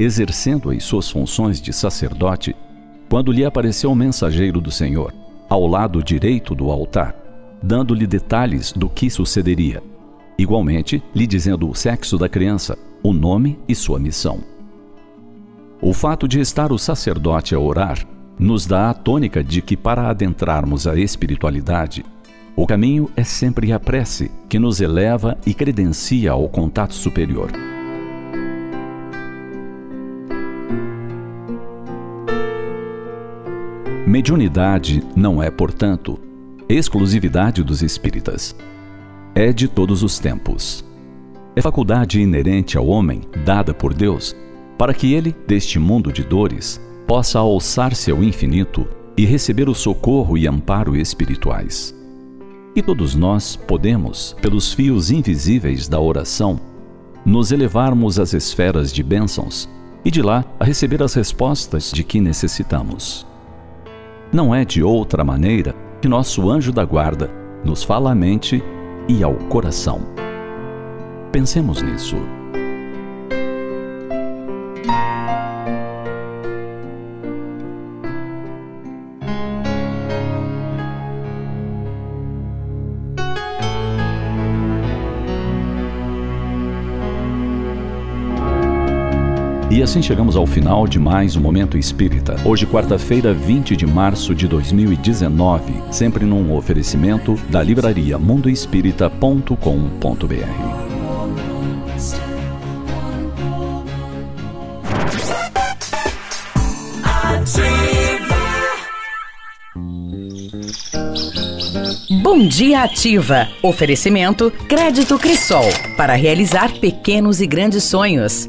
exercendo as suas funções de sacerdote, quando lhe apareceu o mensageiro do Senhor, ao lado direito do altar, dando-lhe detalhes do que sucederia, igualmente lhe dizendo o sexo da criança, o nome e sua missão. O fato de estar o sacerdote a orar nos dá a tônica de que, para adentrarmos a espiritualidade, o caminho é sempre a prece, que nos eleva e credencia ao contato superior. Mediunidade não é, portanto, exclusividade dos espíritas. É de todos os tempos. É faculdade inerente ao homem, dada por Deus, para que ele, deste mundo de dores, possa alçar-se ao infinito e receber o socorro e amparo espirituais. E todos nós podemos, pelos fios invisíveis da oração, nos elevarmos às esferas de bênçãos e de lá a receber as respostas de que necessitamos. Não é de outra maneira que nosso anjo da guarda nos fala à mente e ao coração. Pensemos nisso. E assim chegamos ao final de mais um Momento Espírita. Hoje, quarta-feira, 20 de março de 2019, sempre num oferecimento da livraria mundoespírita.com.br. Bom dia ativa. Oferecimento Crédito Crisol para realizar pequenos e grandes sonhos.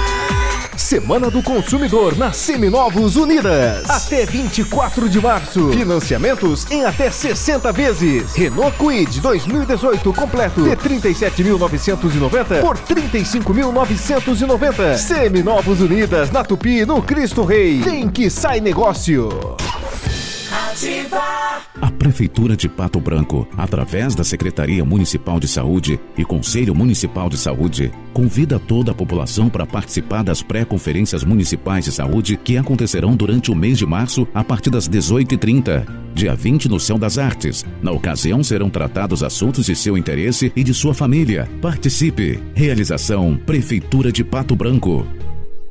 Semana do Consumidor na Seminovos Unidas. Até 24 de março. Financiamentos em até 60 vezes. Renault Kwid 2018 completo de 37.990 por 35.990. Seminovos Unidas na Tupi, no Cristo Rei. Tem que sai negócio. A Prefeitura de Pato Branco, através da Secretaria Municipal de Saúde e Conselho Municipal de Saúde, convida toda a população para participar das pré-conferências municipais de saúde que acontecerão durante o mês de março a partir das 18h30. Dia 20 no Céu das Artes. Na ocasião serão tratados assuntos de seu interesse e de sua família. Participe. Realização Prefeitura de Pato Branco.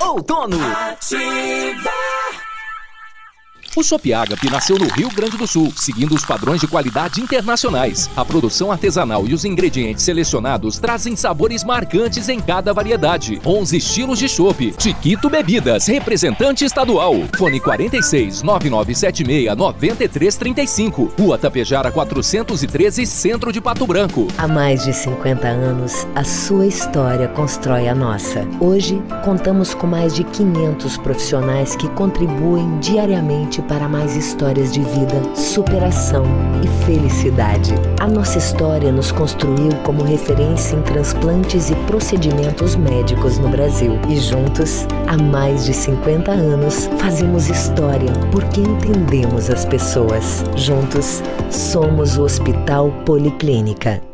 Outono. Ativa. O Shop Agape nasceu no Rio Grande do Sul, seguindo os padrões de qualidade internacionais. A produção artesanal e os ingredientes selecionados trazem sabores marcantes em cada variedade. 11 estilos de chopp. Chiquito Bebidas, representante estadual. Fone 46 9976 9335. Rua Tapejara 413, Centro de Pato Branco. Há mais de 50 anos, a sua história constrói a nossa. Hoje, contamos com mais de 500 profissionais que contribuem diariamente para mais histórias de vida, superação e felicidade. A nossa história nos construiu como referência em transplantes e procedimentos médicos no Brasil. E juntos, há mais de 50 anos, fazemos história porque entendemos as pessoas. Juntos, somos o Hospital Policlínica.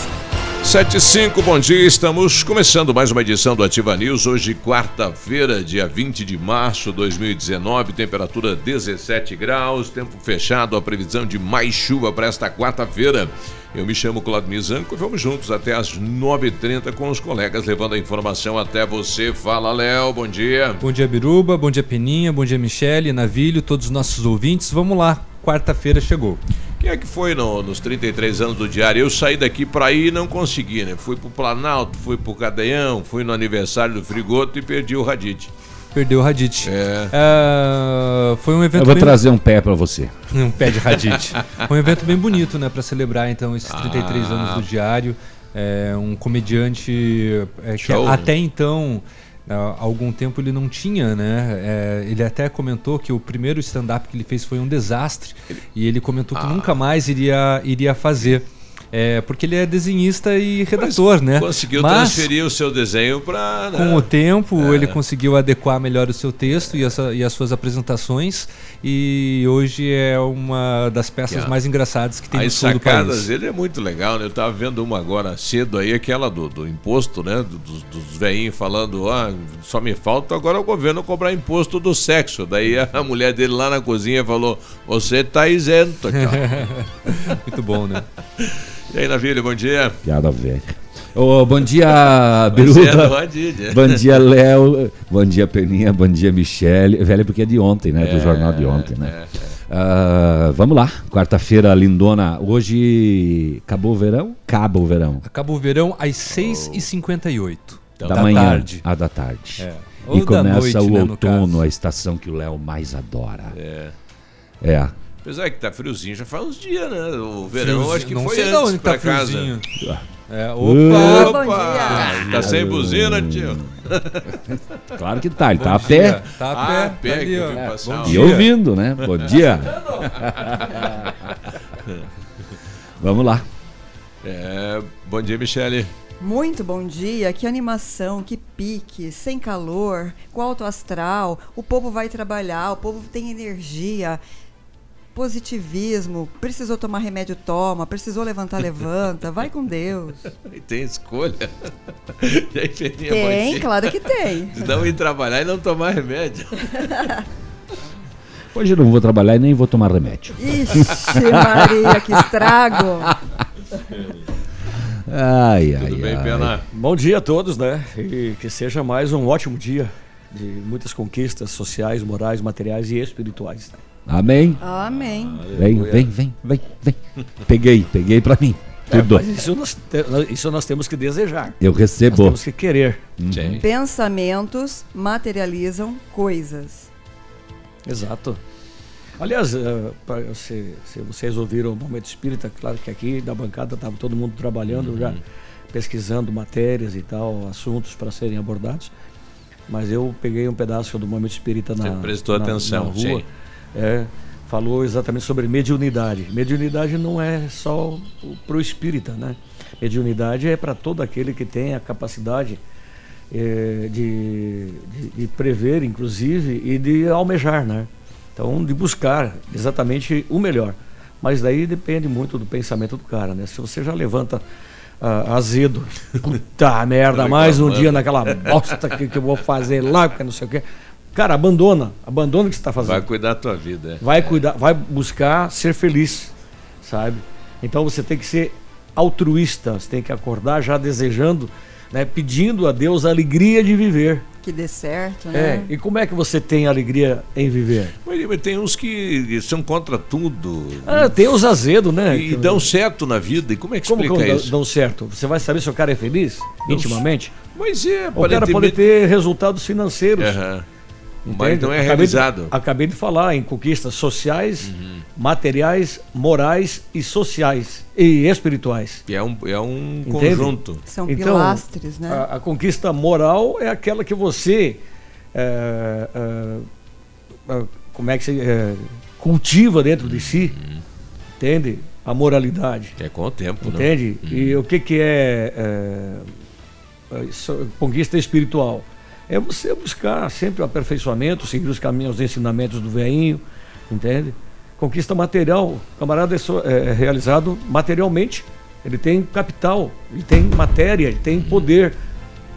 75, bom dia. Estamos começando mais uma edição do Ativa News. Hoje, quarta-feira, dia 20 de março de 2019, temperatura 17 graus, tempo fechado, a previsão de mais chuva para esta quarta-feira. Eu me chamo Claudio Mizanco e vamos juntos até as 9h30 com os colegas, levando a informação até você. Fala, Léo, bom dia. Bom dia, Biruba, bom dia, Peninha, bom dia, Michele, Navilho, todos os nossos ouvintes. Vamos lá, quarta-feira chegou. Quem é que foi no, nos 33 anos do diário? Eu saí daqui para ir e não consegui, né? Fui pro Planalto, fui pro Cadeião, fui no aniversário do Frigoto e perdi o Radite. Perdeu o Radite. É. É, foi um evento Eu vou bem- trazer um pé para você. Um pé de Radite. Foi um evento bem bonito, né? Para celebrar então esses 33 Ah. anos do diário. É, um comediante é, que Show, né? até então, há algum tempo ele não tinha, né? É, ele até comentou que o primeiro stand-up que ele fez foi um desastre. E ele comentou Ah. que nunca mais iria, iria fazer. É, porque ele é desenhista e redator, né? Conseguiu Mas- transferir o seu desenho para. né? com o tempo, É. ele conseguiu adequar melhor o seu texto e, essa- e as suas apresentações. E hoje é uma das peças mais engraçadas que tem As no sul do sacadas, país. ele é muito legal, né? Eu tava vendo uma agora cedo aí, aquela do, do imposto, né? Do- Dos, dos veinhos falando, ah, só me falta agora o governo cobrar imposto do sexo. Daí a mulher dele lá na cozinha falou, você tá isento, cara. muito bom, né? E aí, Navilho, bom dia. Piada velha. Ô, bom dia, do Biruba. Adid. bom dia, Léo. Bom dia, Peninha. Bom dia, Michele. Velha porque é de ontem, né? Do É, jornal de ontem, né? é, é. Ah, vamos lá. Quarta-feira, lindona. Hoje acabou o verão? Acaba o verão. Acaba o verão às 6h58 da, da manhã. tarde. Ah, da tarde. É. E começa noite, o né, no outono, a estação que o Léo mais adora. É. É. Apesar que tá friozinho já faz uns dias, né? O verão Friozinho, acho que não foi sei antes onde pra tá casa. friozinho. É, Opa! opa! Opa! Tá sem buzina, tio? Claro que tá, ele Bom tá a pé. Tá a Ah, pé, a pé, tá ali, ó. É, bom E ouvindo, né? Bom dia. Vamos lá. É, bom dia, Michele. Muito bom dia, que animação, que pique, sem calor, com alto astral, o povo vai trabalhar, o povo tem energia, positivismo, precisou tomar remédio, toma, precisou levantar, levanta, vai com Deus. E tem escolha. E aí, Tem, claro que tem. De não ir trabalhar e não tomar remédio. Hoje eu não vou trabalhar e nem vou tomar remédio. Ixi, Maria, que estrago. Ai, ai, Tudo bem, ai. Pena? Bom dia a todos, né? E que seja mais um ótimo dia de muitas conquistas sociais, morais, materiais e espirituais. né? Amém. Amém. Vem, vem, vem, vem, vem. Peguei, peguei pra mim. É, Tudo. mas isso nós, te- isso nós temos que desejar. Eu recebo. Nós temos que querer. Uhum. Pensamentos materializam coisas. Exato. Aliás, eh, pra- se, se vocês ouviram o Momento Espírita, claro que aqui da bancada estava todo mundo trabalhando já, pesquisando matérias e tal, assuntos para serem abordados. Mas eu peguei um pedaço do Momento Espírita na, Você prestou na- atenção, na rua. sim. É, falou exatamente sobre mediunidade. Mediunidade não é só para o espírita, né? Mediunidade é para todo aquele que tem a capacidade eh, de, de, de prever, inclusive, e de almejar, né? Então, de buscar exatamente o melhor. Mas daí depende muito do pensamento do cara, né? Se você já levanta ah, azedo, puta merda, mais um dia naquela bosta que, que eu vou fazer lá, porque não sei o quê. Cara, abandona, abandona o que você está fazendo Vai cuidar da tua vida. é. vai cuidar, vai buscar ser feliz, sabe? Então você tem que ser altruísta, você tem que acordar já desejando, né, pedindo a Deus a alegria de viver. que dê certo, É, né? e como é que você tem alegria em viver? Mas, mas tem uns que são contra tudo. Ah, tem os azedos, né? E dão certo na vida. E como é que Como explica que dão- isso? dão certo? Você vai saber se o cara é feliz, Não intimamente? Mas é, O cara pode ter resultados financeiros. Aham. Entende? Mas não é Acabei de- realizado. acabei de falar em conquistas sociais, Uhum. materiais, morais e sociais e espirituais. E é um, é um Entende? conjunto. São Então, pilastres, né? A, a conquista moral é aquela que você. é, é, como é que se. é, cultiva dentro de si. Entende? A moralidade. É com o tempo, né? Entende? E o que, que é, é, é, conquista espiritual? É você buscar sempre o aperfeiçoamento, seguir os caminhos, os ensinamentos do veinho, entende? Conquista material, o camarada é, só- é realizado materialmente. Ele tem capital, ele tem matéria, ele tem poder,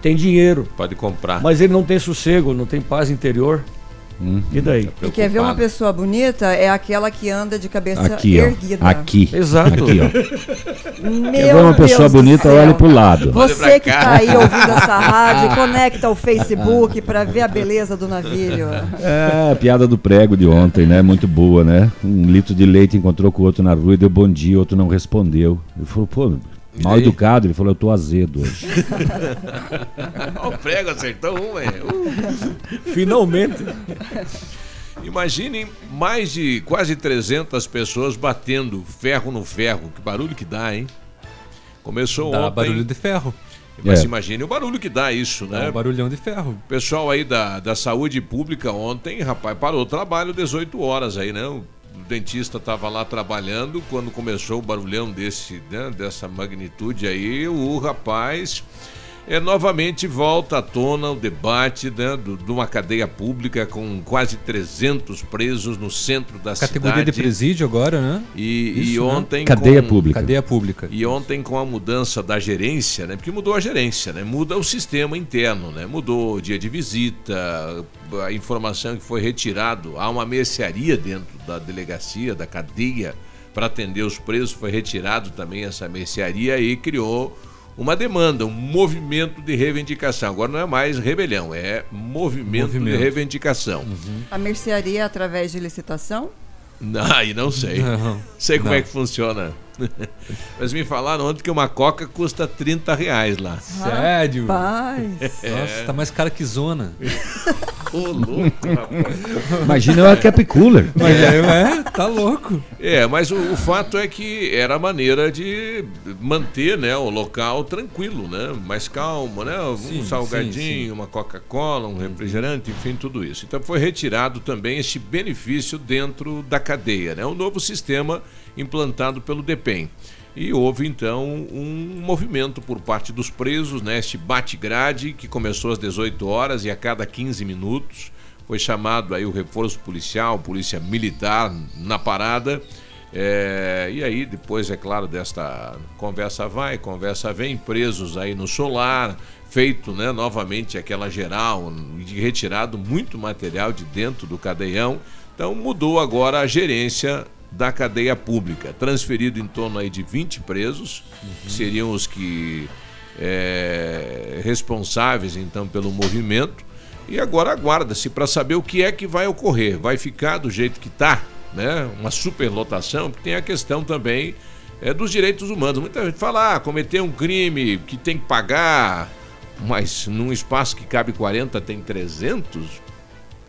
tem dinheiro. Pode comprar. Mas ele não tem sossego, não tem paz interior. E daí? E quer ver uma pessoa bonita? É aquela que anda de cabeça Aqui, ó. erguida. Aqui. Exato. Aqui, ó. Meu Quer ver uma pessoa Deus do bonita, céu. olhe pro lado. Você que tá aí ouvindo essa rádio, conecta o Facebook para ver a beleza do navio. É, a piada do prego de ontem, né? Muito boa, né? Um litro de leite encontrou com o outro na rua e deu bom dia, o outro não respondeu. Ele falou, pô, mal aí? educado. Ele falou, eu tô azedo hoje. Ó, o prego acertou um, é. Finalmente. Imaginem mais de quase 300 pessoas batendo ferro no ferro. Que barulho que dá, hein? Começou Dá ontem. barulho de ferro. Mas É. imagine o barulho que dá isso, né? um barulhão de ferro. O pessoal aí da, da saúde pública ontem, rapaz, parou o trabalho 18 horas aí, né? O dentista estava lá trabalhando quando começou o barulhão desse, né, dessa magnitude aí, o rapaz é, novamente volta à tona o debate né, do- de uma cadeia pública com quase 300 presos no centro da Categoria cidade. de presídio agora, né? E, e Isso, né? ontem Cadeia com- pública. Cadeia pública. E ontem com a mudança da gerência, né? Porque mudou a gerência, né? Muda o sistema interno, né? Mudou o dia de visita, a informação que foi retirado, há uma mercearia dentro da delegacia, da cadeia para atender os presos, foi retirado também essa mercearia e criou uma demanda, um movimento de reivindicação. Agora não é mais rebelião, é movimento, de Movimento. reivindicação. A mercearia é através de licitação? Não, aí não sei. Não, sei como não. é que funciona. Mas me falaram ontem que uma coca custa 30 reais lá. Sério? Rapaz. Nossa, tá mais cara que zona. Ô, louco, rapaz. Imagina o Cap Cooler. Mas é, é, tá louco. É, mas o, o fato é que era a maneira de manter né, o local tranquilo, né? Mais calmo, né? Um Sim, salgadinho, sim, sim. uma Coca-Cola, um refrigerante, enfim, tudo isso. Então foi retirado também este benefício dentro da cadeia, né? Um novo sistema implantado pelo DEPEN. E houve então um movimento por parte dos presos, né? Bate-grade que começou às 18 horas e a cada 15 minutos foi chamado aí o reforço policial, polícia militar na parada. É, e aí, depois, é claro, desta conversa vai, conversa vem, presos aí no solar, feito né, novamente aquela geral, retirado muito material de dentro do cadeião. Então mudou agora a gerência da cadeia pública, transferido em torno aí de 20 presos, que seriam os que é, responsáveis então pelo movimento. E agora aguarda-se para saber o que é que vai ocorrer. Vai ficar do jeito que está, né? Uma superlotação, porque tem a questão também é, dos direitos humanos. Muita gente fala, ah, cometer um crime que tem que pagar, mas num espaço que cabe 40 tem 300?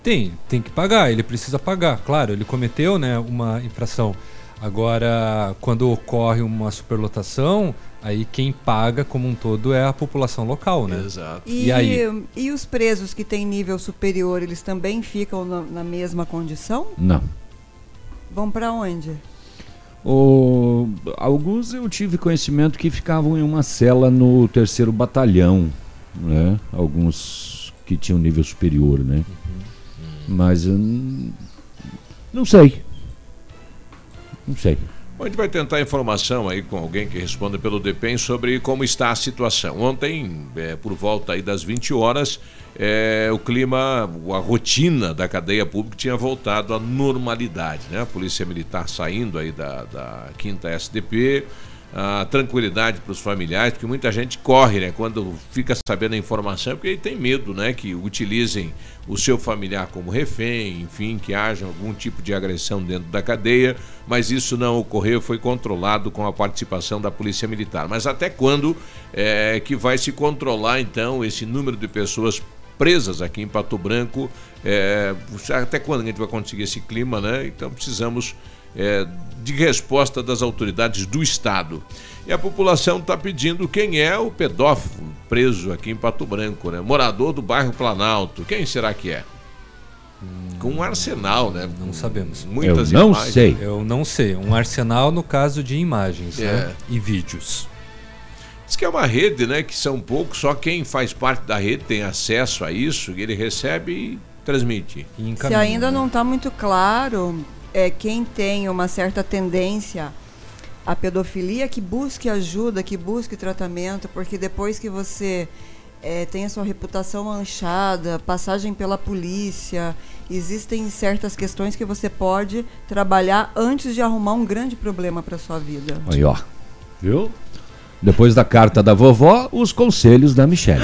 Tem, tem que pagar, ele precisa pagar. Claro, ele cometeu né, uma infração. Agora, quando ocorre uma superlotação, aí quem paga como um todo é a população local, né? Exato. E, E aí? e os presos que têm nível superior, eles também ficam na, na mesma condição? Não. Vão para onde? O, alguns eu tive conhecimento que ficavam em uma cela no terceiro batalhão, né? Alguns que tinham nível superior, né? Mas n- não sei. Não sei. Bom, a gente vai tentar informação aí com alguém que responda pelo DEPEN sobre como está a situação. Ontem, é, por volta aí das 20 horas, é, o clima, a rotina da cadeia pública tinha voltado à normalidade, né? A Polícia Militar saindo aí da, da quinta SDP, a tranquilidade para os familiares, porque muita gente corre, né? Quando fica sabendo a informação, porque tem medo, né? Que utilizem o seu familiar como refém, enfim, que haja algum tipo de agressão dentro da cadeia, mas isso não ocorreu, foi controlado com a participação da Polícia Militar. Mas até quando é que vai se controlar, então, esse número de pessoas presas aqui em Pato Branco? É, até quando a gente vai conseguir esse clima, né? Então precisamos é, de resposta das autoridades do Estado. E a população está pedindo quem é o pedófilo preso aqui em Pato Branco, né? Morador do bairro Planalto. Quem será que é? Com um arsenal, né? Não sabemos. Muitas Eu não imagens. sei. Eu não sei. Um arsenal no caso de imagens É. né? e vídeos. Diz que é uma rede, né? Que são poucos, só quem faz parte da rede tem acesso a isso, e ele recebe e transmite. Se ainda não está muito claro, é quem tem uma certa tendência à pedofilia que busque ajuda, que busque tratamento, porque depois que você é, tem a sua reputação manchada, passagem pela polícia, existem certas questões que você pode trabalhar antes de arrumar um grande problema para sua vida. Aí, ó. Viu? Depois da carta da vovó, os conselhos da Michelle.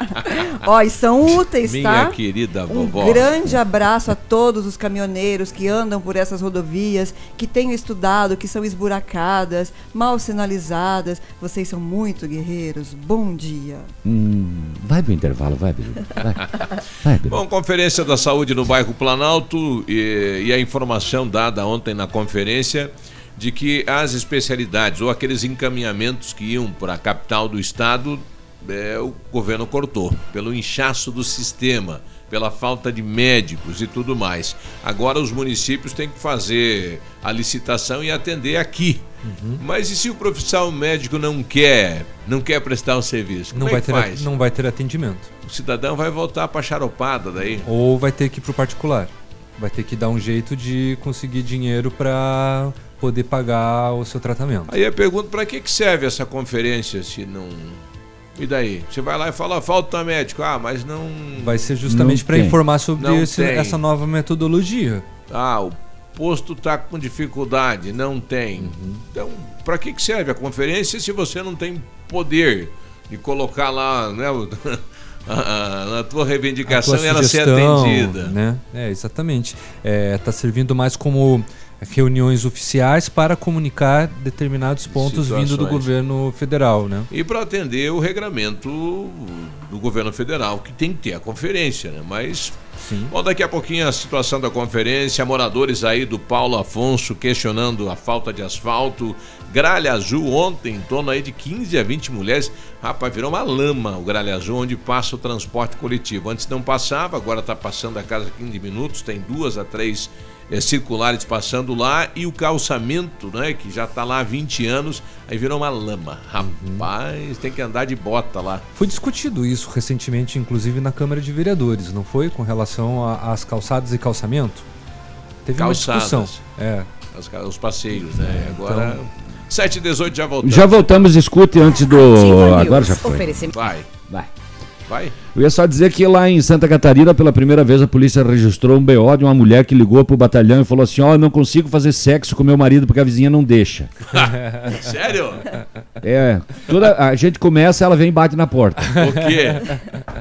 Ó, e são úteis, Minha tá? querida Um vovó. grande abraço a todos os caminhoneiros que andam por essas rodovias, que tenham estudado, que são esburacadas, mal sinalizadas. Vocês são muito guerreiros. Bom dia. Hum, vai pro intervalo, vai, Bilu. Vai. Vai, Bilu. Bom, conferência da saúde no bairro Planalto e, e a informação dada ontem na conferência de que as especialidades ou aqueles encaminhamentos que iam para a capital do estado, é, o governo cortou pelo inchaço do sistema, pela falta de médicos e tudo mais. Agora os municípios têm que fazer a licitação e atender aqui. Mas e se o profissional médico não quer, não quer prestar o serviço? Como Não é vai, ter, faz? não vai ter atendimento. O cidadão vai voltar para charopada daí. Ou vai ter que ir pro particular. Vai ter que dar um jeito de conseguir dinheiro para poder pagar o seu tratamento. Aí eu pergunto para que, que serve essa conferência se não. E daí? Você vai lá e fala, falta médico. Ah, mas não. Vai ser justamente para informar sobre esse- essa nova metodologia. Ah, o posto está com dificuldade, não tem. Uhum. Então, para que, que serve a conferência se você não tem poder de colocar lá, né, a- tua reivindicação a tua e ela ser sugestão, atendida? Né? É, exatamente. Está servindo mais como reuniões oficiais para comunicar determinados pontos vindo do Situações. governo federal, né? E para atender o regramento do governo federal, que tem que ter a conferência, né? Mas. Bom, daqui a pouquinho a situação da conferência, moradores aí do Paulo Afonso questionando a falta de asfalto, gralha azul ontem, em torno aí de 15 a 20 mulheres. Rapaz, virou uma lama o gralha azul onde passa o transporte coletivo. Antes não passava, agora está passando a cada 15 minutos, tem duas a três eh, circulares passando lá e o calçamento, né, que já está lá há 20 anos, aí virou uma lama. Rapaz, tem que andar de bota lá. Foi discutido isso recentemente, inclusive na Câmara de Vereadores, não foi? Com relação às calçadas e calçamento? Teve Calçadas. uma discussão. É. Os, passeios, né? Então- Agora, 7 e 18 já voltamos. Já voltamos, escute antes do. Agora já foi. Vai. Vai. Vai. Eu ia só dizer que lá em Santa Catarina, pela primeira vez, a polícia registrou um BO de uma mulher que ligou pro batalhão e falou assim: Ó, eu não consigo fazer sexo com meu marido porque a vizinha não deixa. Sério? É, toda, a gente começa, ela vem e bate na porta. O quê?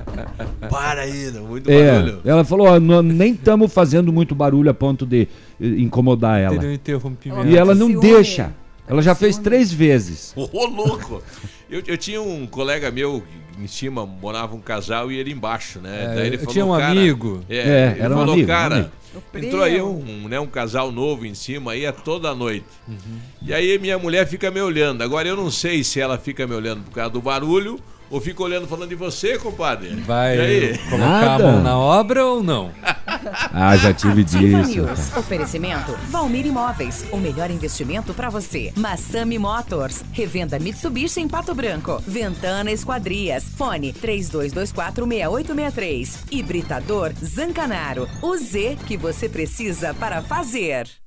Para aí, não, muito É, barulho. ela falou: ó, nós nem estamos fazendo muito barulho a ponto de eh, incomodar ela. Um interrompimento. E ela não Ciúme. deixa. Ela já fez três vezes. Ô, louco! Eu, eu tinha um colega meu que em cima morava um casal e ele embaixo, né? É, Daí ele eu falou, tinha um cara, amigo. É, É, ele era um falou, amigo, um cara, amigo. entrou aí um, né, um casal novo em cima aí é toda noite. Uhum. E aí minha mulher fica me olhando. Agora eu não sei se ela fica me olhando por causa do barulho ou fica olhando falando de você, compadre. Vai E aí? colocar Nada. a mão na obra ou não? Ah, já tive Ativa disso. News. Oferecimento Valmir Imóveis. O melhor investimento para você. Massami Motors. Revenda Mitsubishi em Pato Branco. Ventana Esquadrias. Fone 32246863. Hibridador Zancanaro. O Z que você precisa para fazer.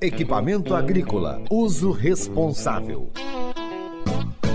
Equipamento agrícola. Uso responsável.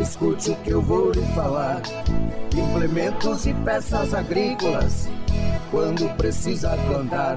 escute o que eu vou lhe falar. Implementos e peças agrícolas, quando precisa plantar.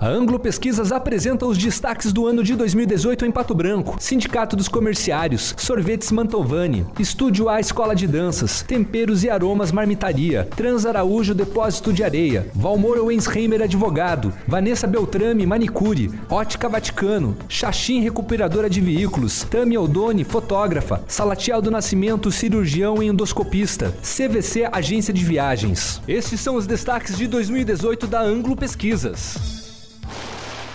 A Anglo Pesquisas apresenta os destaques do ano de 2018 em Pato Branco. Sindicato dos Comerciários, Sorvetes Mantovani, Estúdio A Escola de Danças, Temperos e Aromas Marmitaria, Trans Araújo Depósito de Areia, Valmor Wensheimer Advogado, Vanessa Beltrame Manicure, Ótica Vaticano, Xaxim Recuperadora de Veículos, Tami Aldoni Fotógrafa, Salatiel do Nascimento Cirurgião e Endoscopista, CVC Agência de Viagens. Estes são os destaques de 2018 da Anglo Pesquisas.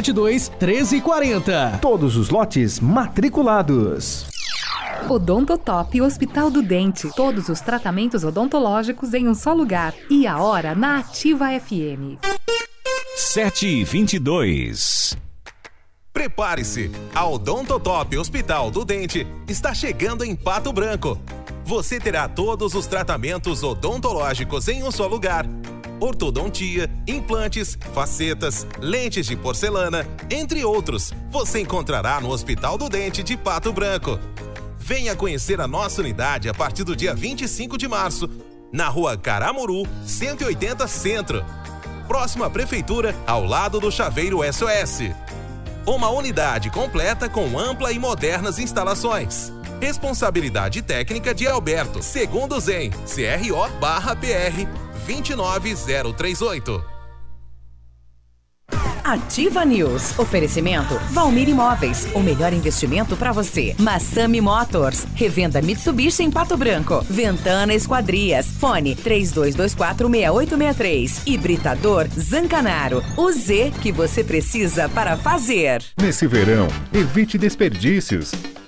72 1340. Todos os lotes matriculados. Odontotop Hospital do Dente. Todos os tratamentos odontológicos em um só lugar. E a hora na Ativa FM. 7 e 22. Prepare-se! A Odontotop Hospital do Dente está chegando em Pato Branco. Você terá todos os tratamentos odontológicos em um só lugar ortodontia, implantes, facetas, lentes de porcelana, entre outros. Você encontrará no Hospital do Dente de Pato Branco. Venha conhecer a nossa unidade a partir do dia 25 de março, na rua Caramuru, 180 Centro. Próxima à Prefeitura, ao lado do Chaveiro SOS. Uma unidade completa com ampla e modernas instalações. Responsabilidade técnica de Alberto, segundo Zen, CRO barra PR 29038. Ativa News. Oferecimento Valmir Imóveis. O melhor investimento para você. Massami Motors. Revenda Mitsubishi em Pato Branco. Ventana Esquadrias. Fone 32246863. Hibridador Zancanaro. O Z que você precisa para fazer. Nesse verão, evite desperdícios.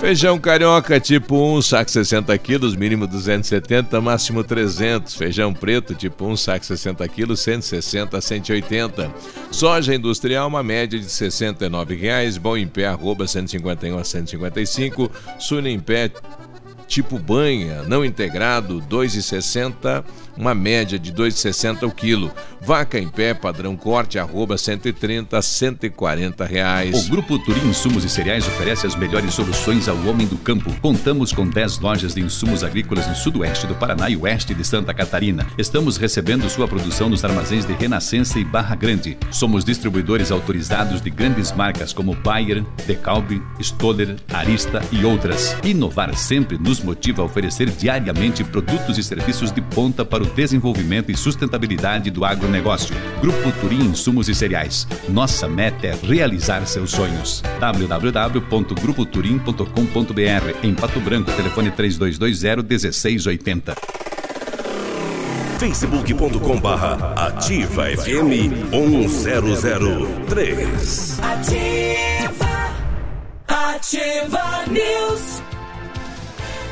Feijão carioca tipo 1, saco 60 quilos, mínimo 270, máximo 300. Feijão preto tipo 1, saco 60 quilos, 160 a 180. Soja industrial, uma média de 69 reais. Bom em pé, arroba 151 a 155. Sul em pé, tipo banha, não integrado, 2,60 uma média de 2,60 o quilo. Vaca em pé, padrão corte, arroba 130 a 140 reais. O Grupo Turim Insumos e Cereais oferece as melhores soluções ao homem do campo. Contamos com 10 lojas de insumos agrícolas no sudoeste do Paraná e oeste de Santa Catarina. Estamos recebendo sua produção nos armazéns de Renascença e Barra Grande. Somos distribuidores autorizados de grandes marcas como Bayer, Decalbe, Stoller, Arista e outras. Inovar sempre nos motiva a oferecer diariamente produtos e serviços de ponta para o desenvolvimento e sustentabilidade do agronegócio. Grupo Turim Insumos e Cereais. Nossa meta é realizar seus sonhos. www.grupoturim.com.br Em Pato Branco, telefone 3220-1680. facebook.com barra ativa FM 1003 Ativa. Ativa News.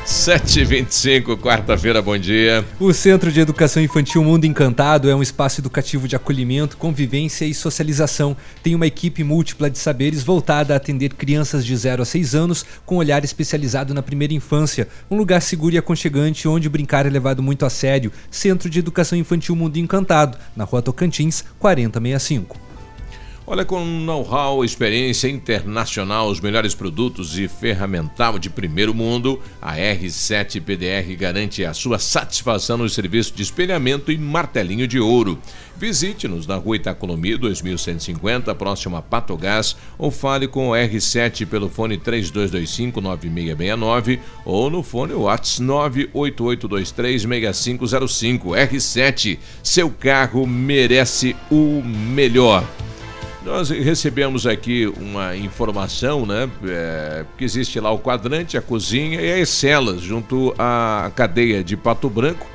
7h25, quarta-feira, bom dia. O Centro de Educação Infantil Mundo Encantado é um espaço educativo de acolhimento, convivência e socialização. Tem uma equipe múltipla de saberes voltada a atender crianças de 0 a 6 anos com olhar especializado na primeira infância. Um lugar seguro e aconchegante onde brincar é levado muito a sério. Centro de Educação Infantil Mundo Encantado, na rua Tocantins, 4065. Olha, com know-how, experiência internacional, os melhores produtos e ferramental de primeiro mundo, a R7 PDR garante a sua satisfação no serviço de espelhamento e martelinho de ouro. Visite-nos na rua Itacolomi 2150, próximo a Patogás, ou fale com o R7 pelo fone 3225-9669 ou no fone WhatsApp 988236505. R7, seu carro merece o melhor. Nós recebemos aqui uma informação, né? É, que existe lá o quadrante, a cozinha e as celas junto à cadeia de Pato Branco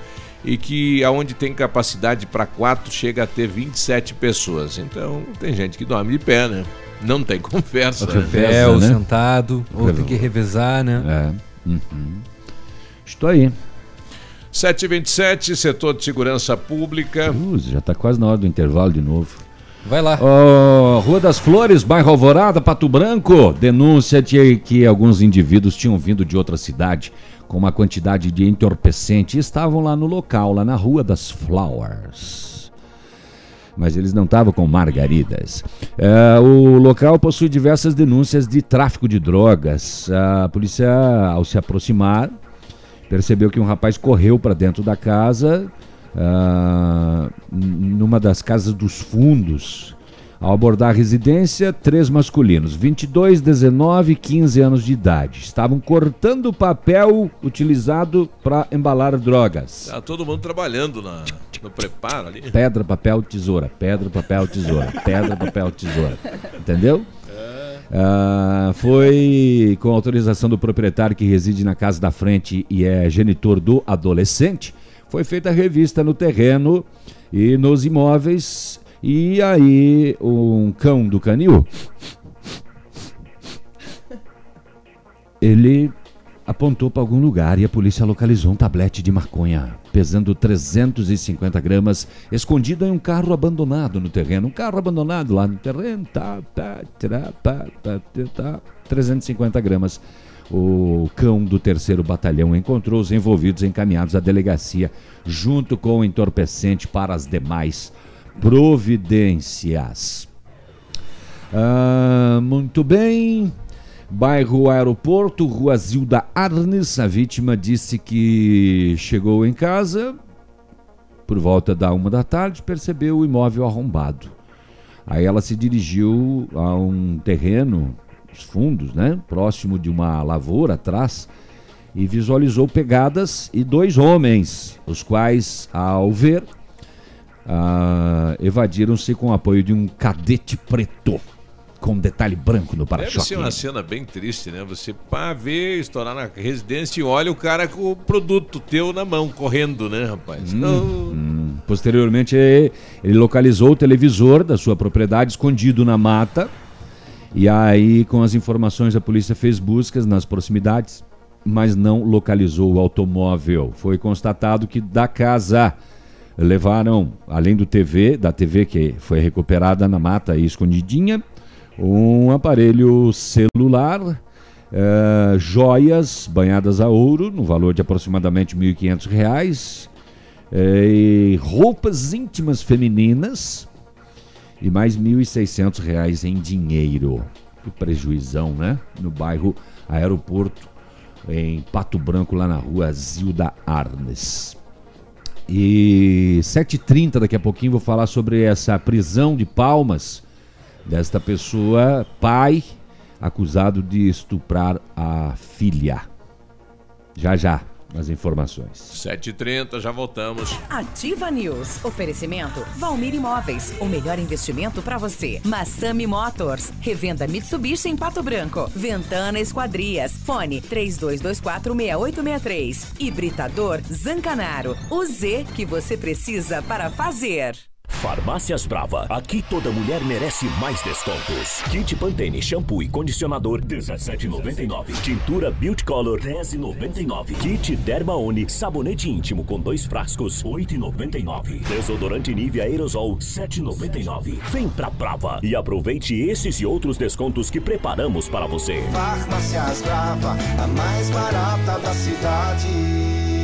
e que aonde tem capacidade para quatro chega a ter 27 pessoas. Então tem gente que dorme de pé, né? Não tem conversa. Né? Pé ou né? sentado, ou tem que revezar, né? É. Uhum. Estou aí. 727, setor de segurança pública. Uh, já está quase na hora do intervalo de novo. Vai lá. Oh, Rua das Flores, bairro Alvorada, Pato Branco. Denúncia de que alguns indivíduos tinham vindo de outra cidade com uma quantidade de entorpecente e estavam lá no local, lá na Rua das Flowers. Mas eles não estavam com margaridas. É, o local possui diversas denúncias de tráfico de drogas. A polícia, ao se aproximar, percebeu que um rapaz correu para dentro da casa uh, numa das casas dos fundos. Ao abordar a residência, três masculinos, 22, 19 e 15 anos de idade, estavam cortando o papel utilizado para embalar drogas. Tá todo mundo trabalhando na, no preparo ali. Pedra, papel, tesoura. Pedra, papel, tesoura. Pedra, papel, tesoura. Entendeu? Uh, foi com autorização do proprietário que reside na casa da frente e é genitor do adolescente foi feita a revista no terreno e nos imóveis. E aí, um cão do canil, ele apontou para algum lugar e a polícia localizou um tablete de maconha, pesando 350 gramas, escondido em um carro abandonado no terreno. Um carro abandonado lá no terreno, tá, tá, tá, tá, 350 gramas o cão do terceiro batalhão encontrou os envolvidos encaminhados à delegacia, junto com o entorpecente para as demais providências. Ah, muito bem. Bairro Aeroporto, Rua Zilda Arnes. A vítima disse que chegou em casa por volta da uma da tarde, percebeu o imóvel arrombado. Aí ela se dirigiu a um terreno os fundos, né? Próximo de uma lavoura atrás, e visualizou pegadas e dois homens, os quais, ao ver, ah, evadiram-se com o apoio de um cadete preto com detalhe branco no Deve para-choque. ser uma cena bem triste, né? Você pá, vê, estourar na residência e olha o cara com o produto teu na mão, correndo, né, rapaz? Hum, Oh. hum. Posteriormente, ele localizou o televisor da sua propriedade escondido na mata. E aí, com as informações, a polícia fez buscas nas proximidades, mas não localizou o automóvel. Foi constatado que da casa levaram, além do TV, da TV que foi recuperada na mata e escondidinha, um aparelho celular, eh, joias banhadas a ouro, no valor de aproximadamente 1.500 reais, eh, e roupas íntimas femininas e mais 1.600 reais em dinheiro. Que prejuizão, né? No bairro Aeroporto, em Pato Branco, lá na rua Zilda Arnes. E 7h30, daqui a pouquinho, vou falar sobre essa prisão de palmas desta pessoa, pai, acusado de estuprar a filha. Já já, as informações. 7h30, já voltamos. Ativa News. Oferecimento Valmir Imóveis. O melhor investimento para você. Massami Motors. Revenda Mitsubishi em Pato Branco. Ventana Esquadrias. Fone 32246863. Hibridador Zancanaro. O Z que você precisa para fazer. Farmácias Brava. Aqui toda mulher merece mais descontos. Kit Pantene shampoo e condicionador 17,99. Tintura Beauty Color 10,99. Kit Dermaone sabonete íntimo com dois frascos 8,99. Desodorante Nivea aerosol 7,99. Vem pra Brava e aproveite esses e outros descontos que preparamos para você. Farmácias Brava, a mais barata da cidade.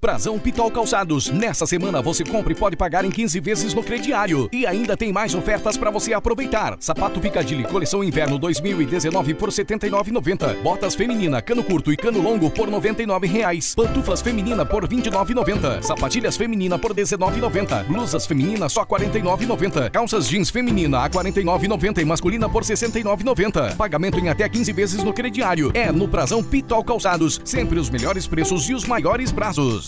Prazão Pitol Calçados. Nessa semana você compra e pode pagar em 15 vezes no crediário. E ainda tem mais ofertas para você aproveitar. Sapato Picadilly Coleção Inverno 2019 por R$ 79,90. Botas feminina, cano curto e cano longo por 99 reais. Pantufas feminina por R$ 29,90. Sapatilhas feminina por R$ 19,90. Blusas feminina só R$ 49,90. Calças jeans feminina a R$ 49,90 e masculina por R$ 69,90. Pagamento em até 15 vezes no crediário. É no Prazão Pitol Calçados. Sempre os melhores preços e os maiores prazos.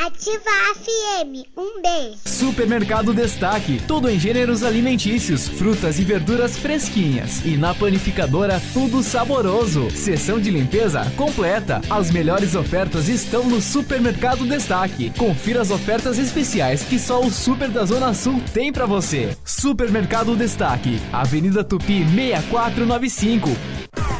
88. Ativa FM. Um beijo. Supermercado Destaque, tudo em gêneros alimentícios, frutas e verduras fresquinhas. E na panificadora, tudo saboroso. Seção de limpeza completa. As melhores ofertas estão no Supermercado Destaque. Confira as ofertas especiais que só o Super da Zona Sul tem pra você. Supermercado Destaque, Avenida Tupi 6495.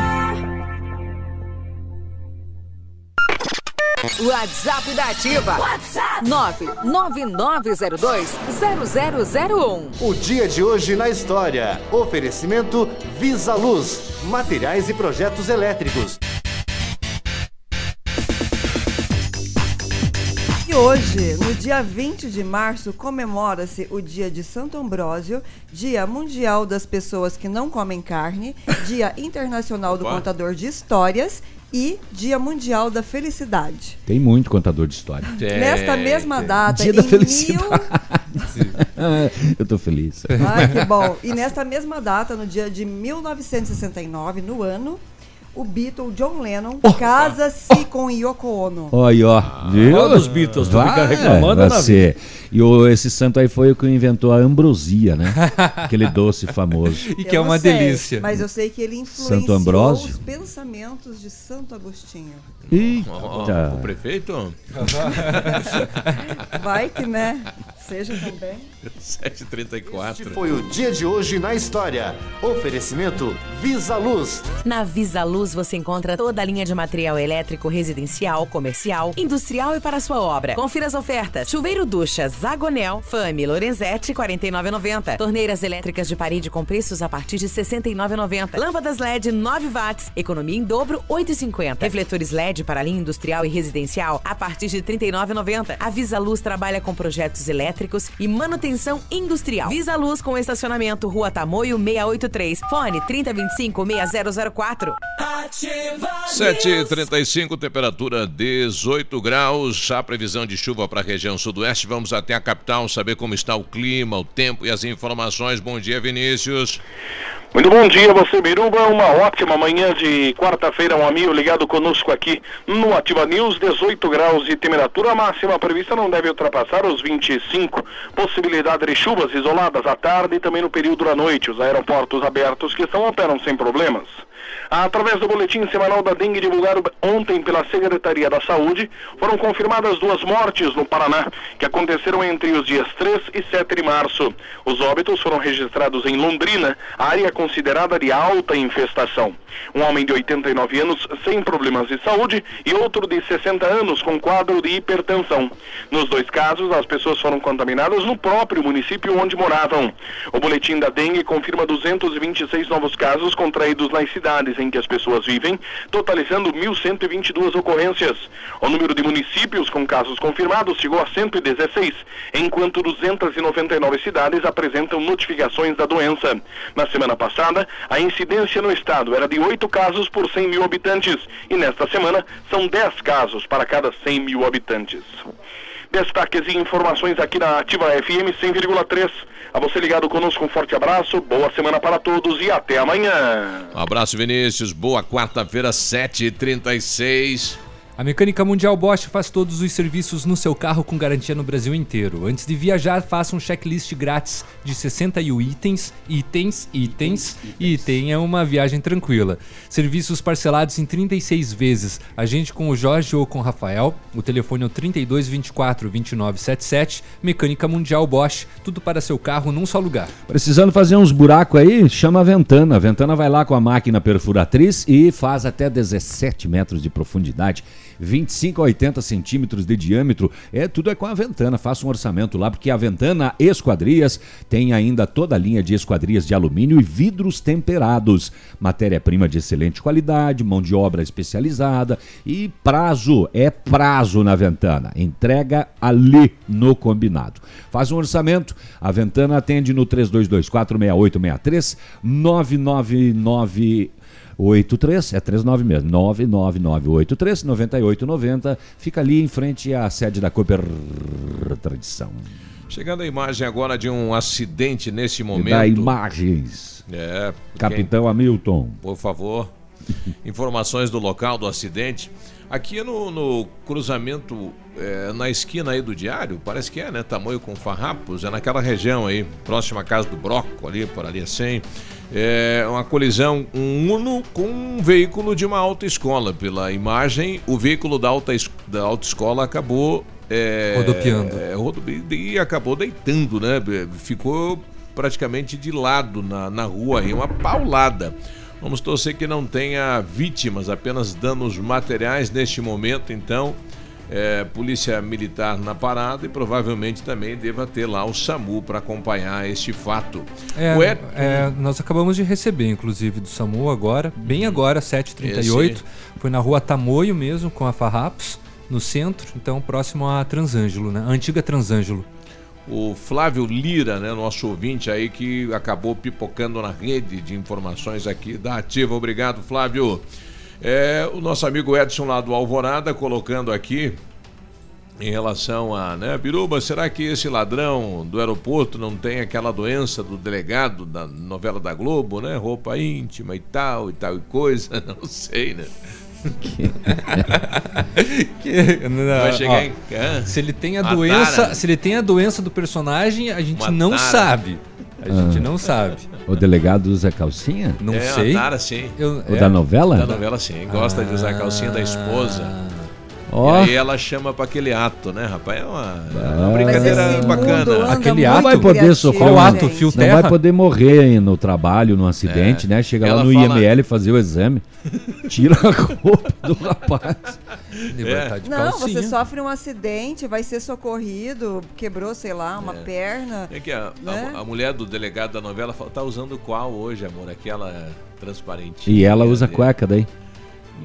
WhatsApp da Ativa. WhatsApp. 999020001. O dia de hoje na história. Oferecimento Visa Luz. Materiais e projetos elétricos. E hoje, no dia 20 de março, comemora-se o dia de Santo Ambrósio, Dia Mundial das Pessoas que Não Comem Carne, Dia Internacional do Opa. Contador de Histórias e Dia Mundial da Felicidade. Tem muito contador de história. Nesta mesma data, Dia da em felicidade. mil- Eu tô feliz. Ai, que bom. E nesta mesma data, no dia de 1969, no ano, o Beatle John Lennon casa-se com Yoko Ono. Olha, ó, viu? olha os Beatles, tu fica reclamando, você. E o, esse santo aí foi o que inventou a ambrosia, né? Aquele doce famoso. E que Eu é uma sei, delícia. Mas eu sei que ele influenciou Santo Ambrósio? os pensamentos de Santo Agostinho. Eita. O prefeito? Vai que, né? Seja também. 7h34. Este foi o dia de hoje na história. Oferecimento Visa Luz. Na Visa Luz você encontra toda a linha de material elétrico residencial, comercial, industrial e para sua obra. Confira as ofertas. Chuveiro ducha Zagonel, Fami, Lorenzetti, 49,90. Torneiras elétricas de parede com preços a partir de 69,90. Lâmpadas LED 9 watts, economia em dobro 8,50. Refletores LED para linha industrial e residencial a partir de 39,90. A Visa Luz trabalha com projetos elétricos e manutenção industrial. Visa Luz com estacionamento Rua Tamoio 683. Fone 3025 6004. Ativa 7h35, temperatura 18 graus. A previsão de chuva para a região sudoeste. Vamos até a capital saber como está o clima, o tempo e as informações. Bom dia, Vinícius. Muito bom dia, você Biruba. Uma ótima manhã de quarta-feira, um amigo ligado conosco aqui no Ativa News. 18 graus de temperatura máxima prevista não deve ultrapassar os 25. Possibilidade de chuvas isoladas à tarde e também no período da noite. Os aeroportos abertos que estão operam sem problemas. Através do boletim semanal da dengue divulgado ontem pela Secretaria da Saúde, foram confirmadas duas mortes no Paraná, que aconteceram entre os dias 3 e 7 de março. Os óbitos foram registrados em Londrina, área considerada de alta infestação. Um homem de 89 anos sem problemas de saúde e outro de 60 anos com quadro de hipertensão. Nos dois casos, as pessoas foram contaminadas no próprio município onde moravam. O boletim da dengue confirma 226 novos casos contraídos nas cidades em que as pessoas vivem, totalizando 1.122 ocorrências. O número de municípios com casos confirmados chegou a 116, enquanto 299 cidades apresentam notificações da doença. Na semana passada, a incidência no estado era de 8 casos por 100 mil habitantes, e nesta semana são 10 casos para cada 100 mil habitantes. Destaques e informações aqui na Ativa FM 100,3. A você ligado conosco, um forte abraço, boa semana para todos e até amanhã. Um abraço, Vinícius. Boa quarta-feira, 7h36. A Mecânica Mundial Bosch faz todos os serviços no seu carro com garantia no Brasil inteiro. Antes de viajar, faça um checklist grátis de 61 itens, itens, itens, e tenha uma viagem tranquila. Serviços parcelados em 36 vezes. Agende com o Jorge ou com o Rafael. O telefone é o 32 24 29 77. Mecânica Mundial Bosch. Tudo para seu carro num só lugar. Precisando fazer uns buracos aí, chama a Ventana. A Ventana vai lá com a máquina perfuratriz e faz até 17 metros de profundidade. 25 a 80 centímetros de diâmetro, é tudo é com a Ventana. Faça um orçamento lá, porque a Ventana Esquadrias tem ainda toda a linha de esquadrias de alumínio e vidros temperados. Matéria-prima de excelente qualidade, mão de obra especializada e prazo, é prazo na Ventana. Entrega ali no combinado. Faz um orçamento, a Ventana atende no 3224 6863 999 83, é 39 mesmo, 99983 9890, fica ali em frente à sede da Cooper Tradição. Chegando a imagem agora de um acidente nesse momento. Da imagens. É. Capitão Hamilton. Por favor. Informações do local do acidente. Aqui no, no cruzamento, é, na esquina aí do diário, parece que é, né? Tamoio com farrapos, é naquela região aí, próxima à casa do Broco, ali, por ali assim. É uma colisão, um Uno com um veículo de uma autoescola. Pela imagem, o veículo da, alta, da autoescola acabou. É, Rodopiando. É, rodopi- e acabou deitando, né? Ficou praticamente de lado na, na rua aí, uma paulada. Vamos torcer que não tenha vítimas, apenas danos materiais neste momento, então. É, polícia Militar na parada e provavelmente também deva ter lá o SAMU para acompanhar este fato. É, Et- é, nós acabamos de receber, inclusive, do SAMU agora, bem agora, 7h38. Esse- Foi na rua Tamoio mesmo, com a Farrapos, no centro, então próximo a Transângelo, né? A antiga Transângelo. o Flávio Lira, né, nosso ouvinte aí que acabou pipocando na rede de informações aqui da Ativa. Obrigado, Flávio. É, o nosso amigo Edson lá do Alvorada colocando aqui em relação a, né, Biruba, será que esse ladrão do aeroporto não tem aquela doença do delegado da novela da Globo, né? Roupa íntima e tal e tal e coisa, não sei, né? Que- não, Vai chegar ó, em? Se ele tem a doença, se ele tem a doença do personagem, a gente não sabe. A gente Ah. não sabe. O delegado usa calcinha? Não é, sei. Sim. Eu- O da novela? Da novela, sim. Gosta de usar a calcinha da esposa. Ó. E aí ela chama pra aquele ato, né, rapaz? É uma, é Ah. uma brincadeira bacana. Aquele ato vai poder sofrer Qual um- ato? Fio não terra? vai poder morrer no trabalho, num acidente, É. né? Chega Ela lá no fala- IML fazer o exame, tira a roupa do rapaz. De Não, calcinha. você sofre um acidente, vai ser socorrido, quebrou, sei lá, uma perna. É que a, a- Né? a mulher do delegado da novela fala, tá usando qual hoje, amor? Aquela transparente. E ela usa cueca daí.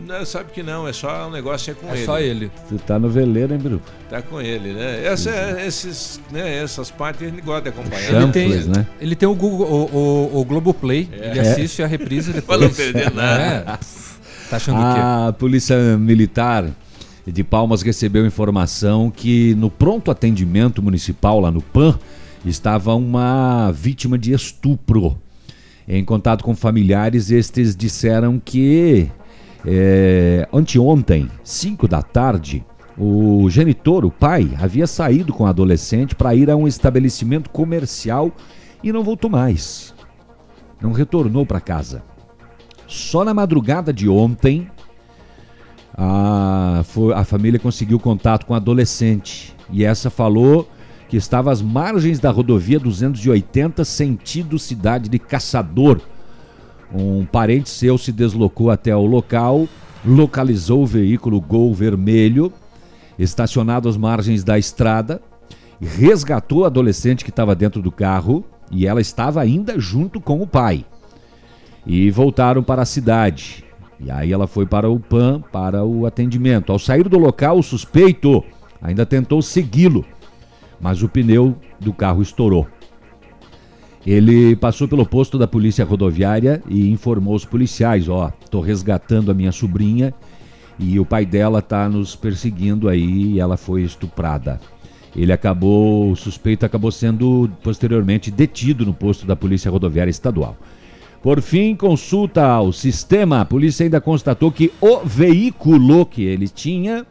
Não, sabe que não, é só um negócio é com É ele. só ele. Tu tá no veleiro, hein, Biru? Tá com ele, né? Essa, esses, né, essas partes ele gosta de acompanhar. Ele tem, né? ele tem o, Google, o, o, o Globoplay, É. ele assiste a reprise depois. Pra não perder nada. É. Tá achando o quê? A Polícia Militar de Palmas recebeu informação que no pronto atendimento municipal lá no PAN estava uma vítima de estupro. Em contato com familiares, estes disseram que é, anteontem, 5 da tarde, o genitor, o pai, havia saído com a adolescente para ir a um estabelecimento comercial e não voltou mais. Não retornou para casa. Só na madrugada de ontem, a, a família conseguiu contato com a adolescente. E essa falou que estava às margens da rodovia 280, sentido cidade de Caçador. Um parente seu se deslocou até o local, localizou o veículo Gol vermelho, estacionado às margens da estrada, resgatou a adolescente que estava dentro do carro e ela estava ainda junto com o pai e voltaram para a cidade. E aí ela foi para o PAN para o atendimento. Ao sair do local, o suspeito ainda tentou segui-lo, mas o pneu do carro estourou. Ele passou pelo posto da polícia rodoviária e informou os policiais: ó, tô resgatando a minha sobrinha e o pai dela tá nos perseguindo aí e ela foi estuprada. Ele acabou, o suspeito acabou sendo posteriormente detido no posto da Polícia Rodoviária Estadual. Por fim, consulta ao sistema, a polícia ainda constatou que o veículo que ele tinha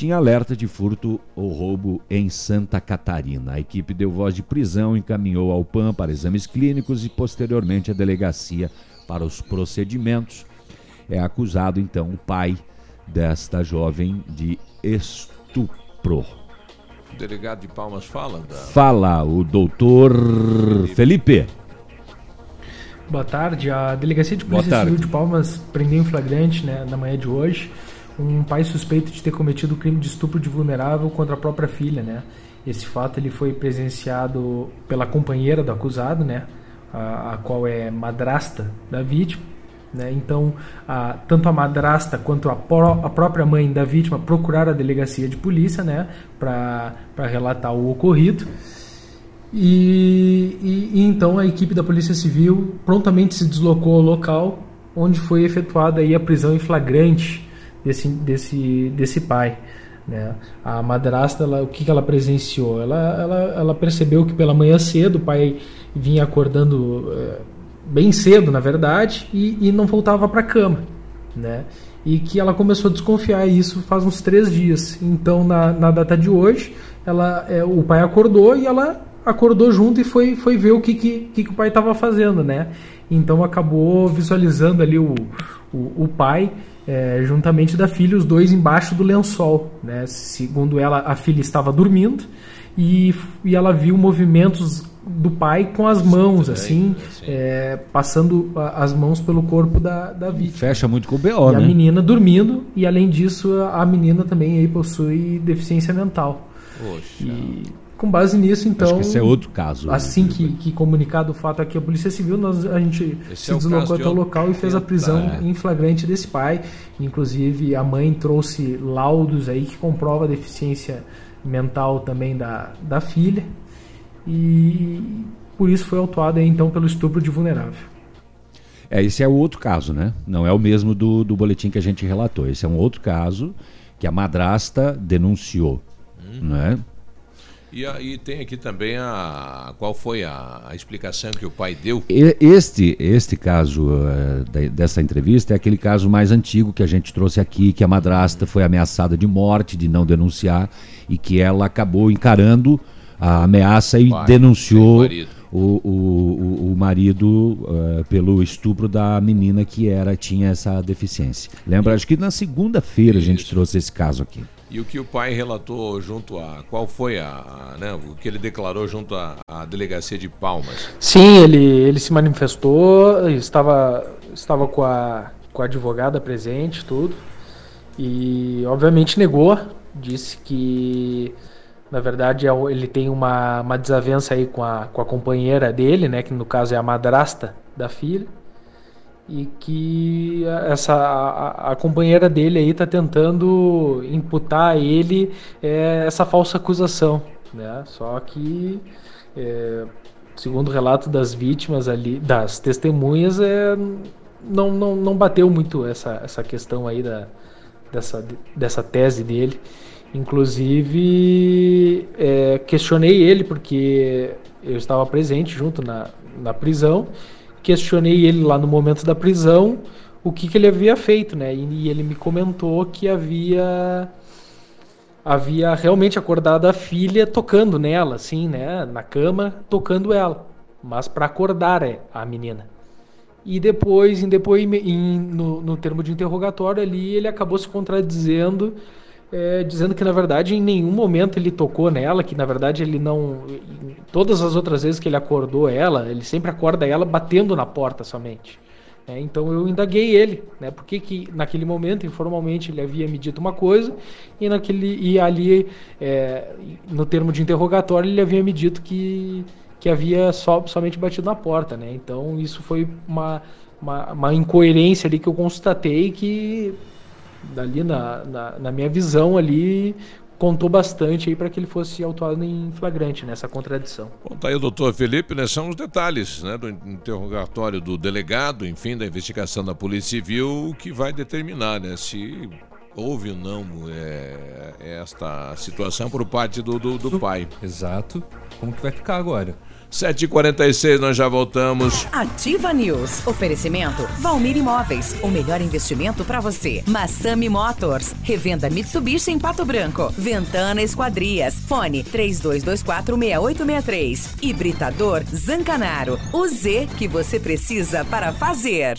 tinha alerta de furto ou roubo em Santa Catarina. A equipe deu voz de prisão, encaminhou ao PAN para exames clínicos e posteriormente à delegacia para os procedimentos. É acusado então o pai desta jovem de estupro. O delegado de Palmas fala da... Fala o doutor Felipe. Boa tarde. A Delegacia de Polícia. Civil de Palmas prendeu em flagrante né, na manhã de hoje um pai suspeito de ter cometido o crime de estupro de vulnerável contra a própria filha. Né? Esse fato ele foi presenciado pela companheira do acusado, né, a, a qual é madrasta da vítima. Né? Então, a, tanto a madrasta quanto a, pró- a própria mãe da vítima procuraram a delegacia de polícia né, para relatar o ocorrido. E, e- e então a equipe da Polícia Civil prontamente se deslocou ao local onde foi efetuada aí a prisão em flagrante desse, desse, desse pai. Né? A madrasta, ela, o que, que ela presenciou? Ela, ela, ela percebeu que pela manhã cedo o pai vinha acordando eh, bem cedo, na verdade, e, e não voltava para a cama. Né? E que ela começou a desconfiar isso faz uns três dias. Então, na, na data de hoje, ela, eh, o pai acordou e ela acordou junto e foi, foi ver o que, que, que que o pai estava fazendo, né? Então acabou visualizando ali o, o, o pai eh, juntamente da filha, os dois embaixo do lençol, né? Segundo ela, a filha estava dormindo e, e ela viu movimentos do pai com as mãos, assim, eh, passando a- as mãos pelo corpo da, da vítima. Fecha muito com o BO, E a né? menina dormindo, e além disso, a menina também aí possui deficiência mental. E com base nisso, então. Acho que esse é outro caso. Assim que, que comunicado o fato aqui à Polícia Civil, nós, a gente Esse se é deslocou até o local e fez a prisão É. em flagrante desse pai. Inclusive, a mãe trouxe laudos aí que comprova a deficiência mental também da, da filha. E por isso foi autuado aí, então pelo estupro de vulnerável. É, esse é o outro caso, né? Não é o mesmo do, do boletim que a gente relatou. Esse é um outro caso que a madrasta denunciou, né? E aí tem aqui também a. Qual foi a, a explicação que o pai deu? Este, este caso eh, dessa entrevista é aquele caso mais antigo que a gente trouxe aqui, que a madrasta foi ameaçada de morte, de não denunciar, e que ela acabou encarando a ameaça e Pai, denunciou o marido. o, o, marido eh, pelo estupro da menina que era tinha essa deficiência. Lembra? Acho que na segunda-feira a gente trouxe esse caso aqui. E o que o pai relatou junto a. Qual foi a. a, né, o que ele declarou junto à, delegacia de Palmas? Sim, ele, ele se manifestou, estava, estava com, a, com a advogada presente, tudo. E obviamente negou, disse que na verdade é ele tem uma, uma desavença aí com a, com a companheira dele, né, que no caso é a madrasta da filha. E que essa a, a companheira dele aí está tentando imputar a ele é, essa falsa acusação, né? Só que é, segundo o relato das vítimas ali, das testemunhas, é, não, não, não bateu muito essa, essa questão aí da, dessa, dessa tese dele. Inclusive, é, questionei ele, porque eu estava presente junto na, na prisão, questionei ele lá no momento da prisão o que, que ele havia feito, né? E, e ele me comentou que havia havia realmente acordado a filha tocando nela, assim, né, na cama, tocando ela, mas para acordar é, a menina. E depois, em depoime- em- no, no termo de interrogatório ali, ele acabou se contradizendo, é, dizendo que na verdade em nenhum momento ele tocou nela, que na verdade ele não. Todas as outras vezes que ele acordou ela, ele sempre acorda ela batendo na porta somente. É, então eu indaguei ele, né? Por que, que naquele momento, informalmente, ele havia me dito uma coisa e, naquele, e ali, é, no termo de interrogatório, ele havia me dito que, que havia só, somente batido na porta, né? Então isso foi uma, uma, uma incoerência ali que eu constatei que, dali na, na, na minha visão ali, contou bastante aí para que ele fosse autuado em flagrante nessa contradição. Bom, tá aí o doutor Felipe, né? São os detalhes né, do interrogatório do delegado, enfim, da investigação da Polícia Civil, que vai determinar né, se houve ou não é, esta situação por parte do, do, do pai. Exato. Como que vai ficar agora? 7h46, nós já voltamos. Ativa News. Oferecimento Valmir Imóveis. O melhor investimento para você. Massami Motors. Revenda Mitsubishi em Pato Branco. Ventana Esquadrias. Fone 32246863. Hibridador Zancanaro. O Z que você precisa para fazer.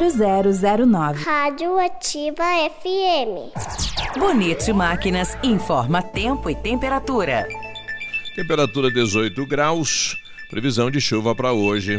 0009. Rádio Ativa FM. Bonito Máquinas informa tempo e temperatura. Temperatura 18 graus, previsão de chuva para hoje.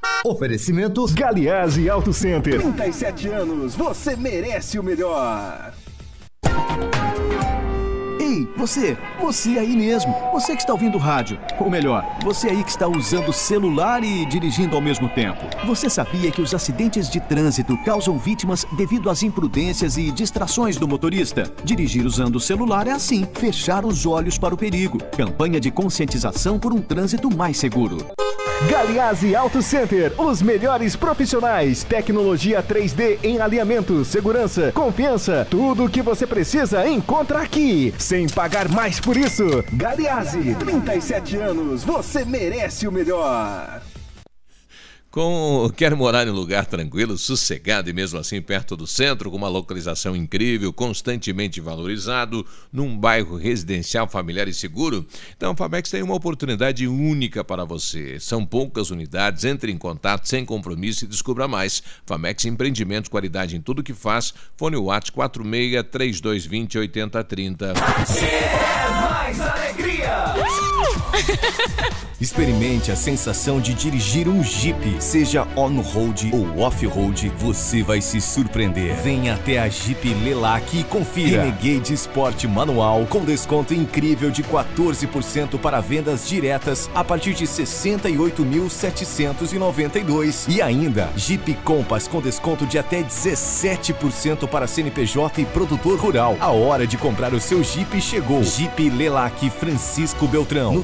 Oferecimento Galiase Auto Center. 37 anos, você merece o melhor. Ei, você, você aí mesmo, você que está ouvindo rádio, ou melhor, você aí que está usando celular e dirigindo ao mesmo tempo. Você sabia que os acidentes de trânsito causam vítimas devido às imprudências e distrações do motorista? Dirigir usando o celular é assim, fechar os olhos para o perigo. Campanha de conscientização por um trânsito mais seguro. Galiase Auto Center, os melhores profissionais, tecnologia 3D em alinhamento, segurança, confiança, tudo o que você precisa encontra aqui, sem pagar mais por isso. Galiase, 37 anos, você merece o melhor. Com, quer morar em um lugar tranquilo, sossegado e mesmo assim perto do centro, com uma localização incrível, constantemente valorizado, num bairro residencial, familiar e seguro? Então a Famex tem uma oportunidade única para você. São poucas unidades, entre em contato sem compromisso e descubra mais. Famex Empreendimentos, qualidade em tudo que faz. Fone Watts 46 3220 8030. É mais alegria! Experimente a sensação de dirigir um Jeep, seja on-road ou off-road, você vai se surpreender. Venha até a Jeep Lelac e confira. Renegade Sport Manual com desconto incrível de 14% para vendas diretas a partir de 68.792 e ainda Jeep Compass com desconto de até 17% para CNPJ e produtor rural. A hora de comprar o seu Jeep chegou. Jeep Lelac Francisco Beltrão. No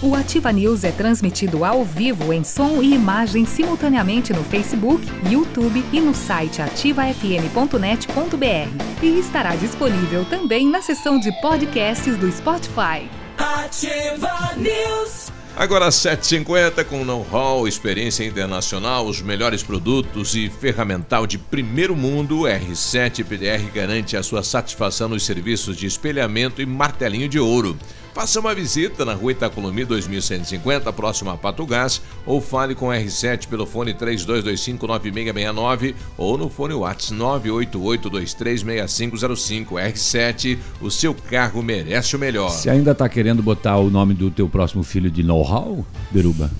O Ativa News é transmitido ao vivo em som e imagem simultaneamente no Facebook, YouTube e no site ativafm.net.br. E estará disponível também na seção de podcasts do Spotify. Ativa News! Agora 750 com know-how, experiência internacional, os melhores produtos e ferramental de primeiro mundo, R7 PDR garante a sua satisfação nos serviços de espelhamento e martelinho de ouro. Faça uma visita na rua Itacolomi 2150, próximo a Pato Gás, ou fale com R7 pelo fone 32259669 ou no fone WhatsApp 988236505. R7, o seu carro merece o melhor. Você ainda tá querendo botar o nome do teu próximo filho de know-how, Beruba?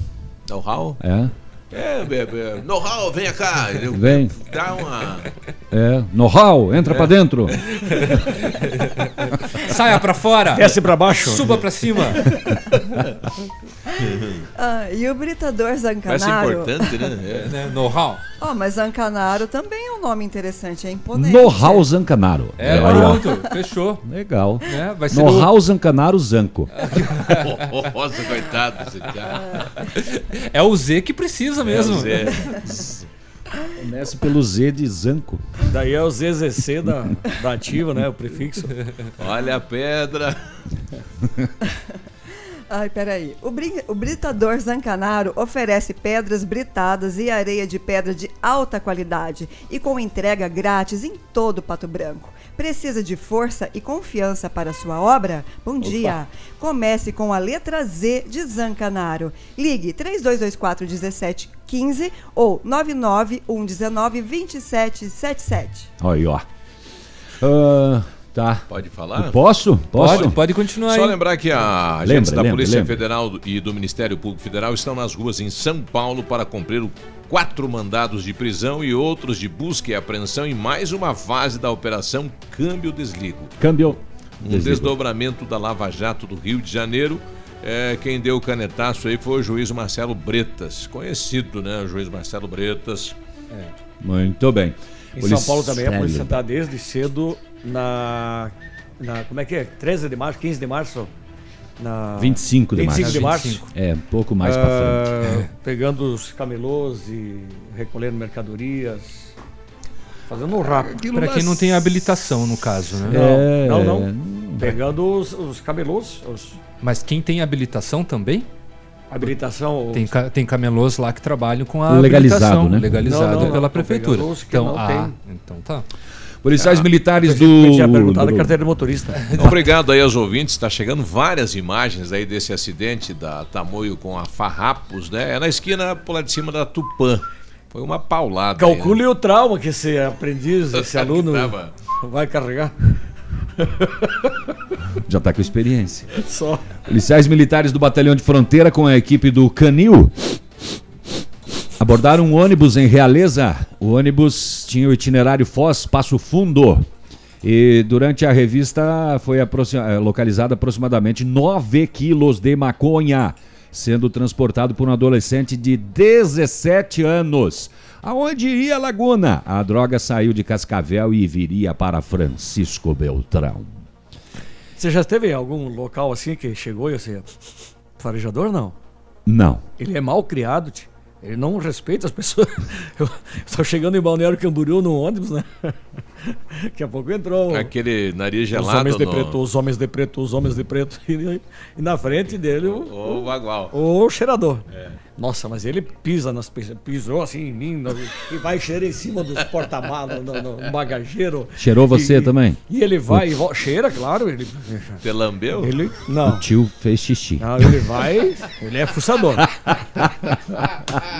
Know-how? É? É, bebê. Know-how, venha cá. Vem. Dá uma. É, know-how, entra É. pra dentro. Saia pra fora. Desce pra baixo. Suba pra cima. Ah, e o britador Parece Zancanaro. importante, né? É. Know-how. Oh, mas Zancanaro também é um nome interessante, é imponente. Know-how Zancanaro. É, Aí, ó. pronto. Fechou. Legal. É, vai ser Know-how Zancanaro Zanco. Nossa, coitado desse cara. É o Z que precisa mesmo. É o Z. Começa pelo Z de Zanco. Daí é o ZZC da, da ativa, né? O prefixo. Olha a pedra. Ai, peraí. O, o Britador Zancanaro oferece pedras britadas e areia de pedra de alta qualidade e com entrega grátis em todo Pato Branco. Precisa de força e confiança para sua obra? Bom dia! Comece com a letra Z de Zancanaro. Ligue 3224 1715 ou 99119 2777. Aí, ó. Ah, tá. Pode falar? Posso? Posso? Pode, pode continuar Só aí. lembrar que a Lembra, agentes da lembra, Polícia lembra. Federal e do Ministério Público Federal estão nas ruas em São Paulo para cumprir quatro mandados de prisão e outros de busca e apreensão em mais uma fase da Operação Câmbio Desligo. Câmbio. Um Desligo. desdobramento da Lava Jato do Rio de Janeiro. É, quem deu o canetaço aí foi o juiz Marcelo Bretas, conhecido, né? O juiz Marcelo Bretas. Muito bem. Em Polici- São Paulo também a polícia está desde cedo na, na. Como é que é? 13 de março, 15 de março? Na 25 de 25 de março. março. É, um pouco mais pra Ah, frente. É. Pegando os camelôs e recolhendo mercadorias. Fazendo um rap. Pra quem não tem habilitação, no caso, né? É, Não, não, não. Pegando os, os camelôs, os- Mas quem tem habilitação também? habilitação. Tem, ca- tem camelôs lá que trabalham com a Legalizado, habilitação, né? Legalizado Não, não, pela prefeitura. Então, não ah, tem. então tá. Policiais militares do. Eu tinha perguntado a do- carteira de motorista. Obrigado aí aos ouvintes, está chegando várias imagens aí desse acidente da Tamoio com a Farrapos, né? É na esquina por lá de cima da Tupã. Foi uma paulada. aí, né? Calcule o trauma que esse aprendiz, esse aluno tava. vai carregar. Já tá com experiência. Só. Policiais militares do Batalhão de Fronteira com a equipe do Canil abordaram um ônibus em Realeza. O ônibus tinha o itinerário Foz Passo Fundo. E durante a revista foi eh, localizado aproximadamente 9 quilos de maconha. sendo transportado por um adolescente de 17 anos. Aonde iria Laguna? A droga saiu de Cascavel e viria para Francisco Beltrão. Você já esteve em algum local assim que chegou e você. Farejador não? Não. Ele é mal criado, tio. Ele não respeita as pessoas. Eu estou chegando em Balneário Camboriú no ônibus, né? Daqui a pouco entrou. Aquele nariz Os gelado. homens de no- preto, os homens de preto, os homens de preto. E, e na frente dele o, O Bagual. o cheirador. É. Nossa, mas ele pisa nas pessoas, pisou assim em mim no- e vai cheirar em cima dos porta-malas, no, no- bagageiro. Cheirou você E- também? E ele vai e. Cheira, claro. Ele, Te lambeu? ele não. O tio fez xixi. Não, ele vai. Ele é fuçador.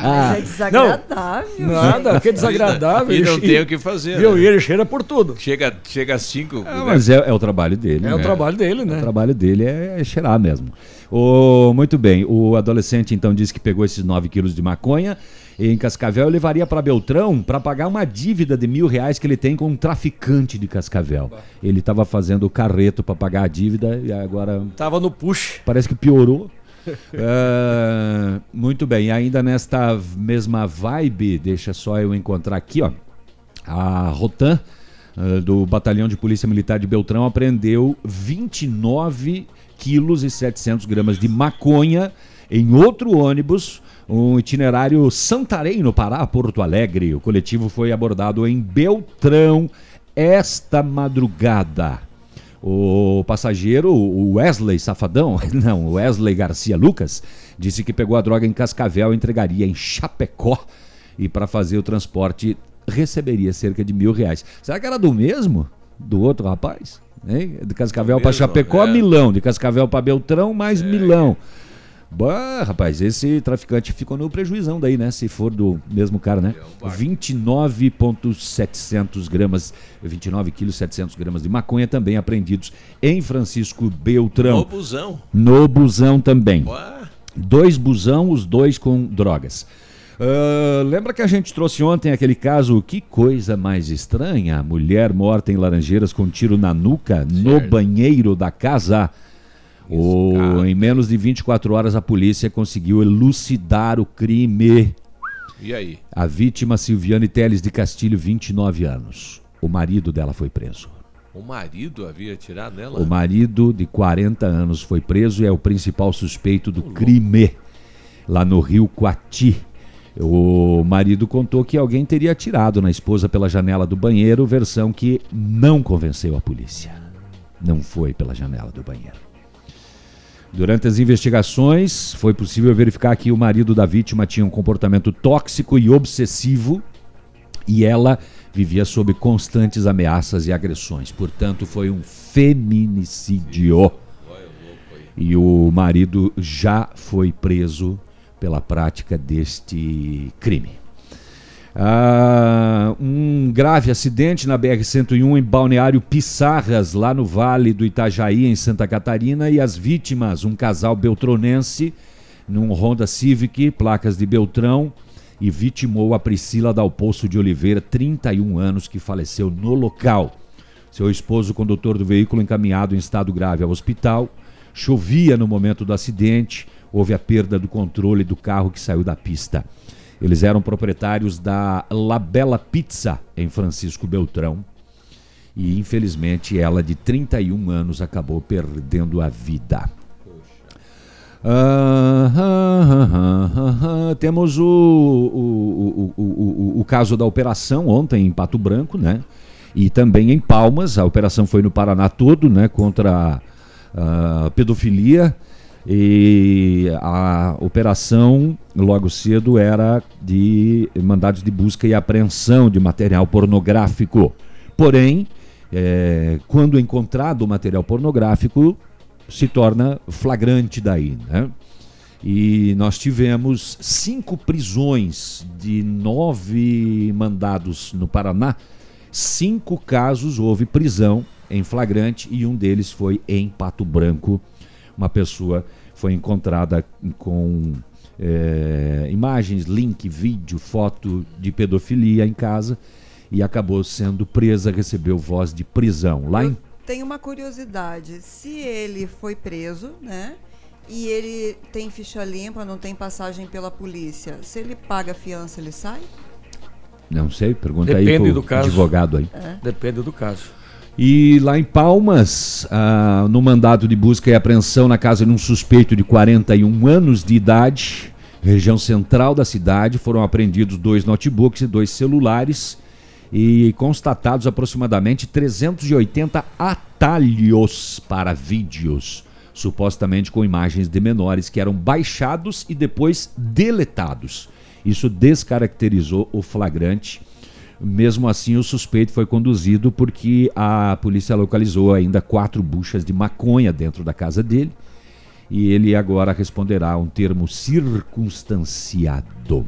Mas é desagradável. Não, nada, que desagradável. E não Ele- tem o que fazer. Viu? né? E ele cheira por tudo. Chega, chega a cinco. Ah, mas é, é o trabalho dele. É o né? trabalho dele, né? O trabalho dele é cheirar mesmo. O, muito bem, o adolescente então disse que pegou esses 9 quilos de maconha em Cascavel e levaria para Beltrão para pagar uma dívida de mil reais que ele tem com um traficante de Cascavel. Ele estava fazendo o carreto para pagar a dívida e agora Tava no push. parece que piorou. É, muito bem, e ainda nesta mesma vibe, deixa só eu encontrar aqui, ó. A Rotan, eh, do Batalhão de Polícia Militar de Beltrão, apreendeu 29 quilos e 700 gramas de maconha em outro ônibus, um itinerário Santarém, no Pará, Porto Alegre. O coletivo foi abordado em Beltrão esta madrugada. O passageiro, o Wesley Safadão, não, Wesley Garcia Lucas, disse que pegou a droga em Cascavel e entregaria em Chapecó e para fazer o transporte receberia cerca de mil reais. Será que era do mesmo? Do outro rapaz? Hein? De Cascavel para Chapecó, é. Milão. De Cascavel para Beltrão, mais Milão. Bah, rapaz, esse traficante ficou no prejuizão daí, né? Se for do mesmo cara, né? 29,700 gramas, 29 quilos 700 gramas de maconha também apreendidos em Francisco Beltrão. No busão. No busão também. Ué. Dois busão, os dois com drogas. Ah, lembra que a gente trouxe ontem aquele caso, que coisa mais estranha? Mulher morta em Laranjeiras com tiro na nuca no banheiro da casa. O, em menos de 24 horas a polícia conseguiu elucidar o crime. E aí? A vítima Silviane Teles de Castilho, 29 anos. O marido dela foi preso. O marido havia tirado nela? O marido de 40 anos foi preso e é o principal suspeito do crime lá no Rio Coati. O marido contou que alguém teria atirado na esposa pela janela do banheiro, versão que não convenceu a polícia. Não foi pela janela do banheiro. Durante as investigações, foi possível verificar que o marido da vítima tinha um comportamento tóxico e obsessivo e ela vivia sob constantes ameaças e agressões. Portanto, foi um feminicídio. E o marido já foi preso pela prática deste crime. Ah, um grave acidente na BR-101 em Balneário Pissarras, lá no Vale do Itajaí, em Santa Catarina, e as vítimas, um casal beltronense, num Honda Civic, placas de Beltrão, e vitimou a Priscila Dalpoço de Oliveira, 31 anos, que faleceu no local. Seu esposo, condutor do veículo, encaminhado em estado grave ao hospital. Chovia no momento do acidente, houve a perda do controle do carro que saiu da pista. Eles eram proprietários da La Bella Pizza, em Francisco Beltrão. E infelizmente ela, de 31 anos, acabou perdendo a vida. Ah, ah, ah. Temos o, o, o, o, caso da operação ontem em Pato Branco, né? E também em Palmas. A operação foi no Paraná todo, né? Contra a pedofilia. E a operação, logo cedo, era de mandados de busca e apreensão de material pornográfico. Porém, eh, quando encontrado o material pornográfico, se torna flagrante daí, né? E nós tivemos cinco prisões de nove mandados no Paraná. Cinco casos houve prisão em flagrante e um deles foi em Pato Branco. Uma pessoa foi encontrada com eh, imagens, link, vídeo, foto de pedofilia em casa e acabou sendo presa, recebeu voz de prisão. Lá em Tem uma curiosidade. Se ele foi preso, né? e ele tem ficha limpa, não tem passagem pela polícia, se ele paga a fiança, ele sai? Não sei, pergunta Depende aí pro do caso. advogado aí. É. Depende do caso. E lá em Palmas, ah, no mandado de busca e apreensão na casa de um suspeito de 41 anos de idade, região central da cidade, foram apreendidos dois notebooks e dois celulares e constatados aproximadamente 380 atalhos para vídeos, supostamente com imagens de menores que eram baixados e depois deletados. Isso descaracterizou o flagrante. Mesmo assim, o suspeito foi conduzido porque a polícia localizou ainda quatro buchas de maconha dentro da casa dele. E ele agora responderá a um termo circunstanciado.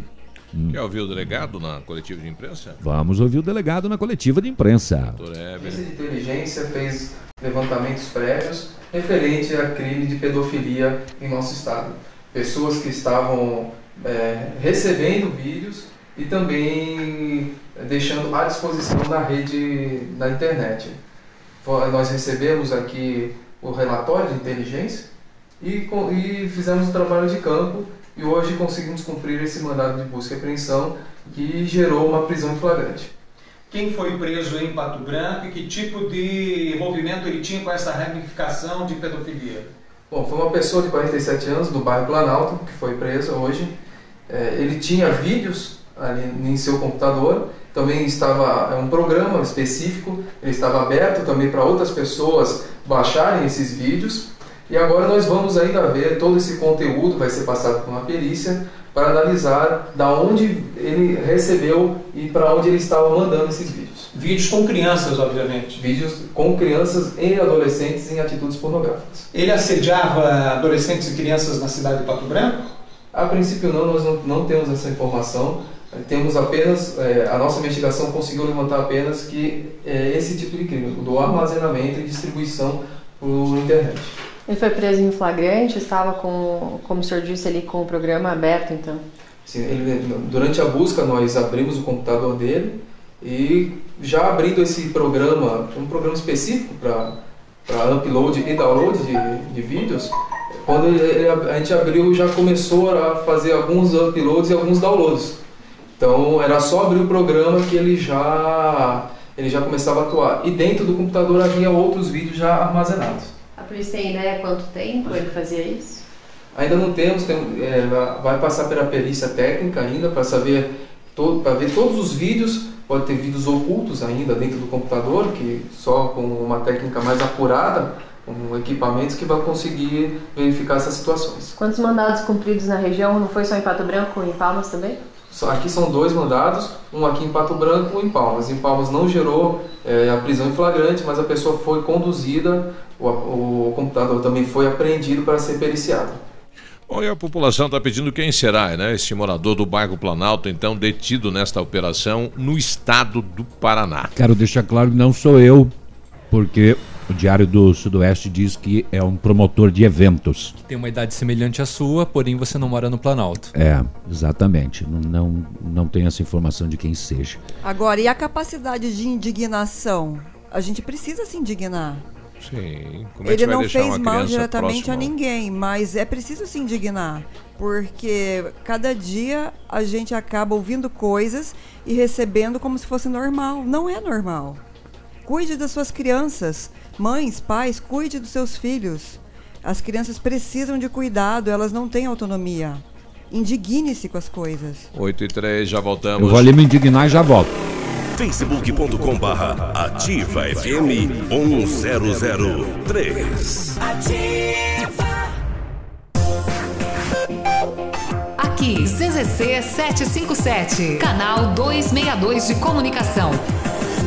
Hum. Quer ouvir o delegado na coletiva de imprensa? Vamos ouvir o delegado na coletiva de imprensa. Doutor A. Polícia de Inteligência fez levantamentos prévios referente a crime de pedofilia em nosso estado. Pessoas que estavam é, recebendo vídeos e também deixando à disposição na rede, na internet. Nós recebemos aqui o relatório de inteligência e, e fizemos o trabalho de campo e hoje conseguimos cumprir esse mandado de busca e apreensão que gerou uma prisão flagrante. Quem foi preso em Pato Branco e que tipo de envolvimento ele tinha com essa ramificação de pedofilia? Bom, foi uma pessoa de 47 anos do bairro Planalto que foi presa hoje. É, ele tinha vídeos ali em seu computador, também estava é um programa específico, ele estava aberto também para outras pessoas baixarem esses vídeos. E agora nós vamos ainda ver todo esse conteúdo, vai ser passado por uma perícia para analisar da onde ele recebeu e para onde ele estava mandando esses vídeos. Vídeos com crianças, obviamente. Vídeos com crianças e adolescentes em atitudes pornográficas. Ele assediava adolescentes e crianças na cidade de Pato Branco? A princípio não, nós não, não temos essa informação. Temos apenas, eh, a nossa investigação conseguiu levantar apenas que é esse tipo de crime, do armazenamento e distribuição por internet. Ele foi preso em flagrante, estava com, como o senhor disse ali, com o programa aberto, então. Sim, ele- durante a busca nós abrimos o computador dele e já abrindo esse programa, um programa específico para upload e download de, de vídeos, quando ele- a gente abriu já começou a fazer alguns uploads e alguns downloads. Então era só abrir o programa que ele já ele já começava a atuar. E dentro do computador havia outros vídeos já armazenados. A polícia tem ideia quanto tempo ele fazia isso? Ainda não temos, tem- é, vai passar pela perícia técnica ainda para saber para ver todos os vídeos. Pode ter vídeos ocultos ainda dentro do computador, que só com uma técnica mais apurada, com equipamentos que vai conseguir verificar essas situações. Quantos mandados cumpridos na região? Não foi só em Pato Branco, em Palmas também? Só- Aqui são dois mandados, um aqui em Pato Branco e um em Palmas. Em Palmas não gerou é, a prisão em flagrante, mas a pessoa foi conduzida, o, o computador também foi apreendido para ser periciado. Bom, e a população está pedindo quem será, né? Este morador do bairro Planalto, então, detido nesta operação no estado do Paraná. Quero deixar claro que não sou eu, porque o Diário do Sudoeste diz que é um promotor de eventos. Tem uma idade semelhante à sua, porém você não mora no Planalto. É, exatamente. Não, não, não tenho essa informação de quem seja. Agora, e a capacidade de indignação? A gente precisa se indignar. Sim. Como é que Ele não fez mal diretamente próxima? a ninguém, mas é preciso se indignar, porque cada dia a gente acaba ouvindo coisas e recebendo como se fosse normal. Não é normal. Cuide das suas crianças. Mães, pais, cuide dos seus filhos. As crianças precisam de cuidado, elas não têm autonomia. Indigne-se com as coisas. 8 e 3, já voltamos. Eu vou ali me indignar e já volto. facebook.com barra ativa FM 1003. Aqui, CZC 757, canal 262 de comunicação.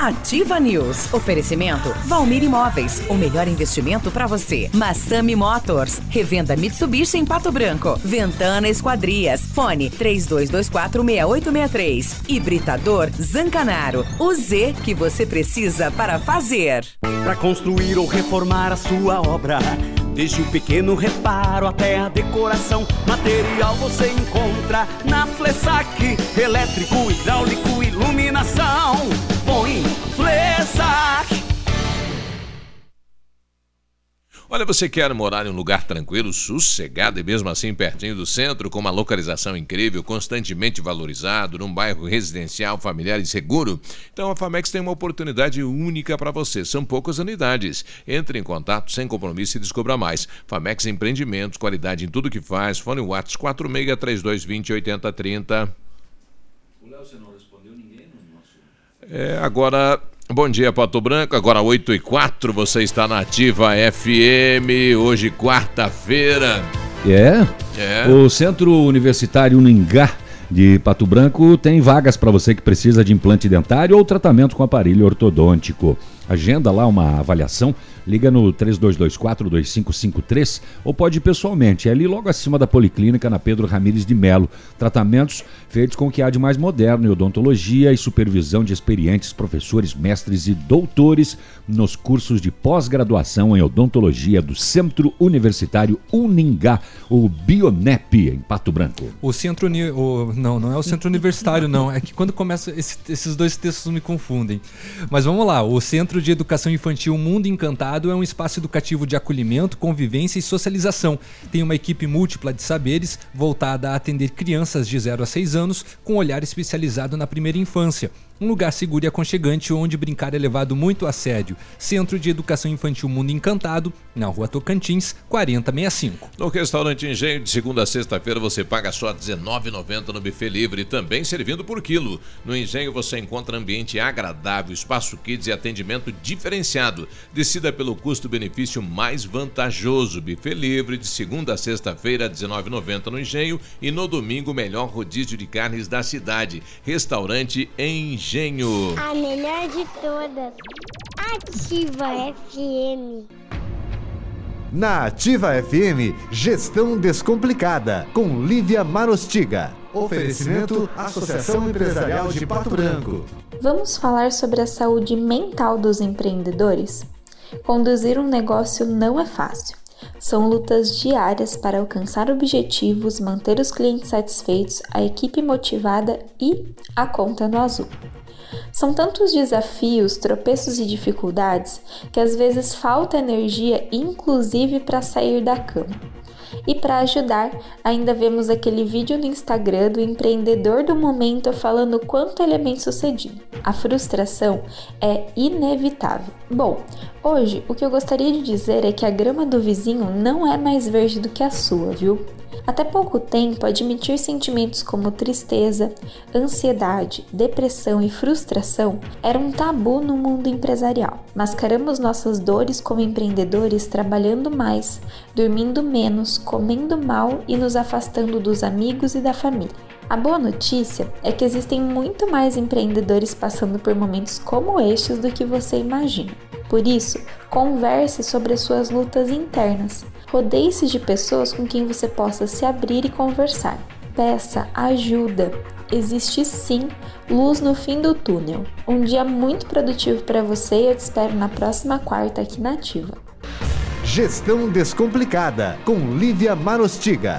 Ativa News. Oferecimento Valmir Imóveis. O melhor investimento para você. Massami Motors. Revenda Mitsubishi em Pato Branco. Ventana Esquadrias. Fone 32246863. Hibridador Zancanaro. O Z que você precisa para fazer. Para construir ou reformar a sua obra, Desde o pequeno reparo até a decoração, material você encontra na Flessac. Elétrico, hidráulico, iluminação. Flessac. Olha, você quer morar em um lugar tranquilo, sossegado e mesmo assim pertinho do centro, com uma localização incrível, constantemente valorizado, num bairro residencial, familiar e seguro? Então a Famex tem uma oportunidade única para você. São poucas unidades. Entre em contato sem compromisso e descubra mais. Famex Empreendimentos, qualidade em tudo que faz. Fone Whats 463220 8030. O Léo, você não respondeu ninguém no nosso. É, agora, bom dia, Pato Branco. Agora 8 e 4, você está na Ativa FM. Hoje, quarta-feira. É? É. O Centro Universitário Uningá de Pato Branco tem vagas para você que precisa de implante dentário ou tratamento com aparelho ortodôntico. Agenda lá uma avaliação, liga no 3224-2553 ou pode ir pessoalmente, é ali logo acima da Policlínica, na Pedro Ramires de Melo. Tratamentos feitos com o que há de mais moderno em odontologia e supervisão de experientes professores, mestres e doutores nos cursos de pós-graduação em odontologia do Centro Universitário Uningá, o Bionep, em Pato Branco. O centro uni- o- não, não é o centro universitário não, é que quando começa esse- esses dois textos me confundem. Mas vamos lá, o Centro de Educação Infantil Mundo Encantado é um espaço educativo de acolhimento, convivência e socialização. Tem uma equipe múltipla de saberes voltada a atender crianças de 0 a 6 anos com olhar especializado na primeira infância. Um lugar seguro e aconchegante onde brincar é levado muito a sério. Centro de Educação Infantil Mundo Encantado, na rua Tocantins, 4065. No restaurante Engenho, de segunda a sexta-feira, você paga só R$19,90 no buffet livre, também servindo por quilo. No Engenho você encontra ambiente agradável, espaço kids e atendimento diferenciado. Decida pelo custo-benefício mais vantajoso. Buffet livre, de segunda a sexta-feira, R$19,90 no Engenho e no domingo, melhor rodízio de carnes da cidade. Restaurante Engenho. A melhor de todas. Ativa FM. Na Ativa FM, Gestão Descomplicada, com Lívia Marostiga. Oferecimento Associação Empresarial de Pato Branco. Vamos falar sobre a saúde mental dos empreendedores? Conduzir um negócio não é fácil. São lutas diárias para alcançar objetivos, manter os clientes satisfeitos, a equipe motivada e a conta no azul. São tantos desafios, tropeços e dificuldades que às vezes falta energia, inclusive para sair da cama. E para ajudar, ainda vemos aquele vídeo no Instagram do empreendedor do momento falando quanto ele é bem sucedido. A frustração é inevitável. Bom, hoje o que eu gostaria de dizer é que a grama do vizinho não é mais verde do que a sua, viu? Até pouco tempo, admitir sentimentos como tristeza, ansiedade, depressão e frustração era um tabu no mundo empresarial. Mascaramos nossas dores como empreendedores trabalhando mais, dormindo menos, comendo mal e nos afastando dos amigos e da família. A boa notícia é que existem muito mais empreendedores passando por momentos como estes do que você imagina. Por isso, converse sobre as suas lutas internas. Rodeie-se de pessoas com quem você possa se abrir e conversar. Peça ajuda. Existe sim luz no fim do túnel. Um dia muito produtivo para você e eu te espero na próxima quarta aqui na Ativa. Gestão Descomplicada, com Lívia Marostiga.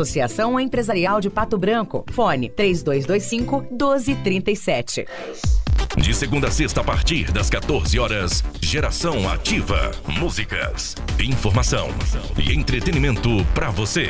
Associação Empresarial de Pato Branco. Fone 3225 1237. De segunda a sexta, a partir das 14 horas, Geração Ativa. Músicas, informação e entretenimento pra você.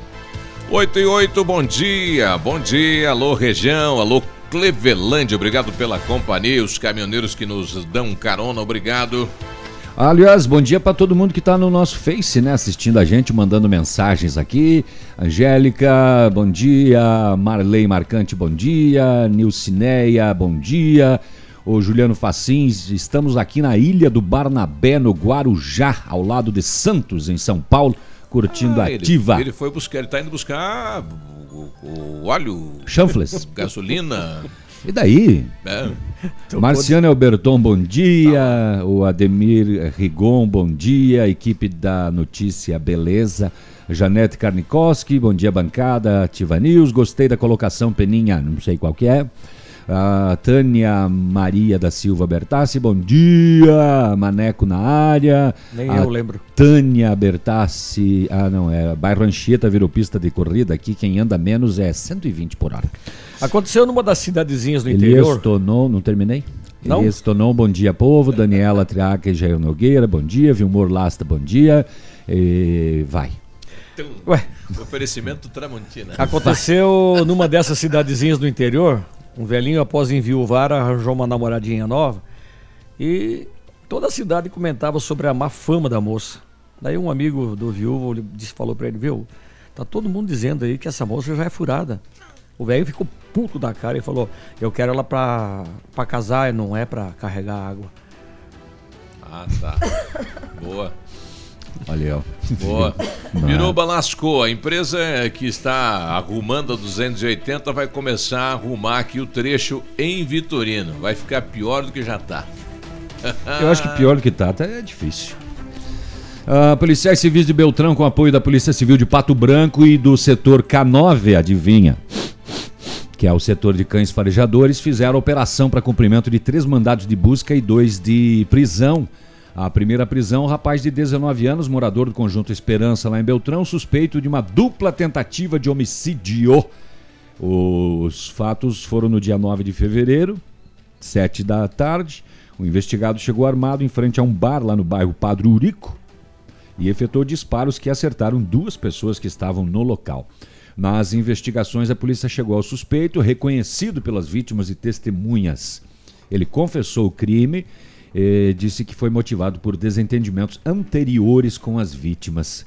8 e 8, bom dia, bom dia, alô região, alô Clevelândia, obrigado pela companhia, os caminhoneiros que nos dão carona, obrigado. Aliás, bom dia para todo mundo que está no nosso Face, né? Assistindo a gente, mandando mensagens aqui. Angélica, bom dia. Marley Marcante, bom dia. Nilcineia, bom dia. O Juliano Facins, estamos aqui na Ilha do Barnabé, no Guarujá, ao lado de Santos, em São Paulo, curtindo Ah, ele- ativa. Ele, foi buscar, ele tá indo buscar o, o óleo. Chanfles. Gasolina. E daí? É. Marciano Alberton, bom dia. O Ademir Rigon, bom dia. Equipe da Notícia Beleza. Janete Karnikoski, bom dia, bancada. Ativa News, gostei da colocação Peninha, não sei qual que é. A Tânia Maria da Silva Bertassi, bom dia. Maneco na área. Nem A eu lembro. Tânia Bertassi, ah não, é bairro Anchieta virou pista de corrida. Aqui quem anda menos é 120 por hora. Aconteceu numa das cidadezinhas do Elias interior. Tonon, não terminei? Não? Elias Tonon, bom dia, povo. Daniela Triaca e Jair Nogueira, bom dia. Vilmor Lasta, bom dia. E vai. Ué. Oferecimento Tramontina. Aconteceu numa dessas cidadezinhas do interior, um velhinho após enviuvar arranjou uma namoradinha nova e toda a cidade comentava sobre a má fama da moça. Daí um amigo do viúvo disse, falou pra ele, viu, tá todo mundo dizendo aí que essa moça já é furada. O velho ficou puto da cara e falou, eu quero ela pra, pra casar, não é pra carregar água. Ah, tá. Boa. Olha, ó. Boa. Biruba lascou. A empresa que está arrumando a 280 vai começar a arrumar aqui o trecho em Vitorino. Vai ficar pior do que já tá. Eu acho que pior do que tá, tá é difícil. Ah, policiais civis de Beltrão, com apoio da Polícia Civil de Pato Branco e do setor K9, adivinha? Que é o setor de cães farejadores, fizeram operação para cumprimento de três mandados de busca e dois de prisão. A primeira prisão, um rapaz de 19 anos, morador do conjunto Esperança, lá em Beltrão, suspeito de uma dupla tentativa de homicídio. Os fatos foram no dia 9 de fevereiro, sete da tarde. O investigado chegou armado em frente a um bar lá no bairro Padre Urico e efetuou disparos que acertaram duas pessoas que estavam no local. Nas investigações, a polícia chegou ao suspeito, reconhecido pelas vítimas e testemunhas. Ele confessou o crime e disse que foi motivado por desentendimentos anteriores com as vítimas.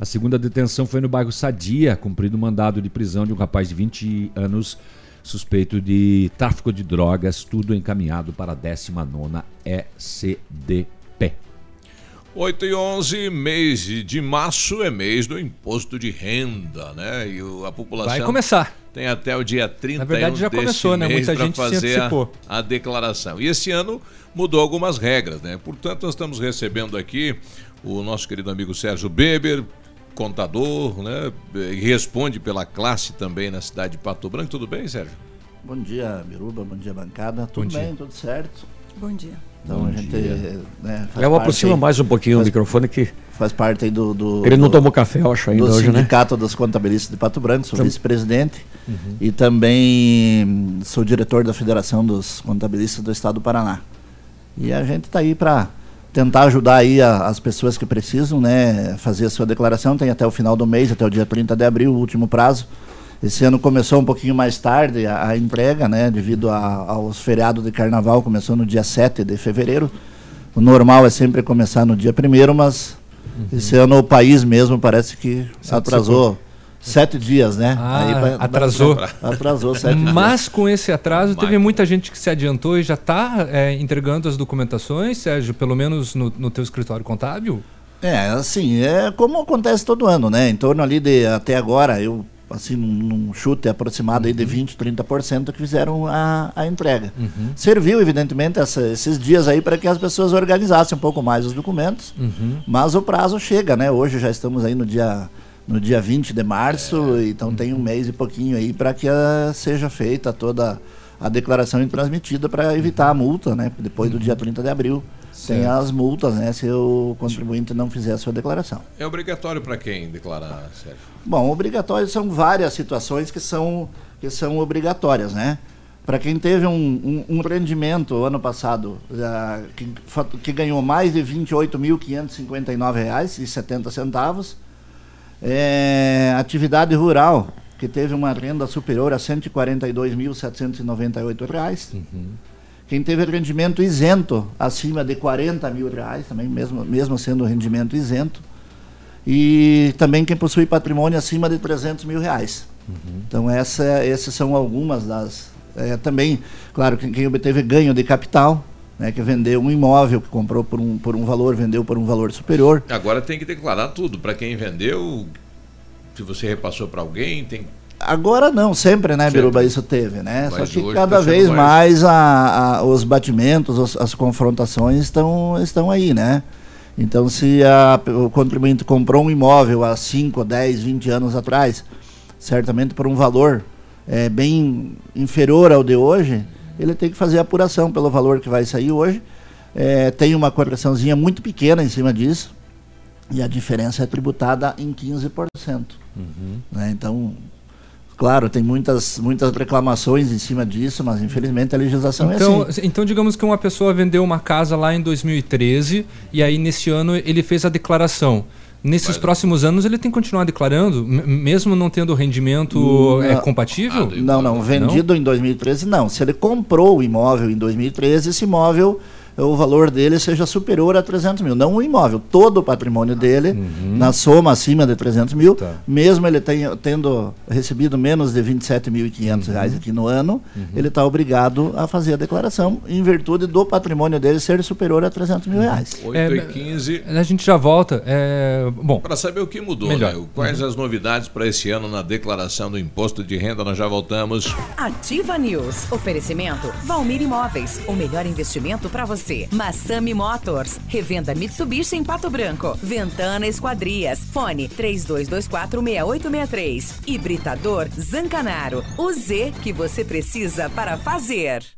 A segunda detenção foi no bairro Sadia, cumprido o mandado de prisão de um rapaz de 20 anos suspeito de tráfico de drogas, tudo encaminhado para a 19ª ECDP. 8 e 11, mês de março é mês do imposto de renda, né? E a população Vai começar. tem até o dia 30 Na verdade, já começou, né? Muita gente fazer a, antecipou. a declaração. E esse ano mudou algumas regras, né? Portanto, nós estamos recebendo aqui o nosso querido amigo Sérgio Beber, contador, né? E responde pela classe também na cidade de Pato Branco. Tudo bem, Sérgio? Bom dia, Biruba, bom dia, bancada. Tudo dia. bem, tudo certo? Bom dia. Então Bom a gente. dia. Né, parte aproxima aí- mais um pouquinho o faz- microfone que Faz parte aí do. do ele não do- tomou café, eu acho, ainda do hoje, né? Sindicato dos Contabilistas de Pato Branco, sou Então- vice-presidente Uhum. e também hum, sou diretor da Federação dos Contabilistas do Estado do Paraná. E a gente está aí para tentar ajudar aí a- as pessoas que precisam, né, fazer a sua declaração. Tem até o final do mês, até o dia 30 de abril, o último prazo. Esse ano começou um pouquinho mais tarde a, a entrega, né, devido a- aos feriados de carnaval, começou no dia 7 de fevereiro. O normal é sempre começar no dia primeiro, mas esse ano o país mesmo parece que Se atrasou sete dias, né? Ah, Aí atrasou. Atrasou sete dias. Mas com esse atraso, Vai. teve muita gente que se adiantou e já está entregando as documentações, Sérgio, pelo menos no, no teu escritório contábil? É, assim, é como acontece todo ano, né? Em torno ali de, até agora, eu, assim, num, chute aproximado aí de 20, 30% que fizeram a, a entrega. Uhum. Serviu, evidentemente, essa- esses dias aí para que as pessoas organizassem um pouco mais os documentos, Uhum. mas o prazo chega, né? Hoje já estamos aí no dia, no dia 20 de março, então tem um mês e pouquinho aí para que ah, seja feita toda a declaração e transmitida para evitar a multa, né? Depois do dia 30 de abril tem Certo. as multas, né? Se o contribuinte não fizer a sua declaração. É obrigatório para quem declarar, Sérgio? Bom, obrigatório são várias situações que são, que são obrigatórias, né? Para quem teve um, um, um rendimento ano passado ah, que, que ganhou mais de R$ 28.559,70, É, atividade rural, que teve uma renda superior a 142.798 reais. Quem teve rendimento isento acima de 40 mil reais, também mesmo, mesmo sendo rendimento isento. E também quem possui patrimônio acima de 300 mil reais. Então essa, essas são algumas das. é, também, claro, quem, quem obteve ganho de capital, né, que vendeu um imóvel que comprou por um, por um valor, vendeu por um valor superior. Agora tem que declarar tudo. Para quem vendeu, se você repassou para alguém, tem Agora não, sempre, né, Sempre. Biruba, isso teve, né? Mas Só que hoje cada tá vez mais- mais, a- a- os batimentos, os- as confrontações estão, estão aí, né? Então, se a- o contribuinte comprou um imóvel há 5, 10, 20 anos atrás, certamente por um valor eh, bem inferior ao de hoje, ele tem que fazer a apuração pelo valor que vai sair hoje. Eh, tem uma correçãozinha muito pequena em cima disso, e a diferença é tributada em 15%. né? Então, claro, tem muitas, muitas reclamações em cima disso, mas infelizmente a legislação Então, é assim. então, digamos que uma pessoa vendeu uma casa lá em 2013 e aí nesse ano ele fez a declaração. Nesses próximos anos ele tem que continuar declarando, mesmo não tendo rendimento é, Não. compatível? Não, não, vendido em 2013 não. Se ele comprou o imóvel em 2013, esse imóvel, o valor dele seja superior a 300 mil. Não o imóvel, todo o patrimônio dele, na soma acima de 300 mil, mesmo ele tenha, tendo recebido menos de 27.500 reais aqui no ano, ele está obrigado a fazer a declaração em virtude do patrimônio dele ser superior a 300 mil reais. 8 É, e 15. A gente já volta. É, bom, Para saber o que mudou, Melhor. né? Quais as novidades para esse ano na declaração do imposto de renda, nós já voltamos. Ativa News. Oferecimento Valmir Imóveis. O melhor investimento para você. Massami Motors. Revenda Mitsubishi em Pato Branco. Ventana Esquadrias. Fone 32246863. Hibridador Zancanaro. O Z que você precisa para fazer.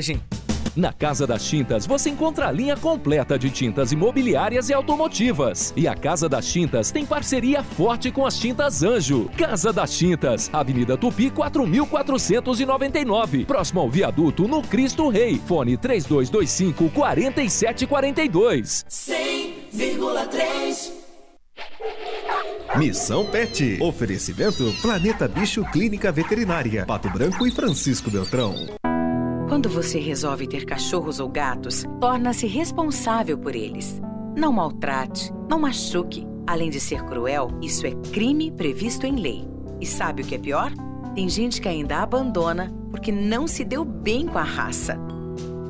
Na Casa das Tintas você encontra a linha completa de tintas imobiliárias e automotivas. E a Casa das Tintas tem parceria forte com as Tintas Anjo. Casa das Tintas, Avenida Tupi 4499, próximo ao viaduto no Cristo Rei. Fone 3225 4742. 100,3 Missão Pet. Oferecimento Planeta Bicho Clínica Veterinária. Pato Branco e Francisco Beltrão. Quando você resolve ter cachorros ou gatos, torna-se responsável por eles. Não maltrate, não machuque. Além de ser cruel, isso é crime previsto em lei. E sabe o que é pior? Tem gente que ainda abandona porque não se deu bem com a raça.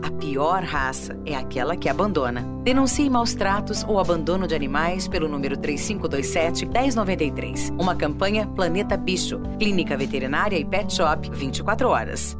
A pior raça é aquela que abandona. Denuncie maus tratos ou abandono de animais pelo número 3527-1093. Uma campanha Planeta Bicho, Clínica Veterinária e Pet Shop 24 horas.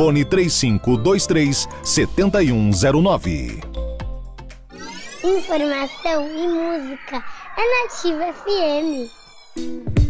fone 3523 7109. Informação e música é Nativa FM.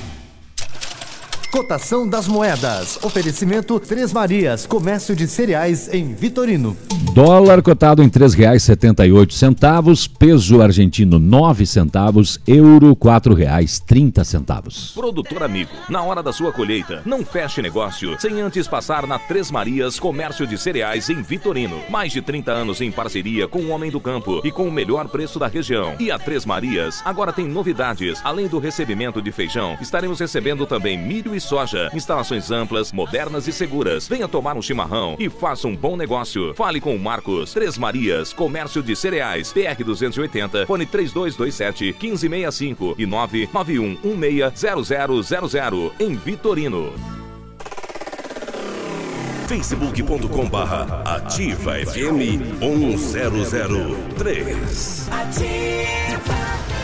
Cotação das moedas. Oferecimento Três Marias, comércio de cereais em Vitorino. Dólar cotado em R$ 3,78, peso argentino nove centavos, euro quatro reais trinta centavos. Produtor amigo, na hora da sua colheita, não feche negócio sem antes passar na Três Marias Comércio de Cereais em Vitorino. Mais de 30 anos em parceria com o Homem do Campo e com o melhor preço da região. E a Três Marias agora tem novidades. Além do recebimento de feijão, estaremos recebendo também milho e soja. Instalações amplas, modernas e seguras. Venha tomar um chimarrão e faça um bom negócio. Fale com o Marcos. Três Marias, Comércio de Cereais. PR 280, fone 3227 1565 e 991 160000 em Vitorino. facebook.com barra ativa FM 1003 Ativa.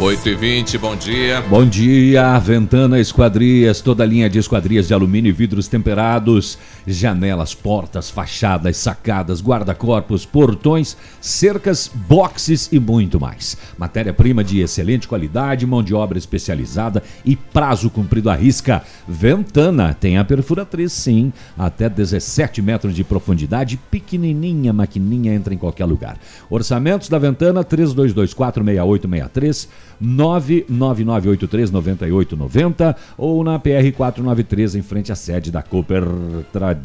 8 e 20 bom dia. Bom dia, Ventana Esquadrias, toda linha de esquadrias de alumínio e vidros temperados, janelas, portas, fachadas, sacadas, guarda-corpos, portões, cercas, boxes e muito mais. Matéria-prima de excelente qualidade, mão de obra especializada e prazo cumprido à risca. Ventana tem a perfuratriz, sim, até 17 metros de profundidade, pequenininha, maquininha, entra em qualquer lugar. Orçamentos da Ventana 32246863 999839890 ou na PR 493 em frente à sede da Cooper Tradição.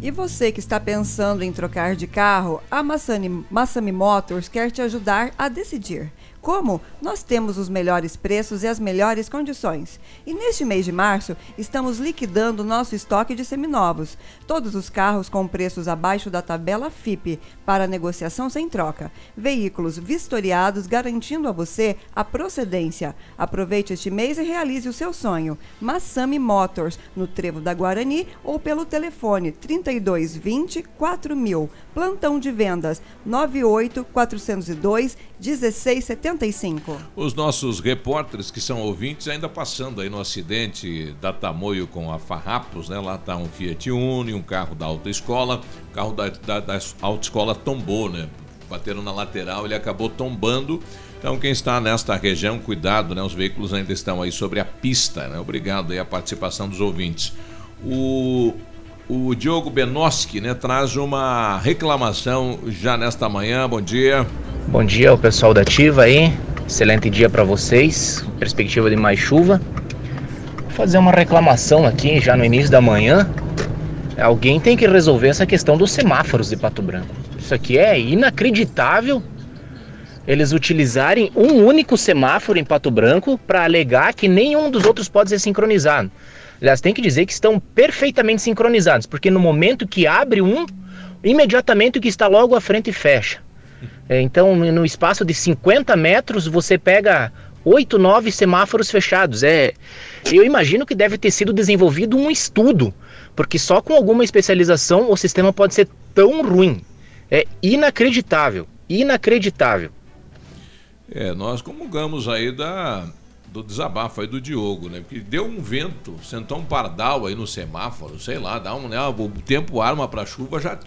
E você que está pensando em trocar de carro, a Massami, Massami Motors quer te ajudar a decidir. Como? Nós temos os melhores preços e as melhores condições. E neste mês de março, estamos liquidando nosso estoque de seminovos. Todos os carros com preços abaixo da tabela FIP, para negociação sem troca. Veículos vistoriados garantindo a você a procedência. Aproveite este mês e realize o seu sonho. Massami Motors, no Trevo da Guarani ou pelo telefone 3220 4000. Plantão de vendas 98 402 1675. Os nossos repórteres que são ouvintes ainda passando aí no acidente da Tamoio com a Farrapos, né? Lá está um Fiat Uno, um carro da autoescola, o carro da, da, da autoescola tombou, né? Bateram na lateral, ele acabou tombando. Então quem está nesta região, cuidado, né? Os veículos ainda estão aí sobre a pista, né? Obrigado aí a participação dos ouvintes. O o Diogo Benoski, né, traz uma reclamação já nesta manhã. Bom dia. Bom dia ao pessoal da Ativa aí. Excelente dia para vocês. Perspectiva de mais chuva. Vou fazer uma reclamação aqui já no início da manhã. Alguém tem que resolver essa questão dos semáforos de Pato Branco. Isso aqui é inacreditável. Eles utilizarem um único semáforo em Pato Branco para alegar que nenhum dos outros pode ser sincronizado. Aliás, tem que dizer que estão perfeitamente sincronizados, porque no momento que abre um, imediatamente o que está logo à frente fecha. É, então, no espaço de 50 metros, você pega oito, nove semáforos fechados. É, eu imagino que deve ter sido desenvolvido um estudo, porque só com alguma especialização o sistema pode ser tão ruim. É inacreditável, inacreditável. É, nós comungamos aí da, do desabafo aí do Diogo, né? Porque deu um vento, sentou um pardal aí no semáforo, sei lá, dá um, né? O tempo arma para chuva já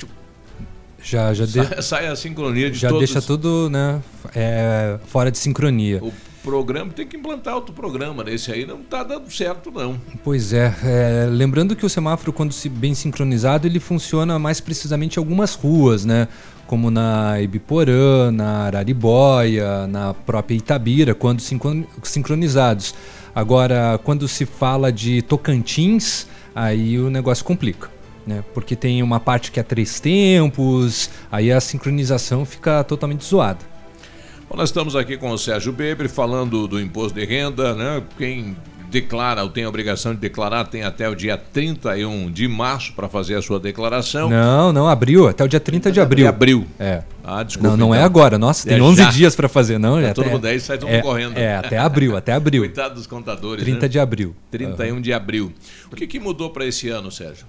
já já sai, de... sai a sincronia de já todos. deixa tudo, né, é, fora de sincronia. O programa tem que implantar outro programa, né? Esse aí não tá dando certo não. Pois é, é, lembrando que o semáforo quando se bem sincronizado, ele funciona mais precisamente em algumas ruas, né? Como na Ibiporã, na Araribóia, na própria Itabira, quando sincron- sincronizados. Agora, quando se fala de Tocantins, aí o negócio complica. Né? Porque tem uma parte que é três tempos, aí a sincronização fica totalmente zoada. Bom, nós estamos aqui com o Sérgio Beber falando do imposto de renda, né? Quem declara ou tem a obrigação de declarar tem até o dia 31 de março para fazer a sua declaração. Não, não, abril, até o dia 30 de abril. De abril. É. Ah, desculpa. Não, não é então. agora. Nossa, tem É 11 já. dias para fazer, não? Tá é todo até- mundo aí sai todo é, mundo correndo. É, até abril, até abril. Coitado dos contadores. 30 né? de abril. 31 de abril. O que, que mudou para esse ano, Sérgio?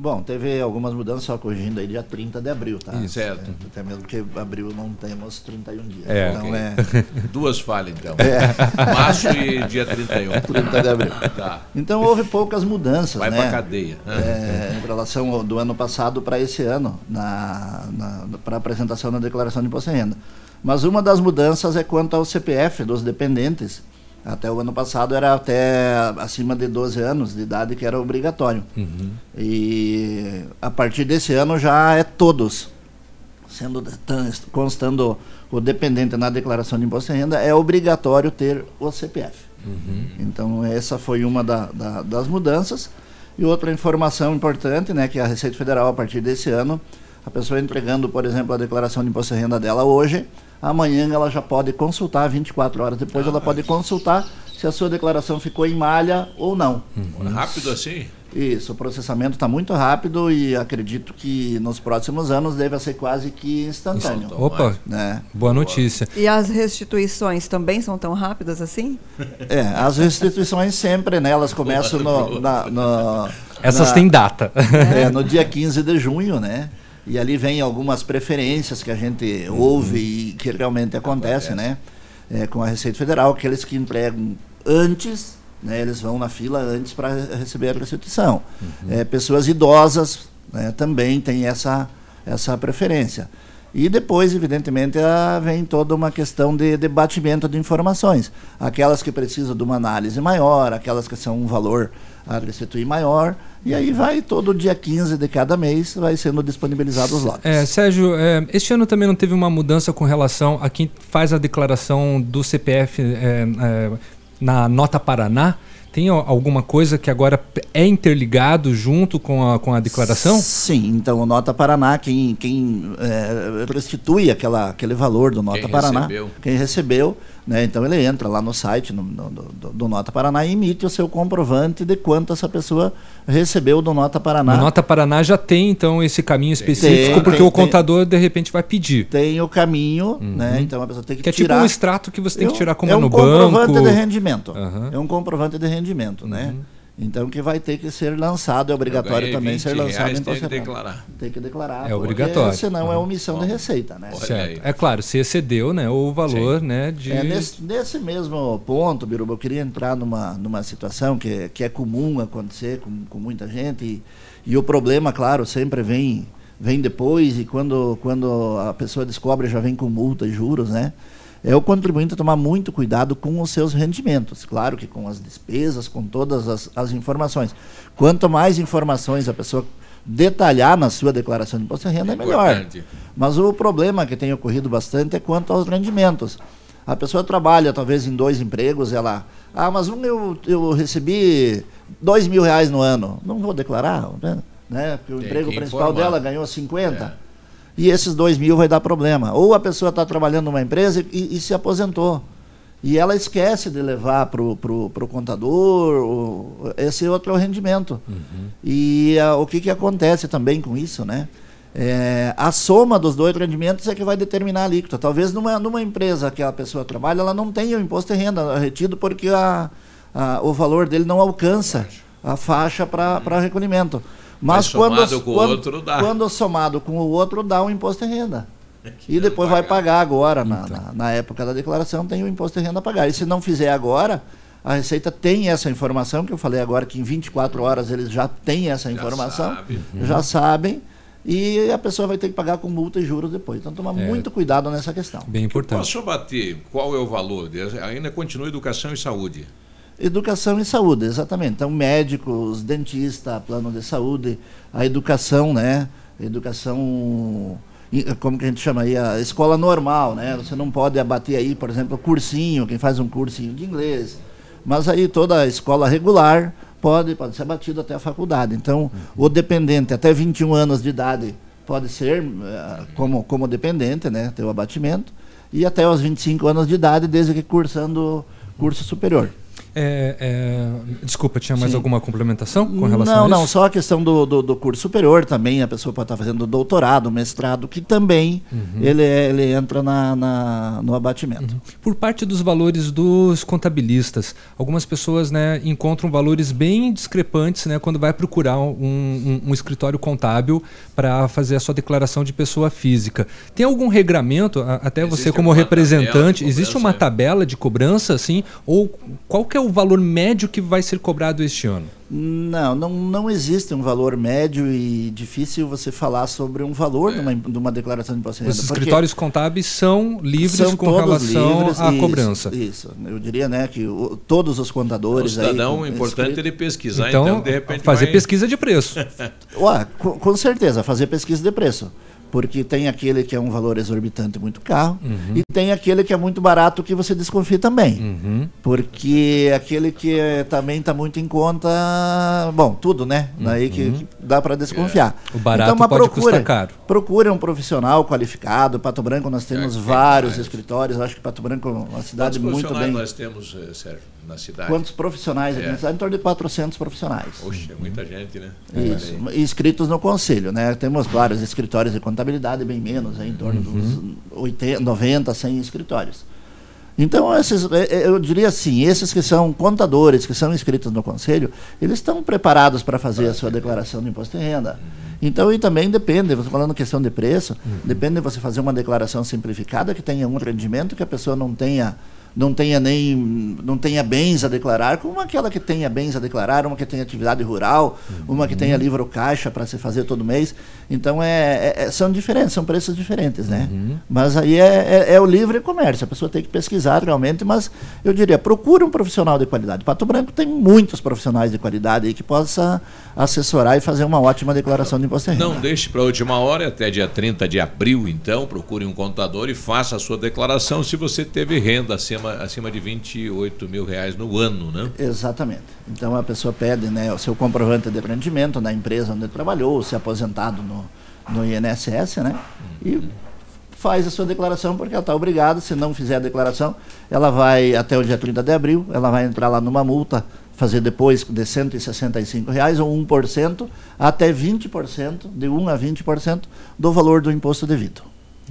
Bom, teve algumas mudanças, só corrigindo aí, dia 30 de abril, tá? Isso. Certo. É, até mesmo porque abril não temos 31 dias. É. então Ok. é. Duas falhas, então. É. Março e dia 31. 30 de abril. Tá. Então houve poucas mudanças, Vai né? pra cadeia. É, em relação ao, do ano passado para esse ano, na, para apresentação da declaração de imposto de renda. Mas uma das mudanças é quanto ao CPF dos dependentes. Até o ano passado era até acima de 12 anos de idade que era obrigatório. Uhum. E a partir desse ano já é todos. Sendo tan- constando o dependente na declaração de imposto de renda, é obrigatório ter o CPF. Então essa foi uma da- da- das mudanças. E outra informação importante, né, que a Receita Federal, a partir desse ano, a pessoa entregando, por exemplo, a declaração de imposto de renda dela hoje, amanhã ela já pode consultar, 24 horas depois ela pode consultar se a sua declaração ficou em malha ou não. Rápido assim? Isso, o processamento está muito rápido e acredito que nos próximos anos deve ser quase que instantâneo. Opa, né? boa notícia. E as restituições também são tão rápidas assim? É, as restituições sempre, né? Elas começam no, na, no- Essas na- têm data. É, no dia 15 de junho, né? E ali vem algumas preferências que a gente ouve e que realmente acontece, né? É, com a Receita Federal, aqueles que entregam antes, né? Eles vão na fila antes para receber a restituição. É, pessoas idosas né, também têm essa, essa preferência. E depois, evidentemente, vem toda uma questão de debatimento de informações. Aquelas que precisam de uma análise maior, aquelas que são um valor a restituir maior, e aí vai todo dia 15 de cada mês, vai sendo disponibilizados os lotes. É, Sérgio, é, este ano também não teve uma mudança com relação a quem faz a declaração do CPF é, é, na Nota Paraná? Tem al- alguma coisa que agora é interligado junto com a, com a declaração? Sim, então o Nota Paraná, quem, quem é, restitui aquela, aquele valor do Nota Quem Paraná, recebeu. quem recebeu, né, então ele entra lá no site no- no- do, do Nota Paraná e emite o seu comprovante de quanto essa pessoa recebeu do Nota Paraná. No Nota Paraná já tem então esse caminho específico, Tem, porque tem, o tem. contador de repente vai pedir. Tem o caminho, né? Então a pessoa tem que, Que é tipo tirar. um extrato que você tem que É um- tirar como é um no comprovante banco. de rendimento. Aham. É um comprovante de rendimento, né? Então que vai ter que ser lançado, é obrigatório ganhei também 20 ser lançado em tem que declarar. Tem que declarar. É porque obrigatório. Senão é Uhum. omissão de receita, né? Certo. É claro, se excedeu né, o valor né, de. É, nesse, nesse mesmo ponto, Biruba, eu queria entrar numa, numa situação que, que é comum acontecer com, com muita gente e, e o problema, claro, sempre vem, vem depois e quando, quando a pessoa descobre já vem com multa e juros, né? É o contribuinte tomar muito cuidado com os seus rendimentos. Claro que com as despesas, com todas as, as informações. Quanto mais informações a pessoa detalhar na sua declaração de imposto de renda, é melhor. Importante. Mas o problema que tem ocorrido bastante é quanto aos rendimentos. A pessoa trabalha talvez em dois empregos, ela. Ah, mas um eu, eu recebi dois mil reais no ano. Não vou declarar, né? né? Porque o Tem emprego principal informar. dela ganhou 50. E esses dois mil vai dar problema. Ou a pessoa está trabalhando numa empresa e, e se aposentou. E ela esquece de levar para o pro, pro contador, esse outro é o rendimento. E ah, o que, que acontece também com isso, né? É, a soma dos dois rendimentos é que vai determinar a alíquota. Talvez numa, numa empresa que a pessoa trabalha, ela não tenha o imposto de renda retido porque a, a- o valor dele não alcança a faixa para recolhimento. Mas Mas quando, somado com o quando, outro, dá. quando somado com o outro, dá um imposto de renda. E depois vai pagar agora, na, na, na época da declaração, tem o imposto de renda a pagar. E se não fizer agora, a Receita tem essa informação, que eu falei agora que em 24 horas eles já têm essa informação, sabe. já sabem, e a pessoa vai ter que pagar com multa e juros depois. Então toma É. muito cuidado nessa questão. Bem importante. Posso bater qual é o valor? Ainda continua educação e saúde. Educação e saúde, exatamente. Então, médicos, dentista, plano de saúde, a educação, né? Educação como que a gente chama aí, a escola normal, né? Você não pode abater aí, por exemplo, cursinho, quem faz um cursinho de inglês. Mas aí toda a escola regular pode, pode ser abatido até a faculdade. Então, o dependente até 21 anos de idade pode ser eh, como, como dependente, né? Ter o abatimento. E até os 25 anos de idade, desde que cursando curso superior. É, é, desculpa, tinha mais Sim. alguma complementação com relação não, a isso? não, só a questão do, do, do curso superior também, a pessoa pode estar fazendo doutorado, mestrado, que também Uhum. ele, é- ele entra na, na- no abatimento. Por parte dos valores dos contabilistas, algumas pessoas né, encontram valores bem discrepantes né, quando vai procurar um, um- um escritório contábil para fazer a sua declaração de pessoa física. Tem algum regramento, a- até você Existe como uma tabela representante, existe uma é. tabela de cobrança assim? Ou qual que é o valor médio que vai ser cobrado este ano? Não, não, não existe um valor médio e difícil você falar sobre um valor de, uma, de uma declaração de imposto de Os renda. porque escritórios contábeis são livres são com relação livres, à isso, cobrança. Isso, eu diria né, que o- todos os O contadores cidadão, aí... o importante é ele pesquisar, Então, então, de repente. fazer vai- pesquisa de preço. Ué, com, com certeza, fazer pesquisa de preço. Porque tem aquele que é um valor exorbitante muito caro Uhum. e tem aquele que é muito barato que você desconfia também. Uhum. Porque aquele que eh, também está muito em conta, bom, tudo, né? Daí que, que dá para desconfiar. É. O barato mas pode procure- custar caro. Procure um profissional qualificado. Pato Branco nós temos vários escritórios. Eu acho que Pato Branco é uma cidade Quantos muito profissionais bem. nós temos, eh, Sérgio, na cidade? Quantos profissionais aqui É. na cidade? Em torno de 400 profissionais. Oxe, é muita gente, né? Isso, e inscritos no conselho, né? Temos vários escritórios de contabilidade, bem menos, aí, em torno Uhum. dos 80, 90, 100 escritórios. Então, esses, eh, eh, eu diria assim, esses que são contadores, que são inscritos no conselho, eles estão preparados para fazer a sua declaração de imposto de renda. Então, e também depende, você falando questão de preço, depende de você fazer uma declaração simplificada que tenha um rendimento que a pessoa não tenha não tenha nem não tenha bens a declarar, como aquela que tenha bens a declarar, uma que tenha atividade rural, uma que tenha livro caixa para se fazer todo mês. Então é, é- é- são diferentes, são preços diferentes, né? Mas aí é, é- é o livre comércio, a pessoa tem que pesquisar realmente, mas eu diria, procure um profissional de qualidade. Pato Branco tem muitos profissionais de qualidade aí que possa assessorar e fazer uma ótima declaração de imposto de renda. Não deixe para a última hora, até dia 30 de abril, então, procure um contador e faça a sua declaração se você teve renda acima, acima de 28 mil reais no ano, né? Exatamente. Então a pessoa pede né, o seu comprovante de rendimento na empresa onde trabalhou, se aposentado no, no INSS, né? E faz a sua declaração porque ela está obrigada, se não fizer a declaração, ela vai até o dia 30 de abril, ela vai entrar lá numa multa, fazer depois de 165 reais ou 1%, até 20%, de 1 a 20% do valor do imposto devido.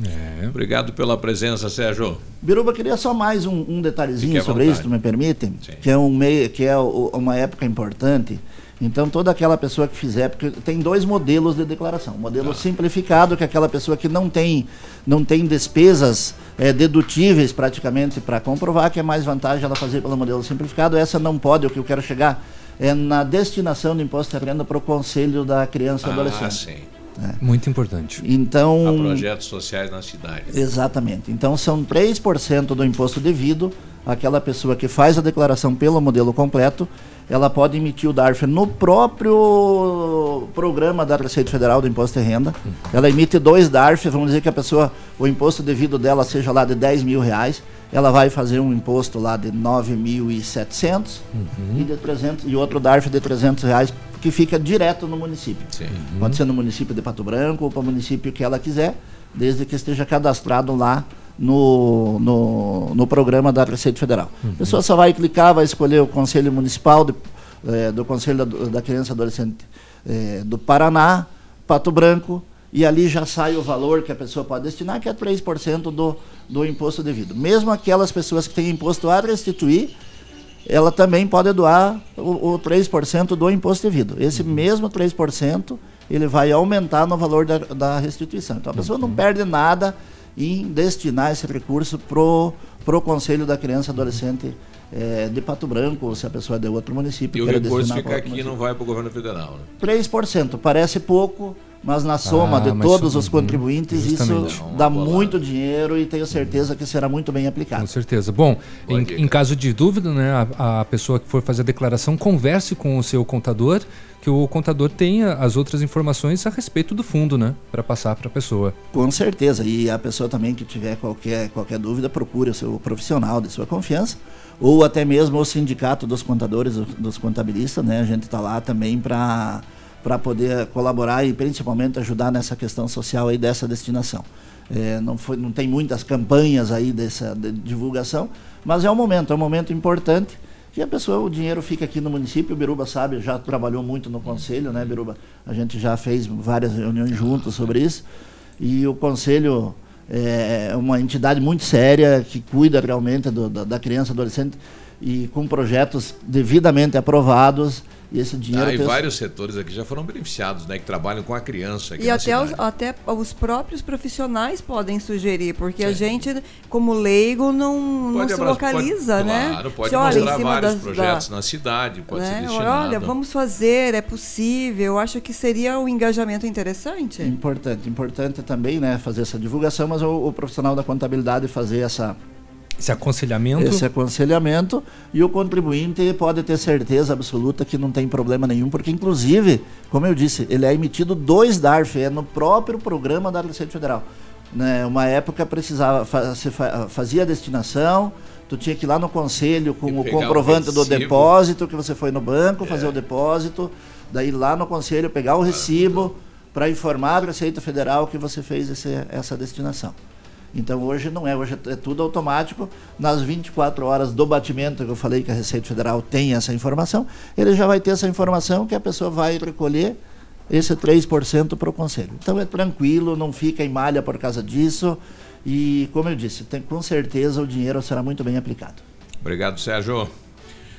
É. Obrigado pela presença, Sérgio. Biruba, queria só mais um, um detalhezinho sobre vontade. isso, tu me permite? Que é, um meio, que é o- uma época importante. Então, toda aquela pessoa que fizer, porque tem dois modelos de declaração. O modelo simplificado, que é aquela pessoa que não tem, não tem despesas eh, dedutíveis praticamente para comprovar, que é mais vantagem ela fazer pelo modelo simplificado. Essa não pode, o que eu quero chegar é na destinação do imposto de renda para o conselho da criança e Ah, adolescente. sim. Muito importante. Então, A projetos sociais na cidade. Exatamente. Então são 3% do imposto devido. Aquela pessoa que faz a declaração pelo modelo completo, ela pode emitir o DARF no próprio programa da Receita Federal do Imposto de Renda. Ela emite dois DARF, vamos dizer que a pessoa, o imposto devido dela seja lá de 10 mil reais, ela vai fazer um imposto lá de 9.700 e, de 300 e outro DARF de 300 reais que fica direto no município. Pode ser no município de Pato Branco ou para o município que ela quiser, desde que esteja cadastrado lá no, no, no programa da Receita Federal. A pessoa só vai clicar, vai escolher o Conselho Municipal de- eh, do Conselho da, da Criança e Adolescente eh, do Paraná, Pato Branco, e ali já sai o valor que a pessoa pode destinar, que é 3% do, do imposto devido. Mesmo aquelas pessoas que têm imposto a restituir, ela também pode doar o, o 3% do imposto devido. Esse mesmo 3%, ele vai aumentar no valor da, da restituição. Então a pessoa não perde nada em destinar esse recurso pro pro Conselho da Criança e Adolescente eh, de Pato Branco, ou se a pessoa é de outro município. E o recurso fica aqui município. não vai para o governo federal. Né? 3%, parece pouco, mas na soma Ah, de todos isso- os contribuintes, justamente. isso dá muito dinheiro e tenho certeza que será muito bem aplicado. Com certeza. Bom, em, em caso de dúvida, né, a, a pessoa que for fazer a declaração converse com o seu contador, que o contador tenha as outras informações a respeito do fundo, né, para passar para a pessoa. Com certeza. E a pessoa também que tiver qualquer, qualquer dúvida, procure o seu profissional de sua confiança ou até mesmo o sindicato dos contadores, dos contabilistas, né? A gente está lá também para para poder colaborar e principalmente ajudar nessa questão social aí dessa destinação. É, não, foi, não tem muitas campanhas aí dessa de divulgação, mas é um momento, é um momento importante e a pessoa, o dinheiro fica aqui no município, o Biruba sabe, já trabalhou muito no conselho, né, Biruba? A gente já fez várias reuniões juntos sobre isso. E o conselho é uma entidade muito séria que cuida realmente do, da, da criança e adolescente e com projetos devidamente aprovados. E esse dinheiro Ah, e vários setores aqui já foram beneficiados, né? Que trabalham com a criança aqui E na até os, até os próprios profissionais podem sugerir, porque a gente, como leigo, não, não se localiza, pode- né? Claro, pode Se olha, em mostrar cima vários das- projetos da- na cidade, pode ser né? destinado. Olha, vamos fazer, é possível. Eu acho que seria um engajamento interessante. Importante, importante também, né, fazer essa divulgação, mas o, o profissional da contabilidade fazer essa Esse aconselhamento. esse aconselhamento e o contribuinte pode ter certeza absoluta que não tem problema nenhum, porque inclusive, como eu disse, ele é emitido dois DARF, é no próprio programa da Receita Federal. Né, uma época precisava fa- fazia a destinação, tu tinha que ir lá no conselho com o pegar o comprovante do. É. depósito que você foi no banco fazer o depósito, daí lá no conselho pegar o recibo para informar a Receita Federal que você fez esse- essa destinação. Então hoje não é, hoje é tudo automático. Nas 24 horas do batimento que eu falei que a Receita Federal tem essa informação, ele já vai ter essa informação que a pessoa vai recolher esse 3% para o conselho. Então é tranquilo, não fica em malha por causa disso. E como eu disse, tem, com certeza o dinheiro será muito bem aplicado. Obrigado, Sérgio.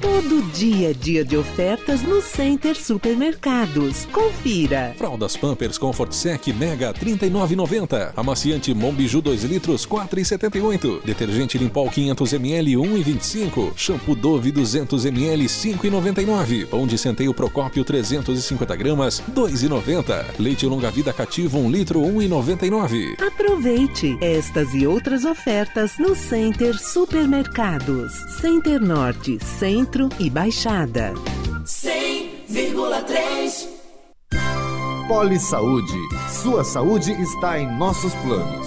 Todo dia é dia de ofertas no Center Supermercados. Confira. Fraldas Pampers Comfort Sec Mega 39,90. Amaciante Mombiju 2 litros 4,78. Detergente Limpol 500 ml 1,25. Shampoo Dove 200 ml 5,99. Pão de centeio Procópio 350 gramas 2,90. Leite longa vida cativo 1 litro 1,99. Aproveite estas e outras ofertas no Center Supermercados. Center Norte, Centro e Baixada. 100,3 Poli Saúde. Sua saúde está em nossos planos.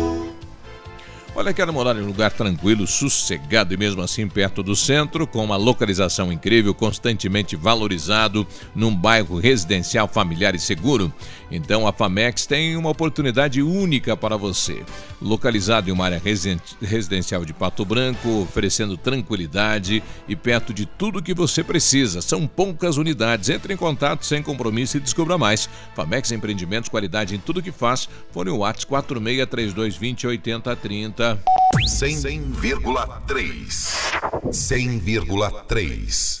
Olha, quero morar em um lugar tranquilo, sossegado e mesmo assim perto do centro, com uma localização incrível, constantemente valorizado, num bairro residencial familiar e seguro. Então a Famex tem uma oportunidade única para você. Localizado em uma área residen- residencial de Pato Branco, oferecendo tranquilidade e perto de tudo que você precisa. São poucas unidades. Entre em contato sem compromisso e descubra mais. Famex Empreendimentos, qualidade em tudo que faz. Fone o WhatsApp 463220 8030. 100,3. 100,3.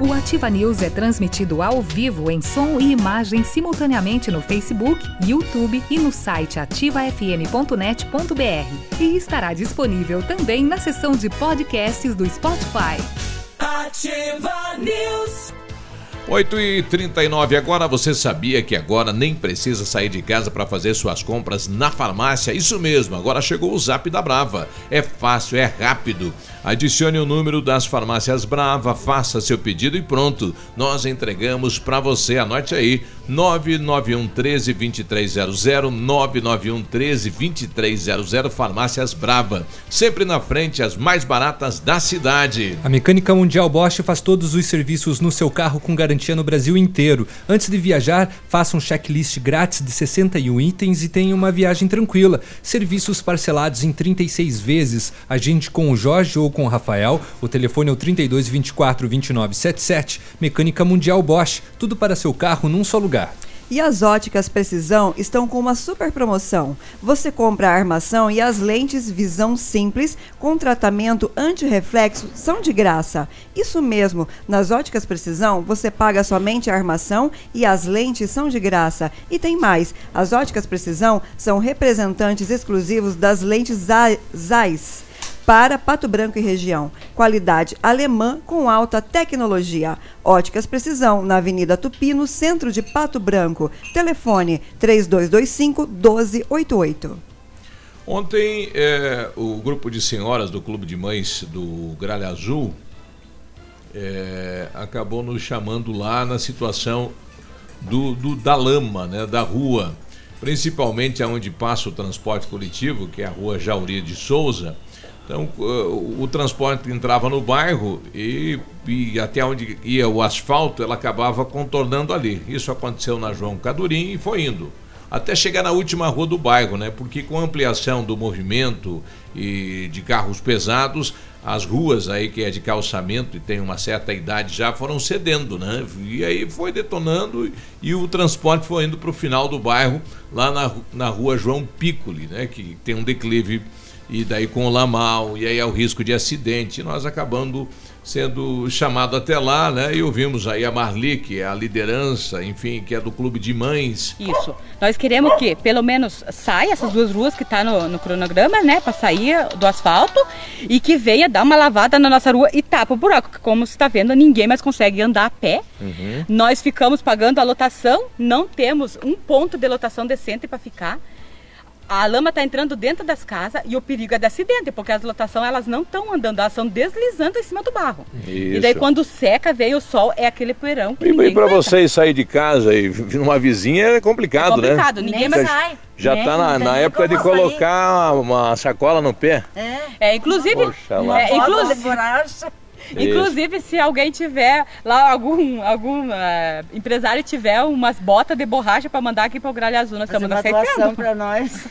O Ativa News é transmitido ao vivo em som e imagem simultaneamente no Facebook, YouTube e no site ativafm.net.br. E estará disponível também na seção de podcasts do Spotify. Ativa News. 8 e 39 agora você sabia que agora nem precisa sair de casa para fazer suas compras na farmácia? Isso mesmo, agora chegou o Zap da Brava. É fácil, é rápido. Adicione o número das farmácias Brava, faça seu pedido e pronto. Nós entregamos para você. Anote aí: 991 13 2300, 991 13 2300, Farmácias Brava. Sempre na frente, as mais baratas da cidade. A Mecânica Mundial Bosch faz todos os serviços no seu carro com garantia no Brasil inteiro. Antes de viajar, faça um checklist grátis de 61 itens e tenha uma viagem tranquila. Serviços parcelados em 36 vezes. Agende com o Jorge ou com o Rafael. O telefone é o 32 24 29 77. Mecânica Mundial Bosch. Tudo para seu carro num só lugar. E as óticas Precisão estão com uma super promoção. Você compra a armação e as lentes Visão Simples com tratamento anti-reflexo são de graça. Isso mesmo, nas óticas Precisão você paga somente a armação e as lentes são de graça. E tem mais, as óticas Precisão são representantes exclusivos das lentes Zeiss para Pato Branco e região. Qualidade alemã com alta tecnologia. Óticas Precisão, na Avenida Tupi, no centro de Pato Branco. Telefone 3225 1288. Ontem, é, o grupo de senhoras do Clube de Mães do Gralha Azul é, acabou nos chamando lá na situação do, do- da lama, né, da rua, principalmente aonde passa o transporte coletivo, que é a rua Jauri de Souza. Então, o, o transporte entrava no bairro e, e até onde ia o asfalto, ela acabava contornando ali. Isso aconteceu na João Cadurim e foi indo até chegar na última rua do bairro, né? Porque com a ampliação do movimento e de carros pesados, as ruas aí que é de calçamento e tem uma certa idade já foram cedendo, né? E aí foi detonando e o transporte foi indo para o final do bairro, lá na, na rua João Piccoli, né? Que tem um declive e daí com o Lamal, e aí é o risco de acidente. Nós acabando sendo chamado até lá, né? E ouvimos aí a Marli, que é a liderança, enfim, que é do clube de mães. Isso. Nós queremos que pelo menos saia essas duas ruas que tá no, no cronograma, né? Pra sair do asfalto e que venha dar uma lavada na nossa rua e tapa o buraco. que Como você está vendo, ninguém mais consegue andar a pé. Nós ficamos pagando a lotação, não temos um ponto de lotação decente para ficar. A lama está entrando dentro das casas e o perigo é de acidente, porque as lotações elas não estão andando, elas estão deslizando em cima do barro. E daí Isso. quando seca, vem o sol, é aquele poeirão que E, ninguém para vocês sair de casa e numa vizinha é complicado, É complicado, né? ninguém mais sai, Já está na, na época de colocar uma sacola no pé. É, inclusive, Poxa lá. é, inclusive, Inclusive, se alguém tiver lá, algum, algum uh, empresário tiver umas botas de borracha para mandar aqui para o Gralha Azul, nós estamos aceitando. para nós.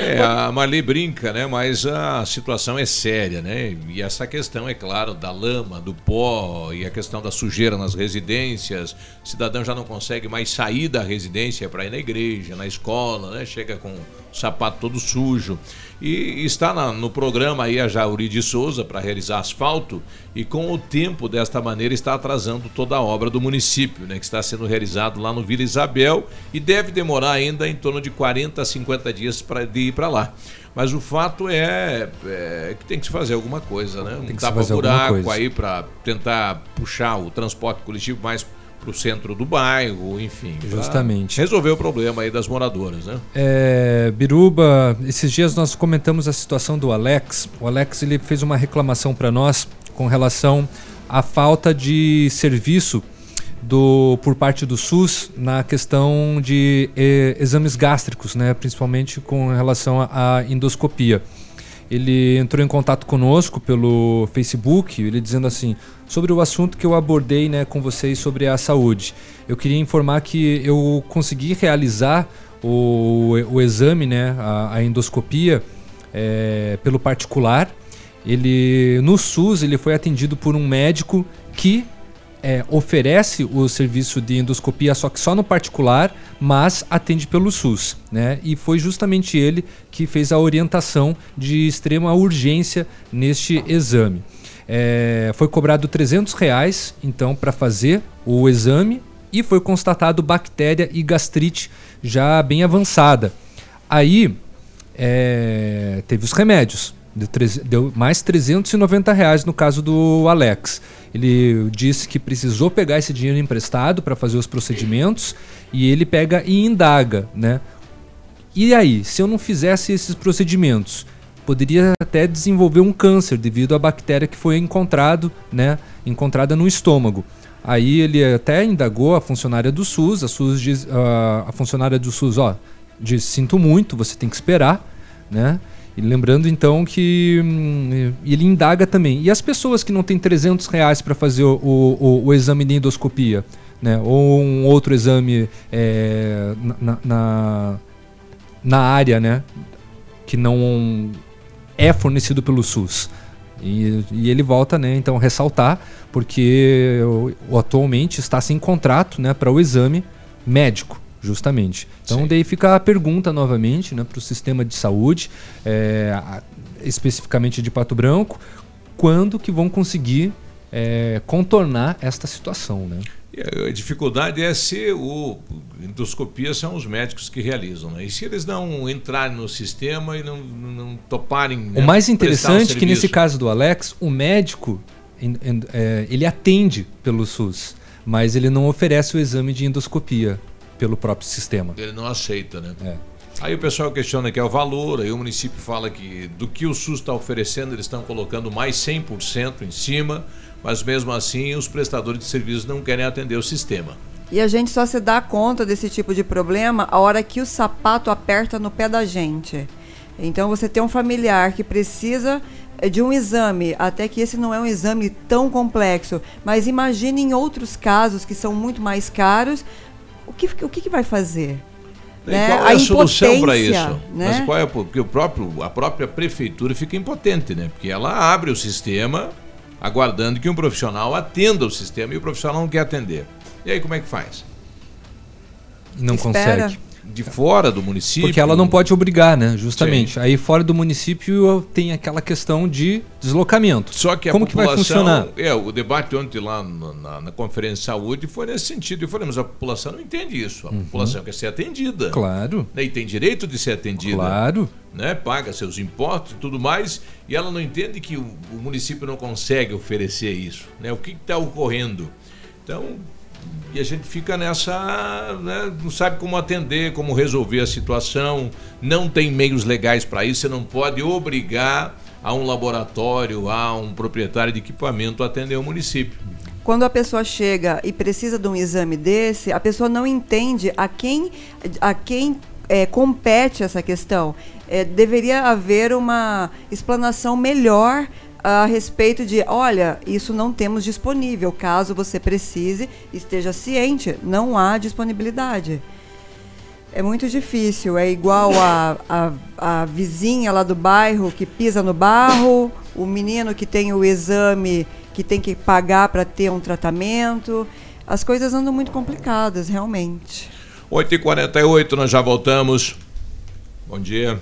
É, a Mali brinca, né? Mas a situação é séria, né? E essa questão, é claro, da lama, do pó e a questão da sujeira nas residências. O cidadão já não consegue mais sair da residência para ir na igreja, na escola, né? Chega com o sapato todo sujo. E está na, no programa aí a Jauri de Souza para realizar asfalto e com o tempo desta maneira está atrasando toda a obra do município, né, que está sendo realizado lá no Vila Isabel e deve demorar ainda em torno de 40 a 50 dias para ir para lá. Mas o fato é, é, que tem que se fazer alguma coisa, né? Tem Um que alguma tapa-buraco coisa. aí para tentar puxar o transporte coletivo mais para o centro do bairro, enfim. Justamente. Resolver o problema aí das moradoras, né? É, Biruba, esses dias nós comentamos a situação do Alex. O Alex ele fez uma reclamação para nós com relação à falta de serviço do, por parte do SUS na questão de eh, exames gástricos, né, principalmente com relação à endoscopia. Ele entrou em contato conosco pelo Facebook, ele dizendo assim: sobre o assunto que eu abordei né, com vocês sobre a saúde. Eu queria informar que eu consegui realizar o, o exame, né, a, a endoscopia, eh, pelo particular. Ele no SUS ele foi atendido por um médico que é, oferece o serviço de endoscopia, só que só no particular, mas atende pelo SUS. Né? E foi justamente ele que fez a orientação de extrema urgência neste exame. É, foi cobrado 300 reais, então, para fazer o exame e foi constatado bactéria e gastrite já bem avançada. Aí é, teve os remédios. Deu, treze- deu mais 390 reais no caso do Alex. Ele disse que precisou pegar esse dinheiro emprestado para fazer os procedimentos e ele pega e indaga, né? E aí, se eu não fizesse esses procedimentos, poderia até desenvolver um câncer devido à bactéria que foi encontrado, né, encontrada no estômago. Aí ele até indagou a funcionária do SUS, a, SUS diz, ah, a funcionária do SUS, ó, diz, sinto muito, você tem que esperar, né? E lembrando então que hum, ele indaga também. E as pessoas que não têm 300 reais para fazer o, o, o exame de endoscopia, né? Ou um outro exame é, na, na, na área, né? Que não é fornecido pelo SUS. E, e ele volta, né, então, a ressaltar, porque atualmente está sem contrato né, para o exame médico, justamente. Então, daí fica a pergunta novamente né, para o sistema de saúde, é, especificamente de Pato Branco, quando que vão conseguir é, contornar esta situação, né? A dificuldade é se o endoscopia são os médicos que realizam, né? E se eles não entrarem no sistema e não, não toparem. O né, mais prestar interessante é que nesse caso do Alex, o médico é, ele atende pelo SUS, mas ele não oferece o exame de endoscopia pelo próprio sistema. Ele não aceita, né? É. Aí o pessoal questiona que é o valor, aí o município fala que do que o SUS está oferecendo, eles estão colocando mais 100% em cima, mas mesmo assim os prestadores de serviços não querem atender o sistema. E a gente só se dá conta desse tipo de problema a hora que o sapato aperta no pé da gente. Então você tem um familiar que precisa eh, de um exame, até que esse não é um exame tão complexo, mas imagine em outros casos que são muito mais caros, que, o que, que vai fazer? E Né? qual é a, solução para isso? né? Mas qual é porque o próprio a própria prefeitura fica impotente, né? Porque ela abre o sistema aguardando que um profissional atenda o sistema e o profissional não quer atender. E aí como é que faz? Não Espera. consegue. De fora do município? Porque ela não pode obrigar, né? Justamente. Aí fora do município tem aquela questão de deslocamento. Só que a Como que vai funcionar? É, o debate ontem lá na, na- na Conferência de Saúde foi nesse sentido. Eu falei, mas a população não entende isso. A população quer ser atendida. Uhum. Claro. Né, E tem direito de ser atendida. Claro. Né? Paga seus impostos e tudo mais. E ela não entende que o, o município não consegue oferecer isso. Né? O que está ocorrendo? Então, e a gente fica nessa. Né? Não sabe como atender, como resolver a situação. Não tem meios legais para isso. Você não pode obrigar a um laboratório, a um proprietário de equipamento a atender o município. Quando a pessoa chega e precisa de um exame desse, a pessoa não entende a quem, a quem eh, compete essa questão. Eh, deveria haver uma explanação melhor a respeito de, olha, isso não temos disponível. Caso você precise, esteja ciente, não há disponibilidade. É muito difícil. É igual a, a, a vizinha lá do bairro que pisa no barro, o menino que tem o exame que tem que pagar para ter um tratamento. As coisas andam muito complicadas, realmente. 8h48, nós já voltamos. Bom dia.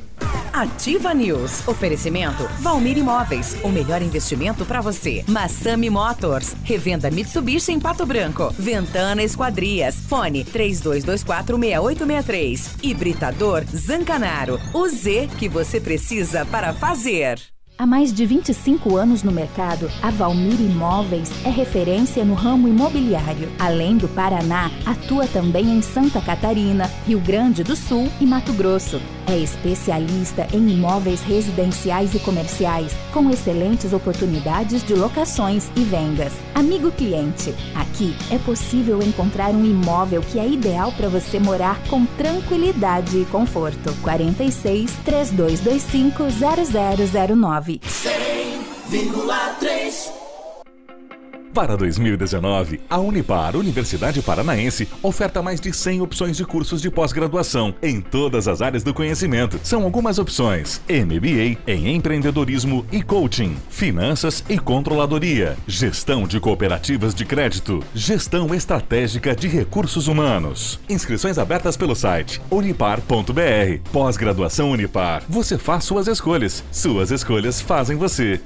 Ativa News. Oferecimento Valmir Imóveis. O melhor investimento para você. Massami Motors. Revenda Mitsubishi em Pato Branco. Ventana Esquadrias. Fone 32246863. Hibridador Zancanaro. O Z que você precisa para fazer. Há mais de 25 anos no mercado, a Valmir Imóveis é referência no ramo imobiliário. Além do Paraná, atua também em Santa Catarina, Rio Grande do Sul e Mato Grosso. É especialista em imóveis residenciais e comerciais, com excelentes oportunidades de locações e vendas. Amigo cliente, aqui é possível encontrar um imóvel que é ideal para você morar com tranquilidade e conforto. 46 3225 0009 100,3 Para 2019, a Unipar, Universidade Paranaense, oferta mais de 100 opções de cursos de pós-graduação em todas as áreas do conhecimento. São algumas opções: MBA em empreendedorismo e coaching, finanças e controladoria, gestão de cooperativas de crédito, gestão estratégica de recursos humanos. Inscrições abertas pelo site unipar.br. Pós-graduação Unipar. Você faz suas escolhas. Suas escolhas fazem você.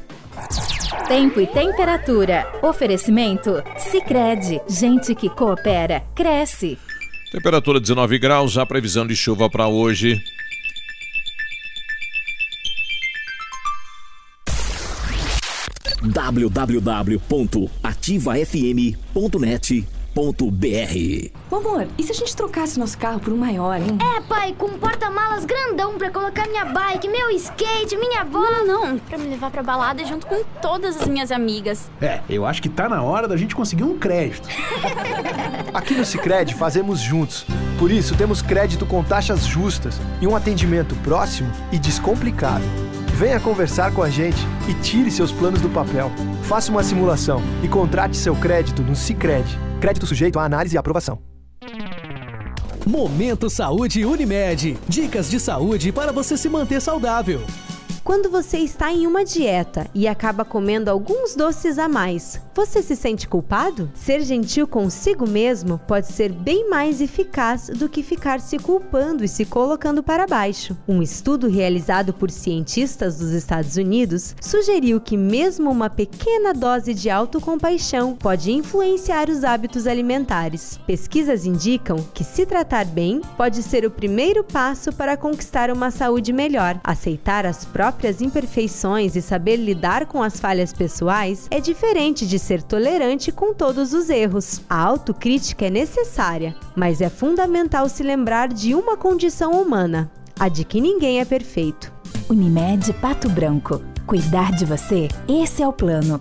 Tempo e temperatura. Oferecimento? Sicredi Gente que coopera, cresce. Temperatura 19 graus, a previsão de chuva para hoje. www.ativafm.net.br Ô, amor, e se a gente trocasse nosso carro por um maior, hein? É, pai, com um porta-malas grandão pra colocar minha bike, meu skate, minha bola. Não, não, não. Pra me levar pra balada junto com todas as minhas amigas. É, eu acho que tá na hora da gente conseguir um crédito. Aqui no Cicred fazemos juntos. Por isso, temos crédito com taxas justas e um atendimento próximo e descomplicado. Venha conversar com a gente e tire seus planos do papel. Faça uma simulação e contrate seu crédito no Cicred. Crédito sujeito à análise e aprovação. Momento Saúde Unimed. Dicas de saúde para você se manter saudável. Quando você está em uma dieta e acaba comendo alguns doces a mais, você se sente culpado? Ser gentil consigo mesmo pode ser bem mais eficaz do que ficar se culpando e se colocando para baixo. Um estudo realizado por cientistas dos Estados Unidos sugeriu que mesmo uma pequena dose de autocompaixão pode influenciar os hábitos alimentares. Pesquisas indicam que se tratar bem pode ser o primeiro passo para conquistar uma saúde melhor. Aceitar as próprias imperfeições e saber lidar com as falhas pessoais é diferente de ser tolerante com todos os erros. A autocrítica é necessária, mas é fundamental se lembrar de uma condição humana: a de que ninguém é perfeito. Unimed Pato Branco. Cuidar de você? Esse é o plano.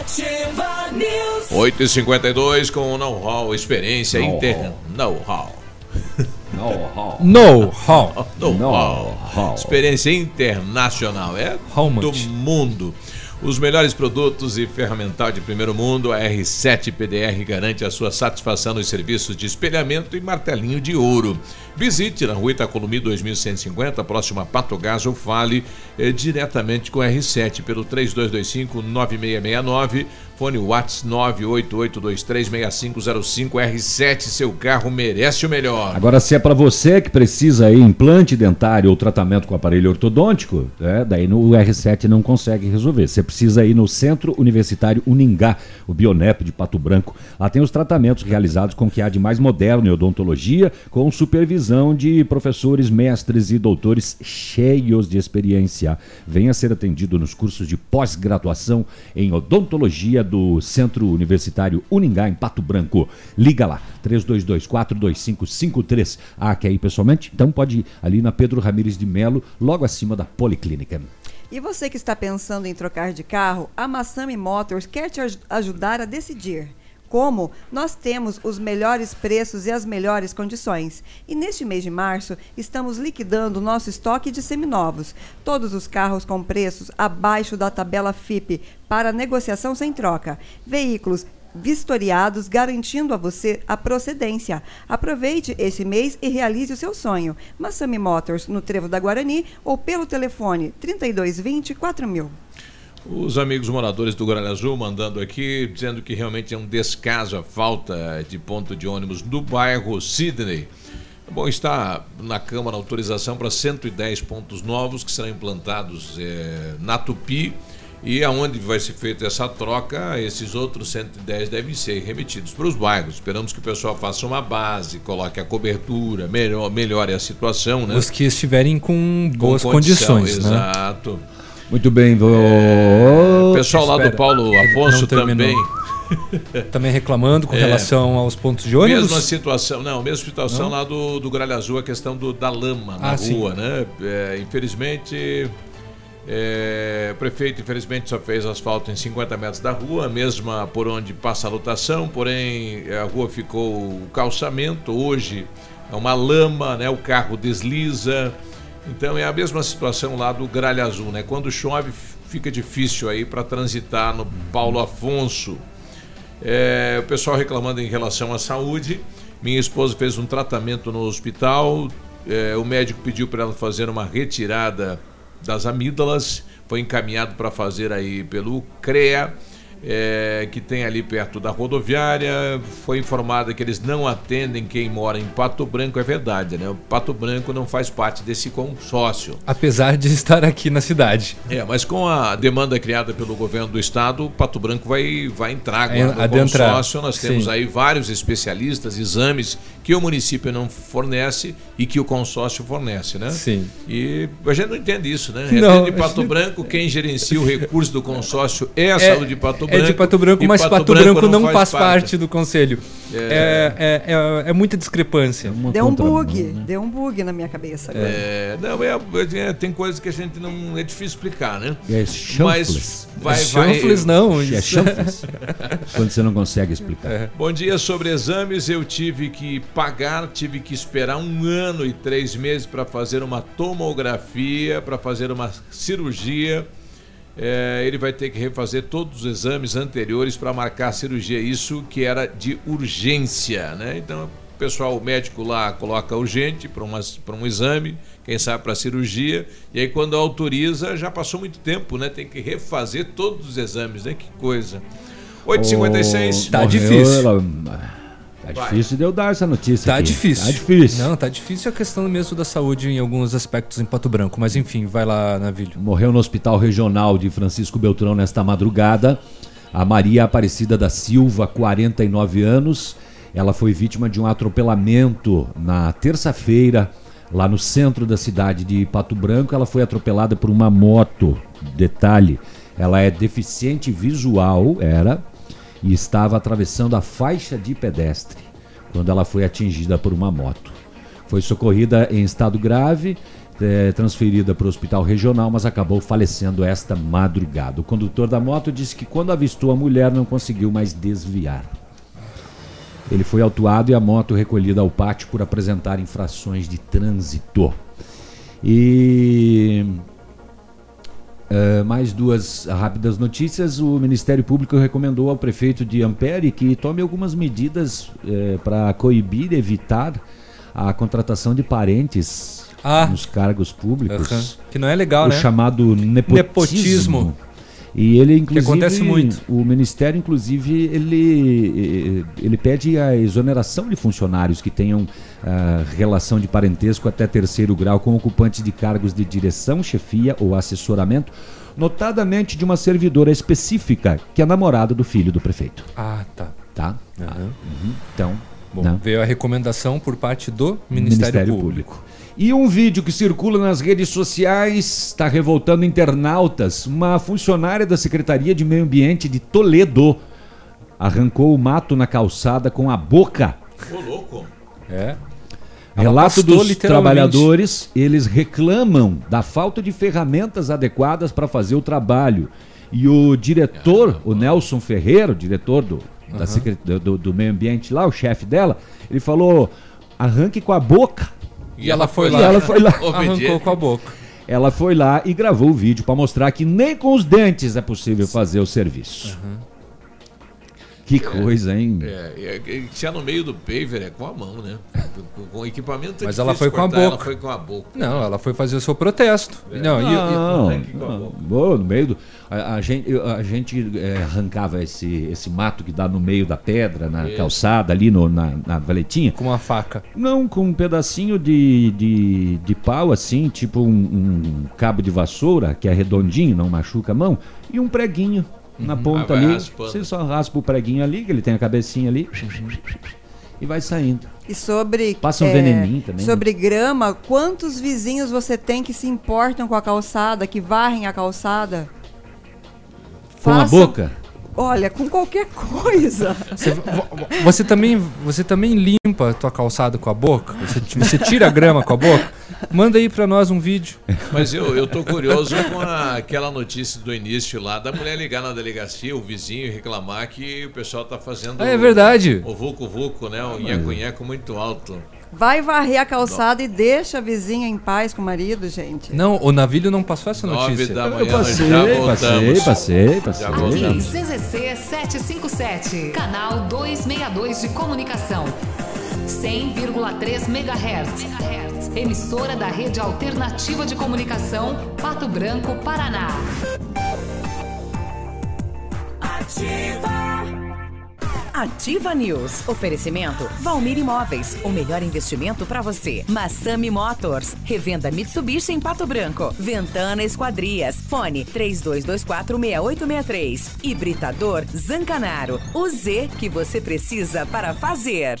Ativa News. 8h52 com know-how, experiência Know-how. inter... Know-how. Know-how. Know-how. Know-how. Experiência internacional. É do mundo. Os melhores produtos e ferramental de primeiro mundo, a R7 PDR garante a sua satisfação nos serviços de espelhamento e martelinho de ouro. Visite na rua Itacolomi 2150, próximo a Pato Gás, ou fale eh, diretamente com a R7 pelo 3225-9669, fone Whats 988236505 R7, seu carro merece o melhor. Agora, se é para você que precisa aí implante dentário ou tratamento com aparelho ortodôntico, é, daí no R7 não consegue resolver. Você precisa ir no Centro Universitário Uningá, o Bionep de Pato Branco. Lá tem os tratamentos realizados com o que há de mais moderno em odontologia, com supervisão de professores, mestres e doutores cheios de experiência. Venha ser atendido nos cursos de pós-graduação em odontologia do Centro Universitário Uningá, em Pato Branco. Liga lá, 32242553. Ah, quer ir pessoalmente? Então pode ir ali na Pedro Ramires de Melo, logo acima da Policlínica. E você que está pensando em trocar de carro, a Massami Motors quer te aj ajudar a decidir. Como nós temos os melhores preços e as melhores condições. E neste mês de março, estamos liquidando nosso estoque de seminovos. Todos os carros com preços abaixo da tabela FIP para negociação sem troca. Veículos vistoriados, garantindo a você a procedência. Aproveite esse mês e realize o seu sonho. Massami Motors, no Trevo da Guarani ou pelo telefone 3220 4000. Os amigos moradores do Gralha Azul mandando aqui, dizendo que realmente é um descaso a falta de ponto de ônibus do bairro Sydney. Bom, está na Câmara autorização para 110 pontos novos que serão implantados é, na Tupi e aonde vai ser feita essa troca, esses outros 110 devem ser remetidos para os bairros. Esperamos que o pessoal faça uma base, coloque a cobertura, melhor, melhore a situação. Né? Os que estiverem com boas com condição, condições. Né? Exato. Muito bem, vou. É, pessoal lá do Paulo Afonso também. também reclamando com é, relação aos pontos de ônibus? Mesma situação, não, mesma situação não? lá do, do Gralha Azul, a questão do, da lama na ah, rua, sim. né? É, infelizmente, é, o prefeito, infelizmente, só fez asfalto em 50 metros da rua, mesma por onde passa a lotação, porém a rua ficou o calçamento, hoje é uma lama, né? O carro desliza. Então é a mesma situação lá do Gralha Azul, né? Quando chove fica difícil aí para transitar no Paulo Afonso. É, o pessoal reclamando em relação à saúde. Minha esposa fez um tratamento no hospital. É, o médico pediu para ela fazer uma retirada das amígdalas. Foi encaminhado para fazer aí pelo CREA é, que tem ali perto da rodoviária. Foi informada que eles não atendem quem mora em Pato Branco, é verdade, né? O Pato Branco não faz parte desse consórcio. Apesar de estar aqui na cidade. É, mas com a demanda criada pelo governo do estado, Pato Branco vai, vai entrar agora é, no adentrar. consórcio. Nós temos Sim. aí vários especialistas, exames que o município não fornece e que o consórcio fornece, né? Sim. E a gente não entende isso, né? Não, de Pato Branco, quem gerencia o recurso do consórcio é a é, saúde de Pato Branco. É de Pato Branco, mas Pato, Pato Branco, Branco, não, faz, faz parte. parte. do conselho. É, é, é, é muita discrepância. Deu um bug, né? deu um bug na minha cabeça. É, não, é, é, tem coisas que a gente não. É difícil explicar, né? É mas vai, é chanfles, não. É chanfles. Quando você não consegue explicar. É. Bom dia sobre exames. Eu tive que pagar, tive que esperar um ano e três meses para fazer uma tomografia, para fazer uma cirurgia é, ele vai ter que refazer todos os exames anteriores para marcar a cirurgia. Isso que era de urgência, né? Então, o pessoal, o médico lá coloca urgente para um exame, quem sabe para cirurgia, e aí quando autoriza, já passou muito tempo, né? Tem que refazer todos os exames, né? Que coisa. 8h56. Oh, tá difícil. Tá difícil de eu dar essa notícia. Tá aqui. difícil. Tá difícil. Não, tá difícil a questão mesmo da saúde em alguns aspectos em Pato Branco. Mas enfim, vai lá, Navilho. Morreu no Hospital Regional de Francisco Beltrão nesta madrugada. A Maria Aparecida da Silva, 49 anos. Ela foi vítima de um atropelamento na terça-feira, lá no centro da cidade de Pato Branco. Ela foi atropelada por uma moto. Detalhe, ela é deficiente visual, era, e estava atravessando a faixa de pedestre quando ela foi atingida por uma moto. Foi socorrida em estado grave, é, transferida para o hospital regional, mas acabou falecendo esta madrugada. O condutor da moto disse que quando avistou a mulher não conseguiu mais desviar. Ele foi autuado e a moto recolhida ao pátio por apresentar infrações de trânsito. E Uh, mais duas rápidas notícias. O Ministério Público recomendou ao prefeito de Ampere que tome algumas medidas uh, para coibir, evitar a contratação de parentes Ah. nos cargos públicos. Aham. Que não é legal, o né? chamado nepotismo. Nepotismo. E ele, inclusive, acontece muito. o Ministério, inclusive, ele, ele pede a exoneração de funcionários que tenham ah, relação de parentesco até terceiro grau com ocupantes de cargos de direção, chefia ou assessoramento, notadamente de uma servidora específica, que é a namorada do filho do prefeito. Ah, tá. Tá? Aham. Uhum. Então, Bom, né? veio a recomendação por parte do Ministério, Público. E um vídeo que circula nas redes sociais está revoltando internautas. Uma funcionária da Secretaria de Meio Ambiente de Toledo arrancou o mato na calçada com a boca. Ô, louco. É. Ela Relato dos trabalhadores, eles reclamam da falta de ferramentas adequadas para fazer o trabalho. E o diretor, o Nelson Ferreira, o diretor do, da secret- do, do- meio ambiente lá, o chefe dela, ele falou: arranque com a boca. E ela foi E lá, ela foi lá. arrancou com a boca. Ela foi lá e gravou o vídeo para mostrar que nem com os dentes é possível fazer o serviço. Que coisa, hein? É, é, é, se é no meio do paver, é com a mão, né? Com, com equipamento é Mas ela foi com a cortar, Ela boca. foi com a boca. Não, ela foi fazer o seu protesto. Não, e- e- Não, não, Ô, no meio do. A, a gente, a gente é, arrancava esse, esse mato que dá no meio da pedra, na Isso. calçada, ali no, na, na valetinha. Com uma faca. Não, com um pedacinho de, de, de pau, assim, tipo um, um cabo de vassoura, que é redondinho, não machuca a mão, e um preguinho na ponta Ah, ali. Você só raspa o preguinho ali, que ele tem a cabecinha ali, e vai saindo. E sobre. Passa um é, veneninho também, né? Sobre grama, quantos vizinhos você tem que se importam com a calçada, que varrem a calçada? Com a boca? Olha, com qualquer coisa. Você, vo- você também, você também limpa a tua calçada com a boca? Você, você tira a grama com a boca? Manda aí pra nós um vídeo. Mas eu, eu tô curioso com a- aquela notícia do início lá da mulher ligar na delegacia, o vizinho reclamar que o pessoal tá fazendo. Ah, é verdade. O vulco-vulco, né? O nheco-nheco muito alto. Vai varrer a calçada e deixa a vizinha em paz com o marido, gente. Não, o Navilho não passou essa Nove notícia. da Eu manhã, passei, já passei, voltamos. passei, passei. Já voltamos. CZC 757, canal 262 de comunicação. 100,3 MHz. Emissora da Rede Alternativa de Comunicação, Pato Branco, Paraná. Ativa News. Oferecimento Valmir Imóveis. O melhor investimento para você. Massami Motors. Revenda Mitsubishi em Pato Branco. Ventana Esquadrias. Fone 32246863. Hibridador Zancanaro. O Z que você precisa para fazer.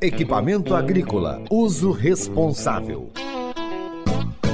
Equipamento agrícola, uso responsável.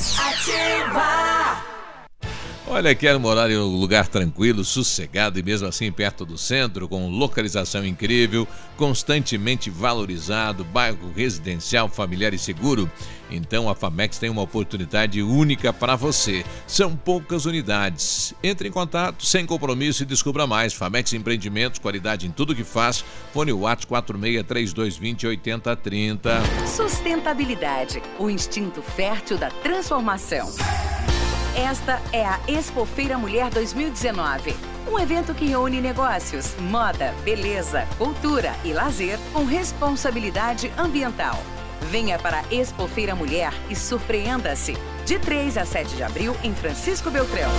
Ativa! Olha, quero morar em um lugar tranquilo, sossegado e mesmo assim perto do centro, com localização incrível, constantemente valorizado, bairro residencial, familiar e seguro. Então a Famex tem uma oportunidade única para você. São poucas unidades. Entre em contato sem compromisso e descubra mais. Famex Empreendimentos, qualidade em tudo que faz. Fone Whats 463220 8030. Sustentabilidade, o instinto fértil da transformação. Esta é a Expofeira Mulher 2019. Um evento que reúne negócios, moda, beleza, cultura e lazer com responsabilidade ambiental. Venha para a Expofeira Mulher e surpreenda-se. De 3 a 7 de abril em Francisco Beltrão.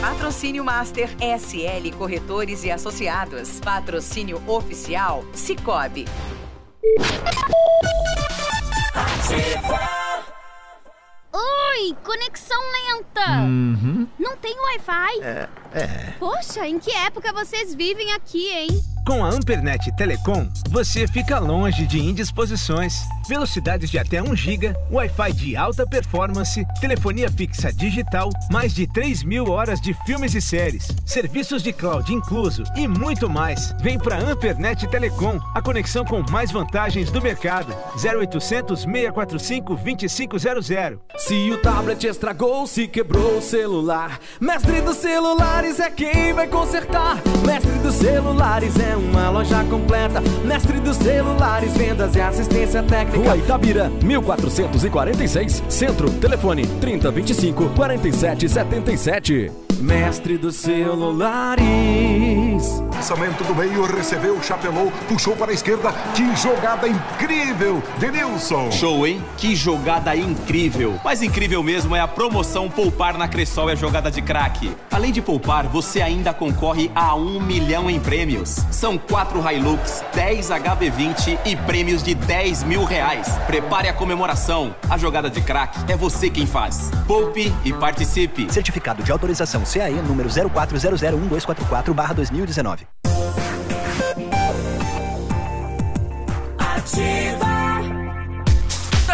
Patrocínio Master SL Corretores e Associados. Patrocínio Oficial Cicobi. Oi, conexão lenta. Uhum. Não tem Wi-Fi? É, é. Poxa, em que época vocês vivem aqui, hein? Com a Ampernet Telecom, você fica longe de indisposições. Velocidades de até 1 GB, Wi-Fi de alta performance, telefonia fixa digital, mais de 3 mil horas de filmes e séries, serviços de cloud incluso e muito mais. Vem pra Ampernet Telecom, a conexão com mais vantagens do mercado. 0800 645 2500. Se o tablet estragou, se quebrou o celular, Mestre dos Celulares é quem vai consertar. Mestre dos Celulares é uma loja completa. Mestre dos Celulares, vendas e assistência técnica. Rua Itabira, 1446, Centro, telefone 3025 4777. Mestre dos Celulares. Lançamento do meio, recebeu, chapelou, puxou para a esquerda. Que jogada incrível de Nilson. Show, hein? Que jogada incrível! Mais incrível mesmo é a promoção Poupar na Cressol é jogada de craque. Além de poupar, você ainda concorre a um milhão em prêmios. São quatro Hilux, 10 HB20 e prêmios de 10 mil reais. Prepare a comemoração. A jogada de craque é você quem faz. Poupe e participe. Certificado de autorização CAE número 04001244-2019. Ativa.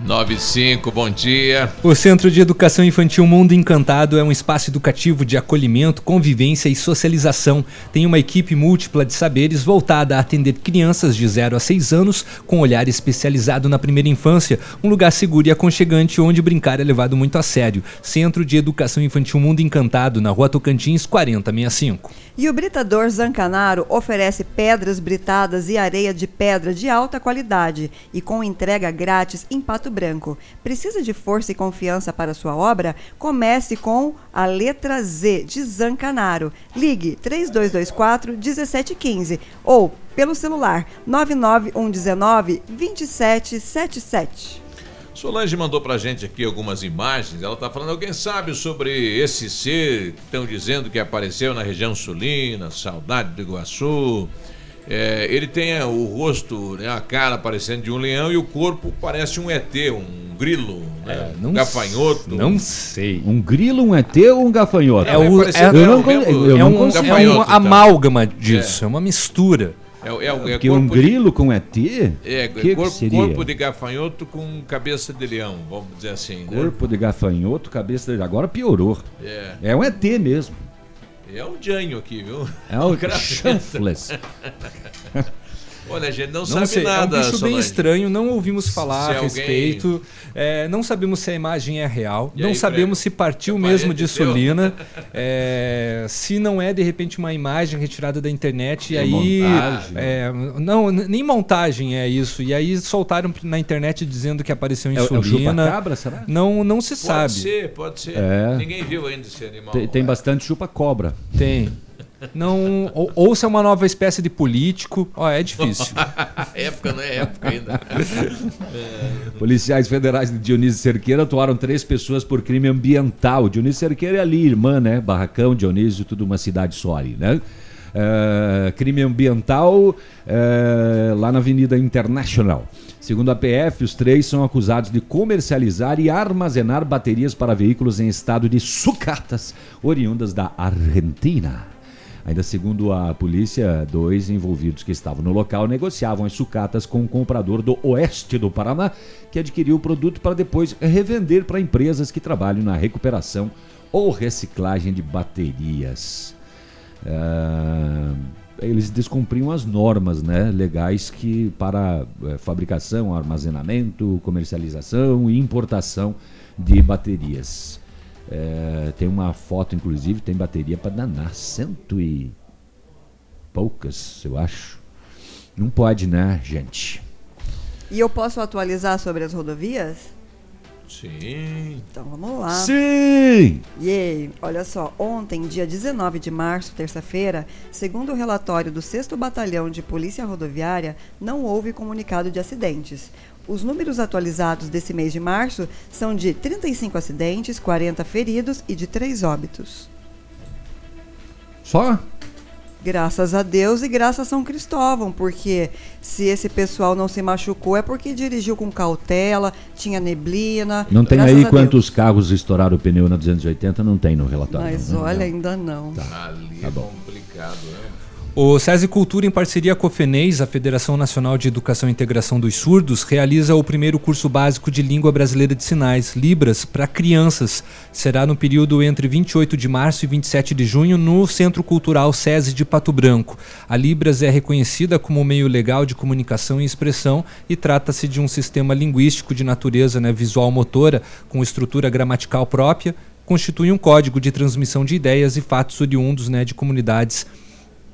95, bom dia. O Centro de Educação Infantil Mundo Encantado é um espaço educativo de acolhimento, convivência e socialização. Tem uma equipe múltipla de saberes voltada a atender crianças de 0 a 6 anos com olhar especializado na primeira infância. Um lugar seguro e aconchegante onde brincar é levado muito a sério. Centro de Educação Infantil Mundo Encantado, na Rua Tocantins, 4065. E o Britador Zancanaro oferece pedras britadas e areia de pedra de alta qualidade e com entrega grátis em Pato Branco. Precisa de força e confiança para sua obra? Comece com a letra Z de Zancanaro. Ligue 3224 1715 ou pelo celular 99119 2777. Solange mandou pra gente aqui algumas imagens. Ela tá falando, alguém sabe sobre esse ser que estão dizendo que apareceu na região sulina, saudade do Iguaçu. É, ele tem o rosto, né, a cara parecendo de um leão e o corpo parece um ET, um grilo, né, um gafanhoto. Não sei. Um grilo, um ET ou um gafanhoto? É, o, é, eu não, é, eu é não um, consigo. é um amálgama disso, é, uma mistura. É, é, é Porque um grilo com ET? É, que que corpo, seria? corpo de gafanhoto com cabeça de leão, vamos dizer assim. né? Corpo de gafanhoto, cabeça de... Agora piorou. É. É um ET mesmo. É um janho aqui, viu? É o chanfles. Olha, a gente não, Não sabe sei, nada. é um bicho bem estranho, não ouvimos falar Se a alguém- respeito, é, não sabemos se a imagem é real, E não aí, sabemos se partiu mesmo de parente teu? Sulina, é, se não é de repente uma imagem retirada da internet e É aí montagem. é, não n- nem montagem é isso e aí soltaram na internet dizendo que apareceu em É o- é chupa-cabra, será? não não se Pode sabe. ser, pode ser. É. Ninguém viu ainda esse animal. Tem, tem bastante chupa-cobra. Tem. Não, ou, ou se é uma nova espécie de político, ó, é difícil. época não é época ainda. É. Policiais federais de Dionísio Cerqueira atuaram três pessoas por crime ambiental. Dionísio Cerqueira é ali, irmã, né? Barracão, Dionísio, tudo uma cidade só ali, né? eh, crime ambiental eh, lá na Avenida International. Segundo a PF, os três são acusados de comercializar e armazenar baterias para veículos em estado de sucatas, oriundas da Argentina. Ainda segundo a polícia, dois envolvidos que estavam no local negociavam as sucatas com um comprador do oeste do Paraná, que adquiriu o produto para depois revender para empresas que trabalham na recuperação ou reciclagem de baterias. Ah, eles descumpriam as normas né, legais que para eh, fabricação, armazenamento, comercialização e importação de baterias. Eh, tem uma foto, inclusive, tem bateria para danar, cento e poucas, eu acho. Não pode, né, gente? E eu posso atualizar sobre as rodovias? Sim. Então vamos lá. Sim! Yay! Olha só, ontem, dia 19 de março, terça-feira, segundo o relatório do 6 Batalhão de Polícia Rodoviária, não houve comunicado de acidentes. Os números atualizados desse mês de março são de 35 acidentes, 40 feridos e de 3 óbitos. Só? Graças a Deus e graças a São Cristóvão, porque se esse pessoal não se machucou é porque dirigiu com cautela, tinha neblina. Não tem aí quantos carros estouraram o pneu na 280, não tem no relatório. Mas não, olha, ainda não. Ali Tá é bom. complicado, né? O SESI Cultura, em parceria com a FENEIS, a Federação Nacional de Educação e Integração dos Surdos, realiza o primeiro curso básico de Língua Brasileira de Sinais, Libras, para crianças. Será no período entre 28 de março e 27 de junho no Centro Cultural SESI de Pato Branco. A Libras é reconhecida como meio legal de comunicação e expressão e trata-se de um sistema linguístico de natureza né, visual-motora com estrutura gramatical própria, constitui um código de transmissão de ideias e fatos oriundos né, de comunidades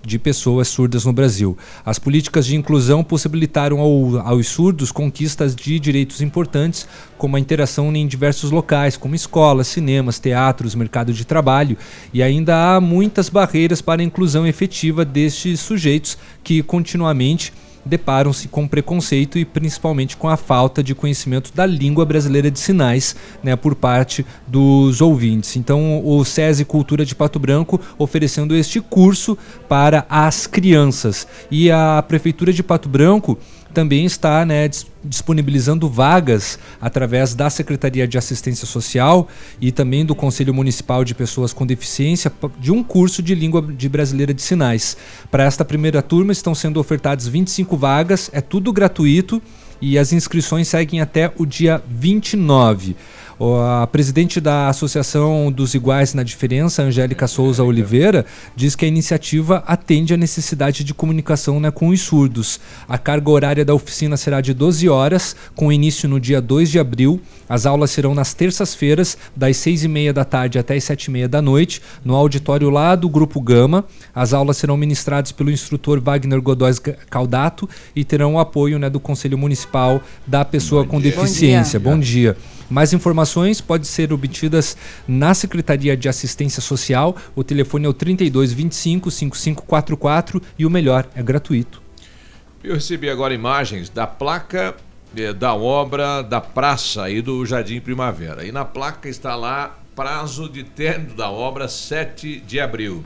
de pessoas surdas no Brasil. As políticas de inclusão possibilitaram ao, aos surdos conquistas de direitos importantes, como a interação em diversos locais, como escolas, cinemas, teatros, mercado de trabalho, e ainda há muitas barreiras para a inclusão efetiva destes sujeitos que continuamente deparam-se com preconceito e principalmente com a falta de conhecimento da língua brasileira de sinais né, por parte dos ouvintes. Então, o SESI Cultura de Pato Branco oferecendo este curso para as crianças. E a Prefeitura de Pato Branco também está né, dis- disponibilizando vagas através da Secretaria de Assistência Social e também do Conselho Municipal de Pessoas com Deficiência de um curso de língua de brasileira de sinais. Para esta primeira turma estão sendo ofertadas 25 vagas, é tudo gratuito e as inscrições seguem até o dia 29. A presidente da Associação dos Iguais na Diferença, Angélica Souza Oliveira, diz que a iniciativa atende à necessidade de comunicação né, com os surdos. A carga horária da oficina será de 12 horas, com início no dia 2 de abril. As aulas serão nas terças-feiras, das 6 e meia da tarde até as 7 e meia da noite, no auditório lá do Grupo Gama. As aulas serão ministradas pelo instrutor Wagner Godóis Caldato e terão o apoio né, do Conselho Municipal da Pessoa com dia. Deficiência. Bom Bom dia. Mais informações podem ser obtidas na Secretaria de Assistência Social. O telefone é o 3225 5544 e o melhor, é gratuito. Eu recebi agora imagens da placa eh, da obra da praça e do Jardim Primavera. E na placa está lá prazo de término da obra 7 de abril.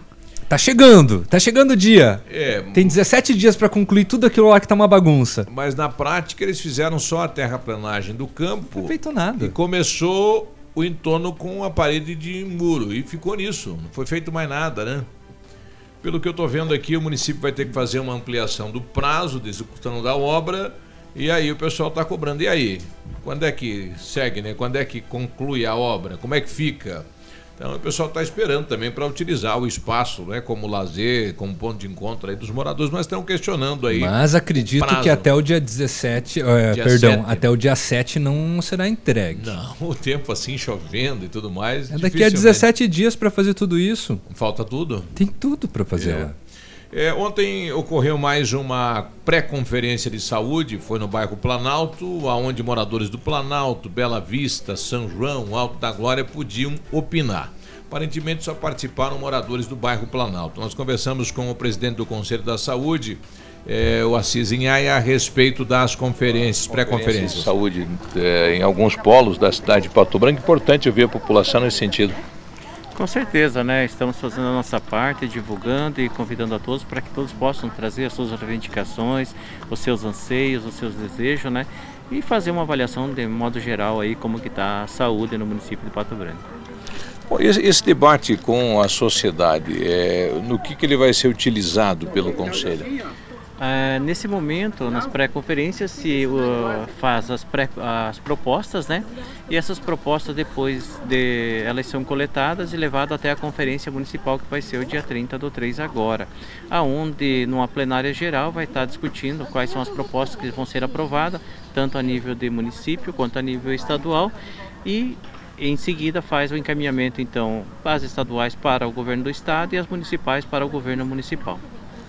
Tá chegando, tá chegando o dia. É, Tem 17 dias para concluir tudo aquilo lá que tá uma bagunça. mas na prática eles fizeram só a terraplanagem do campo. Não feito nada. E começou o entorno com a parede de muro. E ficou nisso. Não foi feito mais nada, né? Pelo que eu estou vendo aqui, o município vai ter que fazer uma ampliação do prazo de execução da obra. E aí o pessoal está cobrando. E aí? Quando é que segue, né? Quando é que conclui a obra? Como é que fica? Então o pessoal está esperando também para utilizar o espaço, né? Como lazer, como ponto de encontro aí dos moradores, mas estão questionando aí. Mas acredito prazo. que até o dia 17, é, Dia perdão, 7. até o dia 7 não será entregue. Não, o tempo assim chovendo e tudo mais. É daqui a dificilmente. 17 dias para fazer tudo isso. Falta tudo? Tem tudo para fazer É. lá. É, ontem ocorreu mais uma pré-conferência de saúde, foi no bairro Planalto, aonde moradores do Planalto, Bela Vista, São João, Alto da Glória podiam opinar. Aparentemente só participaram moradores do bairro Planalto. Nós conversamos com o presidente do Conselho da Saúde, eh, o Assis Inhaia, a respeito das conferências, pré-conferências. saúde eh, em alguns polos da cidade de Pato Branco. Importante ouvir a população nesse sentido. Com certeza, né? Estamos fazendo a nossa parte, divulgando e convidando a todos para que todos possam trazer as suas reivindicações, os seus anseios, os seus desejos, né? E fazer uma avaliação de modo geral aí como que está a saúde no município de Pato Branco. Bom, esse, debate com a sociedade, é, no que, que ele vai ser utilizado pelo Conselho? É, nesse momento, nas pré-conferências, se uh, faz as, pré, as propostas, né? E essas propostas depois de elas são coletadas e levadas até a conferência municipal que vai ser o dia 30 do 3 agora, aonde numa plenária geral vai estar discutindo quais são as propostas que vão ser aprovadas, tanto a nível de município quanto a nível estadual e em seguida faz o encaminhamento então as estaduais para o governo do estado e as municipais para o governo municipal.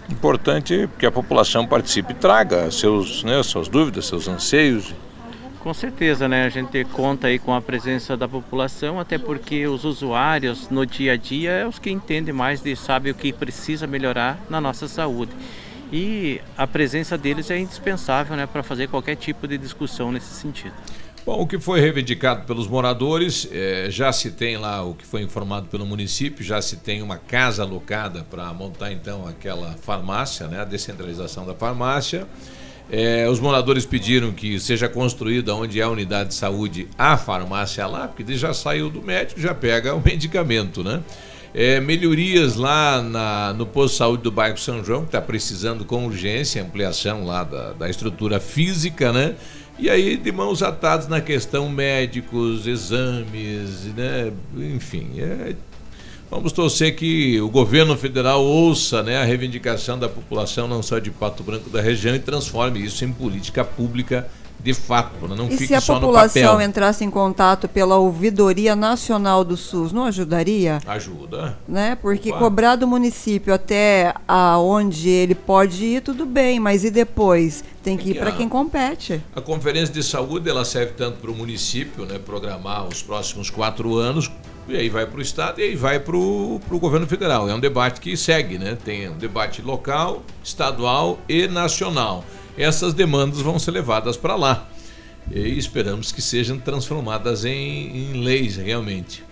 Importante que a população participe e traga seus, né, suas dúvidas, seus anseios. Com certeza, né? A gente conta aí com a presença da população, até porque os usuários no dia a dia é os que entendem mais e sabem o que precisa melhorar na nossa saúde. E a presença deles é indispensável né, para fazer qualquer tipo de discussão nesse sentido. Bom, o que foi reivindicado pelos moradores, é, já se tem lá o que foi informado pelo município, já se tem uma casa alocada para montar então aquela farmácia, né, a descentralização da farmácia. É, os moradores pediram que seja construída onde é a unidade de saúde a farmácia lá, porque já saiu do médico, já pega o medicamento, né? É, melhorias lá na, no posto de saúde do bairro São João, que está precisando com urgência, ampliação lá da, da estrutura física, né? E aí, de mãos atadas na questão médicos, exames, né? enfim. É... Vamos torcer que o governo federal ouça né, a reivindicação da população, não só de Pato Branco da região, e transforme isso em política pública de fato, né? não e fique se a só população entrasse em contato pela Ouvidoria Nacional do SUS, não ajudaria? Ajuda. Né? Porque Opa. cobrar do município até aonde ele pode ir, tudo bem, mas e depois? Tem que ir para quem compete. A conferência de saúde ela serve tanto para o município, né, programar os próximos quatro anos, e aí vai para o Estado e aí vai para o governo federal. É um debate que segue, né? Tem um debate local, estadual e nacional essas demandas vão ser levadas para lá. E esperamos que sejam transformadas em, em leis realmente.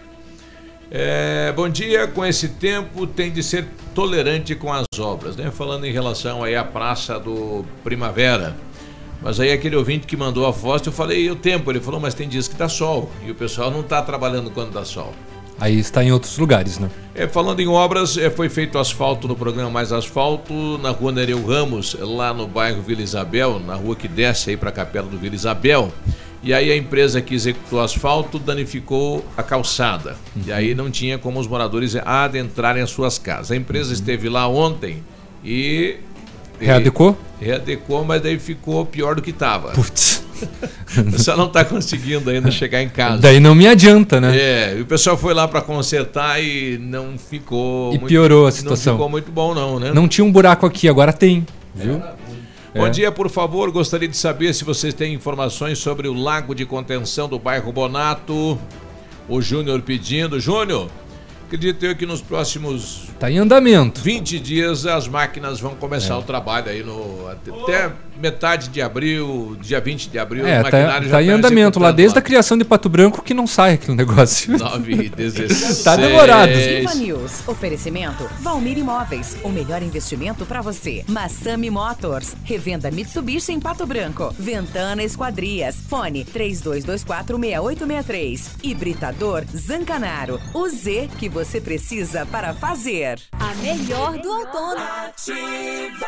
É, bom dia, com esse tempo tem de ser tolerante com as obras, né? Falando em relação aí à Praça do Primavera. Mas aí aquele ouvinte que mandou a foto, eu falei, e o tempo? Ele falou, mas tem dias que tá sol. E o pessoal não está trabalhando quando dá sol. Aí está em outros lugares, né? É, falando em obras, é, foi feito asfalto no programa Mais Asfalto na rua Nereu Ramos, lá no bairro Vila Isabel, na rua que desce aí para a capela do Vila Isabel. E aí a empresa que executou asfalto danificou a calçada. Uhum. E aí não tinha como os moradores adentrarem as suas casas. A empresa uhum. esteve lá ontem e. Readecou? Readecou, mas daí ficou pior do que estava. Putz. pessoal não está conseguindo ainda chegar em casa. Daí não me adianta, né? É, e o pessoal foi lá para consertar e não ficou. E muito, piorou a situação. Não ficou muito bom, não, né? Não tinha um buraco aqui, agora tem, viu? É. Bom dia, por favor. Gostaria de saber se vocês têm informações sobre o lago de contenção do bairro Bonato. O Júnior pedindo. Júnior, acredito eu que nos próximos. Está em andamento. 20 dias as máquinas vão começar é. o trabalho aí no. Até metade de abril, dia 20 de abril, é, o tá- maquinário tá, já tá em andamento lá, desde lá. a criação de Pato Branco que não sai aquele negócio. 9 e 16. tá demorado. Ativa News. Oferecimento Valmir Imóveis. O melhor investimento para você. Massami Motors. Revenda Mitsubishi em Pato Branco. Ventana Esquadrias. Fone 32246863. Hibridador Zancanaro. O Z que você precisa para fazer. A melhor do outono. Ativa.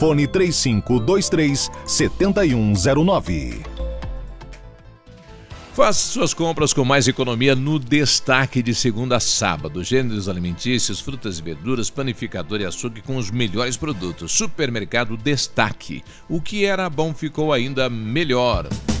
Fone 3523 7109. Faça suas compras com mais economia no destaque de segunda a sábado. Gêneros alimentícios, frutas e verduras, panificador e açougue com os melhores produtos. Supermercado Destaque. O que era bom ficou ainda melhor.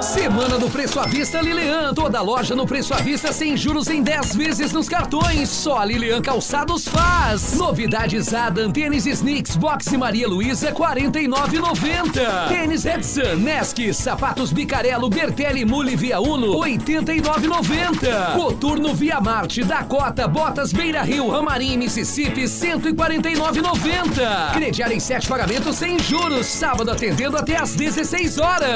Semana do Preço à Vista Lilian. Toda loja no Preço à Vista sem juros em 10 vezes nos cartões. Só a Lilian Calçados faz. Novidades Adam, tênis Sneaks, Box Maria Luísa, 49,90. Tênis Edson, Nesk, sapatos Bicarelo, Bertelli, Mule Via Uno, 89,90. Coturno Via Marte, Dakota, Botas Beira Rio, Ramarim, Mississippi, 149,90. Crediar em 7 pagamentos sem juros. Sábado atendendo até às 16 horas.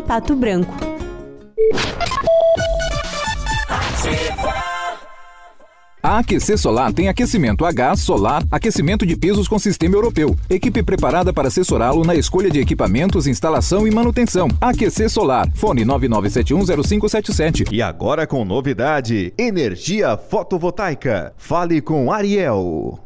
Pato Branco. A AQC Solar tem aquecimento a gás, solar, aquecimento de pisos com sistema europeu. Equipe preparada para assessorá-lo na escolha de equipamentos, instalação e manutenção. AQC Solar. Fone 99710577. E agora com novidade: energia fotovoltaica. Fale com Ariel.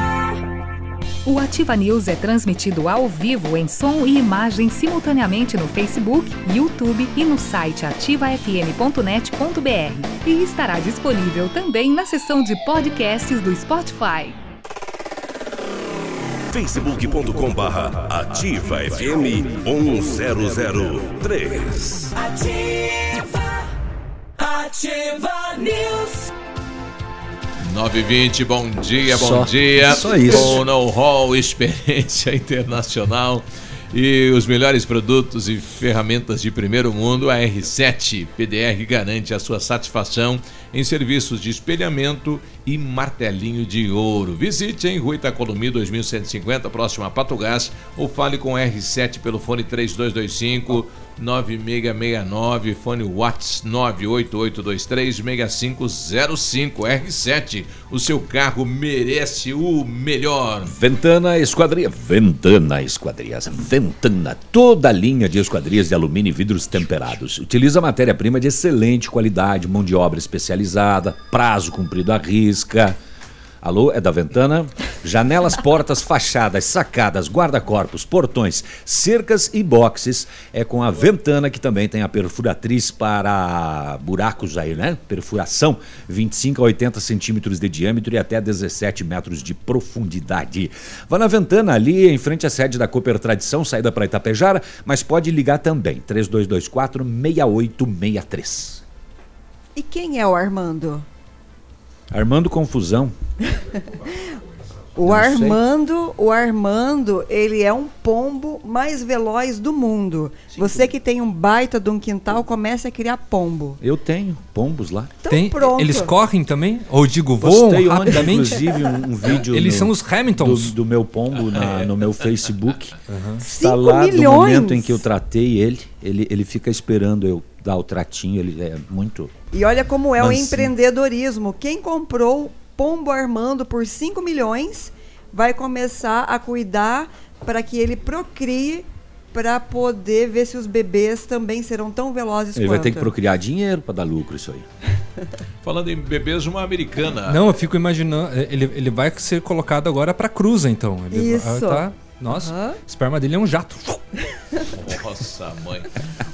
O Ativa News é transmitido ao vivo em som e imagem simultaneamente no Facebook, YouTube e no site ativafm.net.br. E estará disponível também na seção de podcasts do Spotify. facebook.com barra ativa FM 1003. Ativa. Ativa News. 920, bom dia, bom Só- dia. só isso. Com know-how, experiência internacional e os melhores produtos e ferramentas de primeiro mundo, a R7 PDR garante a sua satisfação em serviços de espelhamento e martelinho de ouro. Visite em Rua Itacolomi 2150, próximo a Pato Gás, ou fale com R7 pelo fone 3225 9669, fone Whats 988236505 R7. O seu carro merece o melhor. Ventana Esquadria. Ventana Esquadrias. Ventana. Toda a linha de esquadrias de alumínio e vidros temperados. Utiliza matéria-prima de excelente qualidade, mão de obra especializada, prazo cumprido à risca. Alô, é da Ventana? Janelas, portas, fachadas, sacadas, guarda-corpos, portões, cercas e boxes. É com a Ventana que também tem a perfuratriz para buracos aí, né? Perfuração, 25 a 80 centímetros de diâmetro e até 17 metros de profundidade. Vá na Ventana, ali em frente à sede da Cooper Tradição, saída para Itapejara, mas pode ligar também, 3224 6863. E quem é o Armando? Armando Confusão. O Não sei. Armando, o Armando, ele é um pombo mais veloz do mundo. Você que tem um baita de um quintal, comece a criar pombo. Eu tenho pombos lá. Então Tem- pronto. Eles correm também? Ou digo, voam Postei ontem, rapidamente? inclusive, um, um vídeo. Eles no- são os Hamiltons. Do, do meu pombo na- no meu Facebook. Está Cinco lá do milhões. momento em que eu tratei ele. Ele, ele fica esperando eu dar o tratinho. Ele é muito. E olha como é o empreendedorismo. Quem comprou Pombo Armando por 5 milhões vai começar a cuidar para que ele procrie para poder ver se os bebês também serão tão velozes Ele quanto. vai ter que procriar dinheiro para dar lucro, isso aí. Falando em bebês, uma americana. Não, eu fico imaginando. Ele, ele vai ser colocado agora pra cruza, então. Ele Isso. vai- tá- Nossa, Aham. o esperma dele é um jato. Nossa, mãe.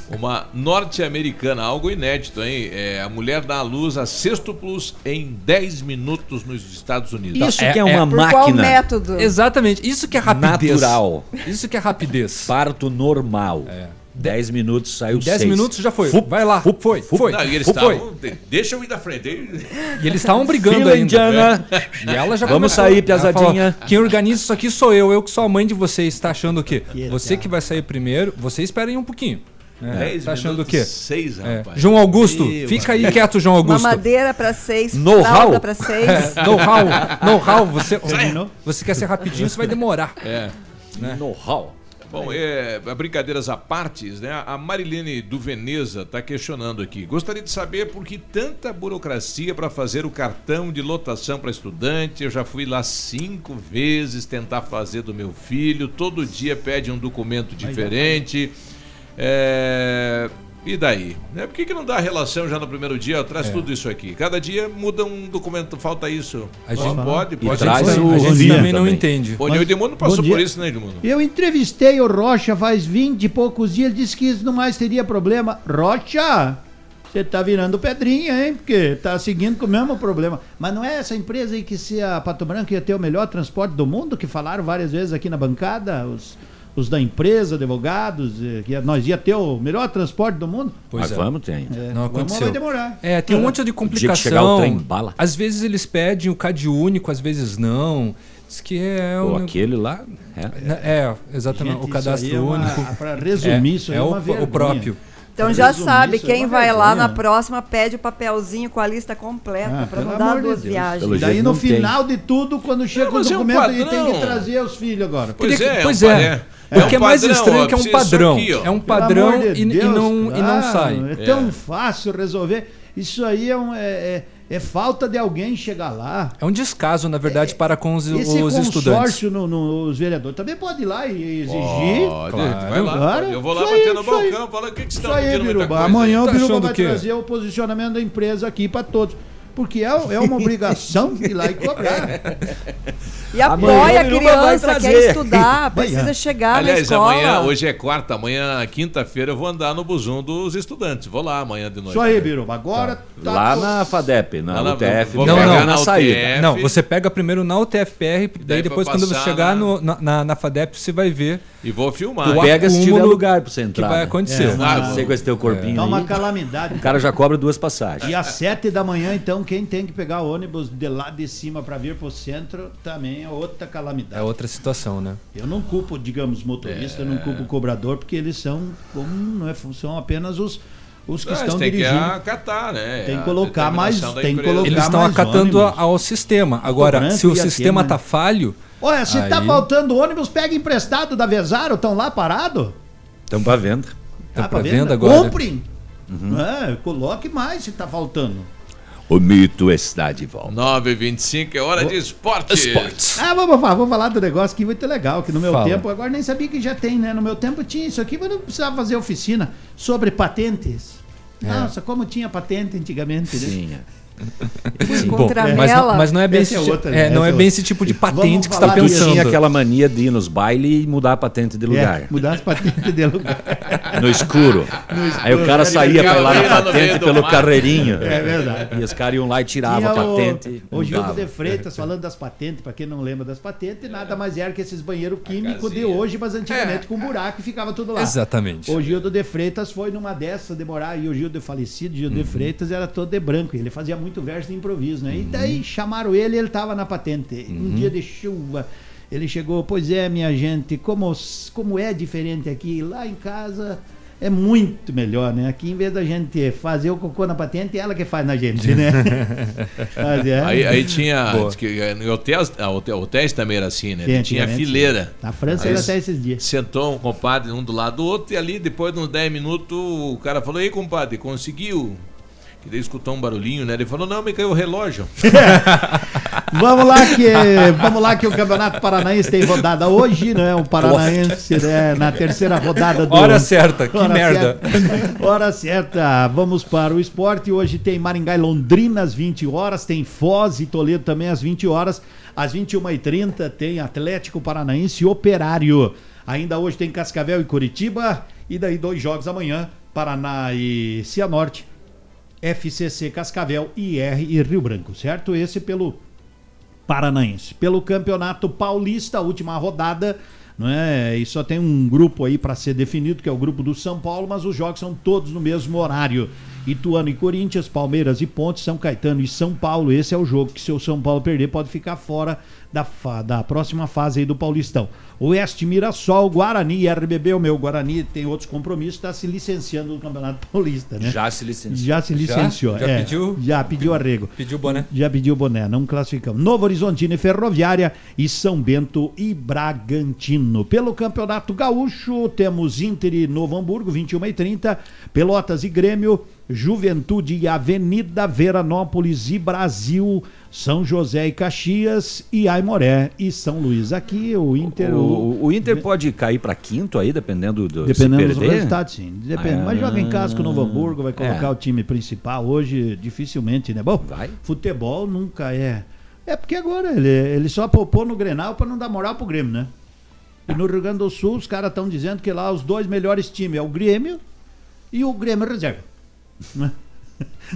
Uma norte-americana, algo inédito, hein? É, a mulher dá à luz a sextuplos em 10 minutos nos Estados Unidos. Isso que é uma Por qual máquina método? Exatamente, isso que é rapidez. natural. Isso que é rapidez. Parto normal. 10 minutos saiu Em 10 seis. minutos já foi. Fup, Vai lá. fup, foi, fup. foi. Não, e eles fup, foi. estavam. Deixa eu ir da frente. E eles estavam brigando Fila ainda. indiana. E ela já Vamos começou. sair, piazadinha. falou, Quem organiza isso aqui sou eu. Eu que sou a mãe de vocês. Tá achando o quê? Você que vai sair primeiro. Vocês esperem um pouquinho. né? 10 tá achando o quê? seis, É. rapaz. João Augusto, Meu fica aí quieto, João Uma Augusto. madeira pra seis, Know-how. fralda pra seis. É, know-how. Know-how. Você, você quer ser rapidinho, você vai demorar. É. Né? Know-how. Bom, é, brincadeiras à partes, né? A Marilene do Veneza está questionando aqui. Gostaria de saber por que tanta burocracia para fazer o cartão de lotação para estudante. Eu já fui lá cinco vezes tentar fazer do meu filho. Todo dia pede um documento diferente. É, E daí? Né? Por que, que não dá a relação já no primeiro dia? Ó, Traz É. tudo isso aqui. Cada dia muda um documento, falta isso. A gente- pode, E pode. traz Pode. o- A gente também não entende. Bom, e o Edmundo passou por isso, né, Edmundo? Eu entrevistei o Rocha faz 20 e poucos dias, ele disse que isso não mais teria problema. Rocha, você tá virando pedrinha, hein? Porque tá seguindo com o mesmo problema. Mas não é essa empresa aí que se a Pato Branco ia ter o melhor transporte do mundo, que falaram várias vezes aqui na bancada, os, os da empresa, advogados, eh, que nós ia ter o melhor transporte do mundo? Mas vamos ter ainda. É, Não vamos, aconteceu. vai demorar. É, tem um monte de O dia que chegar o complicação. trem bala. Às vezes eles pedem o CAD único, às vezes não. Diz que é Ou um- aquele lá. É. É, exatamente. Gente, o isso cadastro é uma- único. pra resumir, isso aí é o- uma o, vergonha. próprio. Então já Resumir, sabe, isso é quem uma vai lá na próxima pede o papelzinho com a lista completa Ah, pelo não dar de duas Deus. viagens. Pelo Daí no não tem. final de tudo, quando chega o mas é um documento, ele tem que trazer os filhos agora. Pois que- é, pois um é. Padrão. O É que é mais padrão, estranho ó, é que é um padrão. aqui, é um padrão de e, e Deus, não, e não claro, sai. É tão fácil resolver. Isso aí é, um- é- é- é falta de alguém chegar lá. É um descaso, na verdade, para com os, Esse os estudantes. consórcio no- no- nos vereadores também pode ir lá e exigir. Pode, Claro. vai lá. Claro. Eu vou lá Isso aí, bater no aí. balcão, falar o que, que estão aí, pedindo muita coisa. Amanhã Tá o Biruba vai trazer o posicionamento da empresa aqui para todos. Porque é, é uma obrigação ir lá e cobrar. E apoia a criança, quer estudar, precisa Amanhã. chegar na Aliás, escola. amanhã, hoje é quarta, amanhã, quinta-feira, eu vou andar no busão dos estudantes. Vou lá amanhã de noite. Isso aí, Biruba. Agora tá. Lá to- na FADEP, na Lá na- UTF. vou Não, pegar não, na na saída. UTF. Não, você pega primeiro na UTFPR, daí Daí depois quando você chegar na- no- na, na, na FADEP, você vai ver E vou filmar. Tu? Pega se tiver lugar pra você o que entrar. vai né? acontecer. É, Ah, sei com esse teu corpinho Tá uma calamidade. O cara já cobra duas passagens. E às sete da manhã, então, quem tem que pegar o ônibus de lá de cima para vir pro centro também é outra calamidade. É outra situação, né? Eu não culpo, digamos, motorista, eu não culpo o cobrador, porque eles são, como não é, são apenas os, os que Ah, estão eles têm que dirigindo. acatar, né? Tem que colocar mais- tem que colocar- Eles estão mais acatando ônibus. ao sistema. Agora, se o sistema aqui, tá né? falho, Olha, se tá Aí- faltando ônibus, pega emprestado da Vezaro, estão lá parado. Estão pra venda. tá pra pra venda? venda agora. Comprem. É, coloque mais se tá faltando. O mito está de volta. 9h25 é hora de esporte. Esportes. Ah, vamos falar, vou falar do negócio aqui muito legal, que no meu Fala. tempo, agora nem sabia que já tem, né? No meu tempo tinha isso aqui, mas não precisava fazer oficina sobre patentes. É. Nossa, como tinha patente antigamente, né? Sim, Bom, mas, não, mas não é bem, Essa esse, é outra, é, né? não é Essa bem é esse tipo de patente que você está pensando. Tinha aquela mania de ir nos bailes e mudar a patente de lugar. É, mudar as patentes de lugar. No escuro. Aí o cara Ele saía pra ir lá na no patente pelo mato. carreirinho. É verdade. E os caras iam lá e tiravam a patente. O, o Gildo de Freitas falando das patentes, pra quem não lembra das patentes, nada mais era que esses banheiros químicos de hoje, mas antigamente com buraco e ficava tudo lá. Exatamente. O Gildo de Freitas foi numa dessas demorar, e o Gildo falecido, Gildo Uhum. de Freitas, era todo de branco, e ele fazia muito verso de improviso, né? E Uhum. daí chamaram ele e ele tava na patente. Um dia de chuva, ele chegou, pois é, minha gente, como, como é diferente aqui, lá em casa é muito melhor, né? Aqui, em vez da gente fazer o cocô na patente, é ela que faz na gente, né? Mas é. Aí, aí tinha. Hotéis, ah, hotel- hotéis também era assim, né? Sim, tinha fileira. Na França Aí era até esses dias. Sentou um compadre um do lado do outro e ali, depois de uns 10 minutos, o cara falou: Ei, compadre, conseguiu? Que daí escutou um barulhinho, né? Ele falou: Não, me caiu o relógio. Vamos lá que vamos lá que o Campeonato Paranaense tem rodada hoje, né? O Paranaense né, na terceira rodada do Hora certa, que Hora merda. certa. Hora certa. Vamos para o esporte. Hoje tem Maringá e Londrina às 20 horas, tem Foz e Toledo também às 20 horas. Às 21h30 tem Atlético Paranaense e Operário. Ainda hoje tem Cascavel e Curitiba. E daí dois jogos amanhã, Paraná e Cianorte. FCC Cascavel, IR e Rio Branco, certo? Esse pelo Paranaense. Pelo Campeonato Paulista, última rodada, não é? E só tem um grupo aí para ser definido, que é o grupo do São Paulo, mas os jogos são todos no mesmo horário. Ituano e Corinthians, Palmeiras e Pontes, São Caetano e São Paulo. Esse é o jogo que se o São Paulo perder pode ficar fora da, da próxima fase aí do Paulistão. Oeste Mirassol, Guarani e RBB. O meu Guarani tem outros compromissos, está se licenciando do Campeonato Paulista, né? Já se licenciou. Já se licenciou. Já? Já é. pediu? Já pediu arrego. Pediu boné. Já pediu boné, não classificamos. Novo Horizontino e Ferroviária e São Bento e Bragantino. Pelo Campeonato Gaúcho, temos Inter e Novo Hamburgo, 21 e 30 Pelotas e Grêmio, Juventude e Avenida, Veranópolis e Brasil, São José e Caxias e Aimoré e São Luís. Aqui o Inter... O, o Inter pode cair para quinto aí, dependendo do Dependendo dos resultados, sim. Depende. Mas joga em casa com o Novo Hamburgo, vai colocar É. o time principal. Hoje, dificilmente, né? Bom, Vai. futebol nunca é. É porque agora ele, ele só popou no Grenal para não dar moral pro Grêmio, né? E no Rio Grande do Sul, os caras estão dizendo que lá os dois melhores times é o Grêmio e o Grêmio Reserva.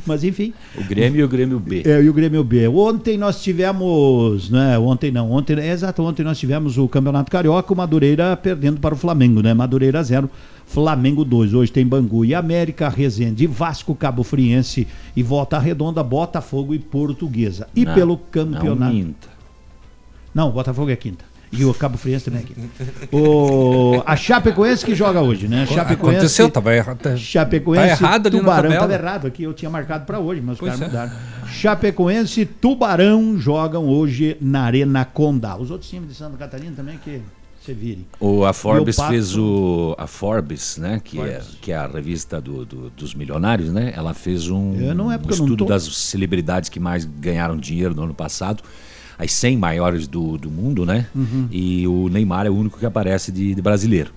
Mas enfim. O Grêmio e o Grêmio B. É, e o Grêmio B. Ontem nós tivemos, né? Ontem não, ontem, é exato, ontem nós tivemos o Campeonato Carioca, o Madureira perdendo para o Flamengo, né? Madureira 0, Flamengo 2. Hoje tem Bangu e América, Resende, Vasco, Cabo Friense e Volta Redonda, Botafogo e Portuguesa. E Não, pelo não campeonato. minta. Não, Botafogo é quinta. E o Cabo Friense também é quinta. O, a Chapecoense que joga hoje, né? Chapecoense, Aconteceu, tava errado. Chapecoense, Tá errado ali Tubarão, tava errado aqui, eu tinha marcado para hoje, mas os Pois caras é. mudaram. Chapecoense e Tubarão jogam hoje na Arena Condá. Os outros times de Santa Catarina também que você vire. O, a Forbes Pato- fez o. A Forbes, né? Que, É, que é a revista do, do- dos milionários, né? Ela fez um, é porque um eu não estudo tô- das celebridades que mais ganharam dinheiro no ano passado. As 100 maiores do, do mundo, né? Uhum. E o Neymar é o único que aparece de, de brasileiro.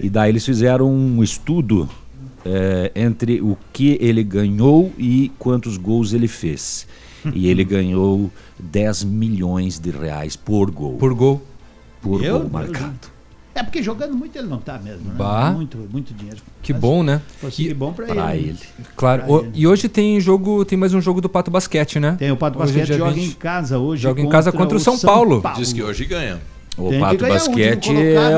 E daí eles fizeram um estudo eh, entre o que ele ganhou e quantos gols ele fez. E ele ganhou 10 milhões de reais por gol. Por gol. Por Eu- gol marcado. É porque jogando muito ele não tá mesmo, né? Bah. Muito, muito dinheiro. Que Mas bom, né? que bom pra, pra ele. ele. Claro. Pra O- ele. e hoje tem jogo, tem mais um jogo do Pato Basquete, né? Tem o Pato Hoje é Basquete joga 20. em casa hoje. Joga em casa contra o São Paulo. Diz que hoje ganha. O Tem Pato o Basquete é,